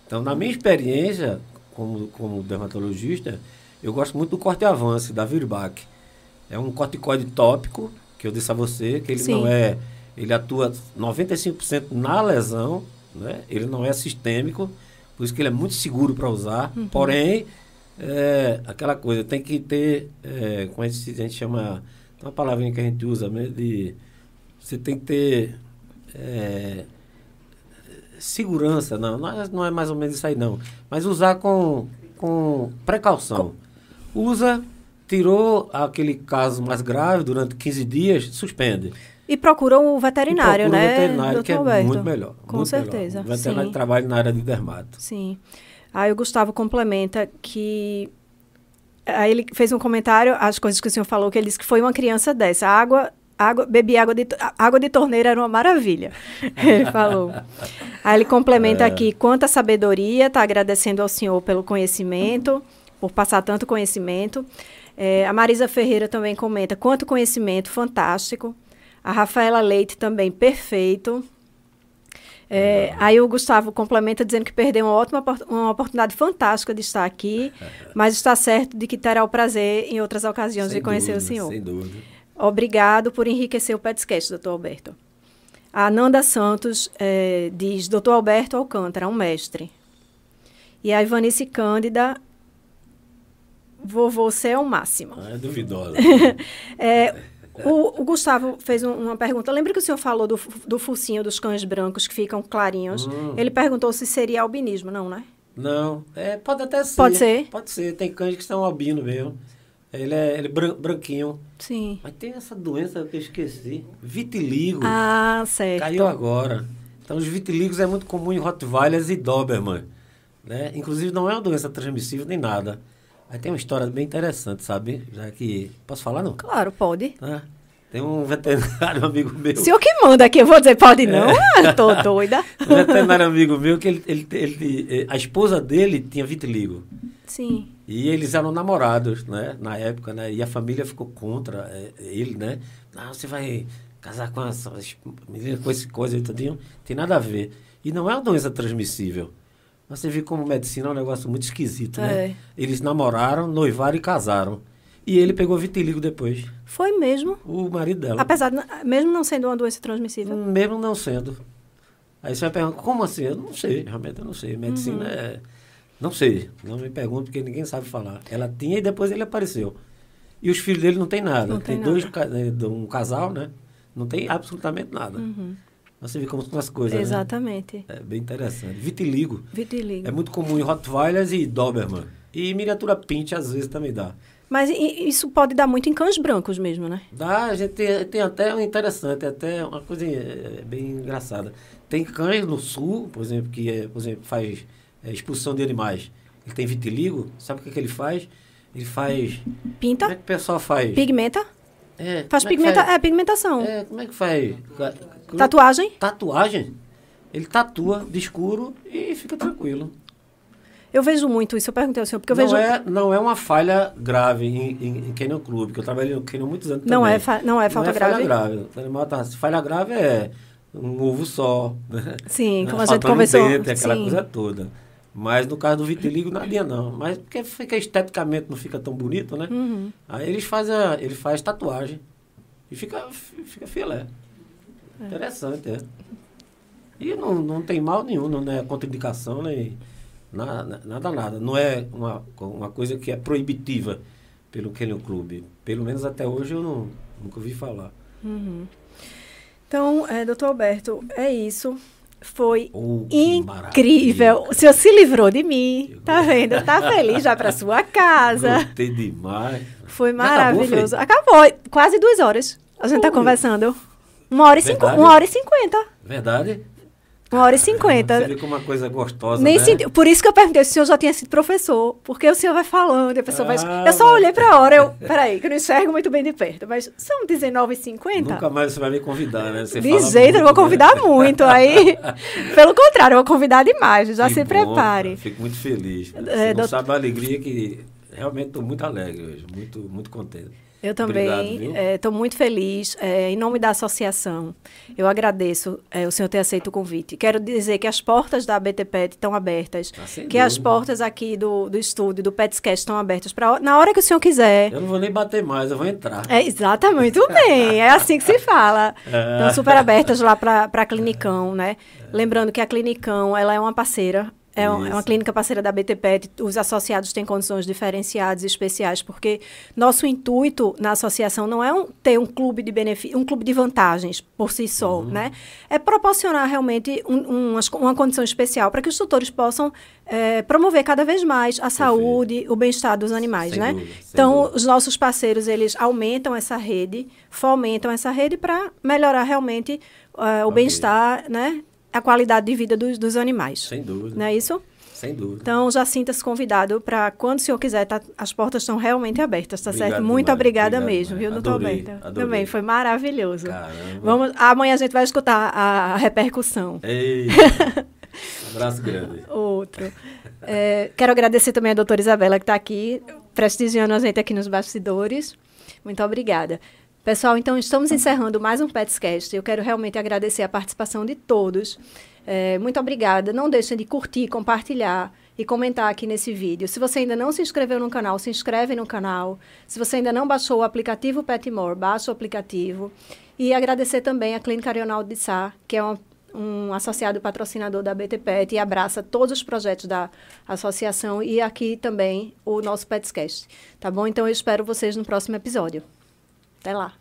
Então, na minha experiência como, como dermatologista, eu gosto muito do corte avance da Virbac. É um corticoide tópico, que eu disse a você, que ele Sim. não é. Ele atua 95% na lesão, né? ele não é sistêmico, por isso que ele é muito seguro para usar. Uhum. Porém, é, aquela coisa, tem que ter, é, como a gente, a gente chama, uma palavrinha que a gente usa, né, de, você tem que ter é, segurança, não, não é, não é mais ou menos isso aí não, mas usar com, com precaução. Usa, tirou aquele caso mais grave durante 15 dias, suspende. E procura o veterinário, E procura né, um veterinário, que é Alberto? muito melhor. Com muito certeza, Melhor. Um veterinário sim. que trabalha na área de dermato. Sim. Aí o Gustavo complementa que. Aí ele fez um comentário, as coisas que o senhor falou, que ele disse que foi uma criança dessa. A água, água bebi água de, água de torneira era uma maravilha. Ele falou. Aí ele complementa É. aqui: quanta sabedoria, está agradecendo ao senhor pelo conhecimento, por passar tanto conhecimento. É, a Marisa Ferreira também comenta: quanto conhecimento, fantástico. A Rafaela Leite também, perfeito. É, aí o Gustavo complementa dizendo que perdeu uma ótima uma oportunidade fantástica de estar aqui, mas está certo de que terá o prazer em outras ocasiões Sem de conhecer dúvida, o senhor. Sem dúvida. Obrigado por enriquecer o podcast, doutor Alberto. A Nanda Santos eh, diz, doutor Alberto Alcântara, um mestre. E a Ivanice Cândida, vovô, você é o máximo. Ah, é duvidosa. É, o, o Gustavo fez um- uma pergunta. Lembra que o senhor falou do, do focinho dos cães brancos que ficam clarinhos? Hum. Ele perguntou se seria albinismo, não, né? Não, é, pode até ser. Pode ser? Pode ser. Tem cães que são albino mesmo. Ele é, ele é bran- branquinho. Sim. Mas tem essa doença que eu esqueci. Vitiligo. Ah, certo. Caiu agora. Então, os vitiligos é muito comum em Rottweilers e Doberman. Né? Inclusive, não é uma doença transmissível nem nada. Aí tem uma história bem interessante, sabe? Já que... Posso falar, não? Claro, pode. Tá? Tem um veterinário amigo meu... O senhor que manda aqui, eu vou dizer pode não. Ah, tô doida. Um veterinário amigo meu que ele, ele, ele- eh, a esposa dele tinha vitiligo. Sim. E eles eram namorados, né? Na época, né? E a família ficou contra eh, ele, né? Não, você vai casar com essa menina com esse coisa e tudinho. Tem nada a ver. E não é uma doença transmissível. Você vê como medicina é um negócio muito esquisito, né? É. Eles namoraram, noivaram e casaram. E ele pegou vitiligo depois. Foi mesmo. O marido dela. Apesar de, mesmo não sendo uma doença transmissível. Mesmo não sendo. Aí você vai perguntar, como assim? Eu não sei, realmente eu não sei. Medicina Uhum. é. Não sei, não me pergunto porque ninguém sabe falar. Ela tinha e depois ele apareceu. E os filhos dele não tem nada. Não tem tem dois, nada. eh, um casal, né? Não tem absolutamente nada. Uhum. Você vê como são as coisas, Exatamente. né? É bem interessante. Vitiligo. Vitiligo. É muito comum em Rottweilers e Doberman. E miniatura Pint às vezes também dá. Mas isso pode dar muito em cães brancos mesmo, né? Dá, a gente tem, tem até um interessante, até uma coisa eh, bem engraçada. Tem cães no sul, por exemplo, que é, por exemplo, faz eh, expulsão de animais. Ele tem vitiligo, sabe o que, que ele faz? Ele faz. Como é Pinta, que o pessoal faz? pigmenta. É, Faz é pigmenta, faz? é pigmentação. É, como é que faz? Tatuagem? Tatuagem. Ele tatua de escuro e fica tranquilo. Eu vejo muito isso. Eu perguntei ao senhor, porque eu não, vejo. é, não é uma falha grave em, em, em Canyon Club, que eu trabalhei no Canyon há muitos anos Não também. é fa- não é falta falha grave? grave. Animal tá- falha grave é um ovo só. Né? Sim, como a gente conversou. dente, aquela Sim. coisa toda. Mas no caso do vitiligo, nadinha não. Mas porque fica esteticamente, não fica tão bonito, né? Uhum. Aí eles fazem a, ele faz tatuagem. E fica, fica filé. Interessante, é. E não, não tem mal nenhum, não é contraindicação, nem nada, nada, nada. Não é uma, uma coisa que é proibitiva pelo Canyon Club. Pelo menos até hoje eu não, nunca ouvi falar. Então, é, doutor Alberto, é isso. Foi Oh, incrível. maravilha. O senhor se livrou de mim. Tá vendo? Tá feliz já para sua casa. Gostei demais. Foi Já acabou, maravilhoso. Acabou, Quase duas horas. A gente tá Ui. conversando. Uma hora e, cinco, uma hora e cinquenta. Verdade? Uma hora e cinquenta. como uma coisa gostosa, Nem né? senti- Por isso que eu perguntei se o senhor já tinha sido professor. Porque o senhor vai falando e a pessoa Ah, vai. Eu só mas- olhei pra hora. Eu, peraí, que eu não enxergo muito bem de perto. Mas são 19h50? Nunca mais você vai me convidar, né? Você De jeito, eu vou né? convidar muito. Aí, pelo contrário, eu vou convidar demais. Já Que se bom, prepare. cara. Fico muito feliz. Você É, não doutor- sabe a alegria que realmente estou muito alegre hoje, muito, muito contente. Eu também estou muito feliz. é, em nome da associação, eu agradeço é, o senhor ter aceito o convite. Quero dizer que as portas da BTPET estão abertas, Ah, que as portas aqui do, do estúdio, do PetsCast, estão abertas pra, na hora que o senhor quiser. Eu não vou nem bater mais, eu vou entrar. É, exatamente, muito bem. É assim que se fala. É. Estão super abertas lá para a Clinicão, né? Lembrando que a Clinicão, ela é uma parceira. É, um- é uma clínica parceira da BTPET. Os associados têm condições diferenciadas e especiais, porque nosso intuito na associação não é um- ter um clube de benefício, um clube de vantagens por si só, Uhum. né? É proporcionar realmente um- umas- uma condição especial para que os tutores possam eh, promover cada vez mais a saúde, o bem-estar dos animais, Sem né? dúvida, então, dúvida. os nossos parceiros, eles aumentam essa rede, fomentam essa rede para melhorar realmente eh, o Ok. bem-estar, né? A qualidade de vida dos, dos animais. Sem dúvida. Não é isso? Sem dúvida. Então, já sinta-se convidado para, quando o senhor quiser, tá- as portas estão realmente abertas, tá Obrigado certo? Muito demais, obrigada obrigado mesmo, viu, doutor Alberto? adorei. Também foi maravilhoso. Caramba. Vamos, amanhã a gente vai escutar a, repercussão. Ei, abraço grande. Outro. É, quero agradecer também a doutora Isabela, que está aqui, prestigiando a gente aqui nos bastidores. Muito obrigada. Pessoal, então estamos encerrando mais um Petscast. Eu quero realmente agradecer a participação de todos. É, muito obrigada. Não deixem de curtir, compartilhar e comentar aqui nesse vídeo. Se você ainda não se inscreveu no canal, se inscreve no canal. Se você ainda não baixou o aplicativo Petmore, baixa o aplicativo. E agradecer também a Clínica Arionaldo de Sá, que é um associado patrocinador da BTPET e abraça todos os projetos da associação e aqui também o nosso Petscast. Tá bom? Então eu espero vocês no próximo episódio. Até lá.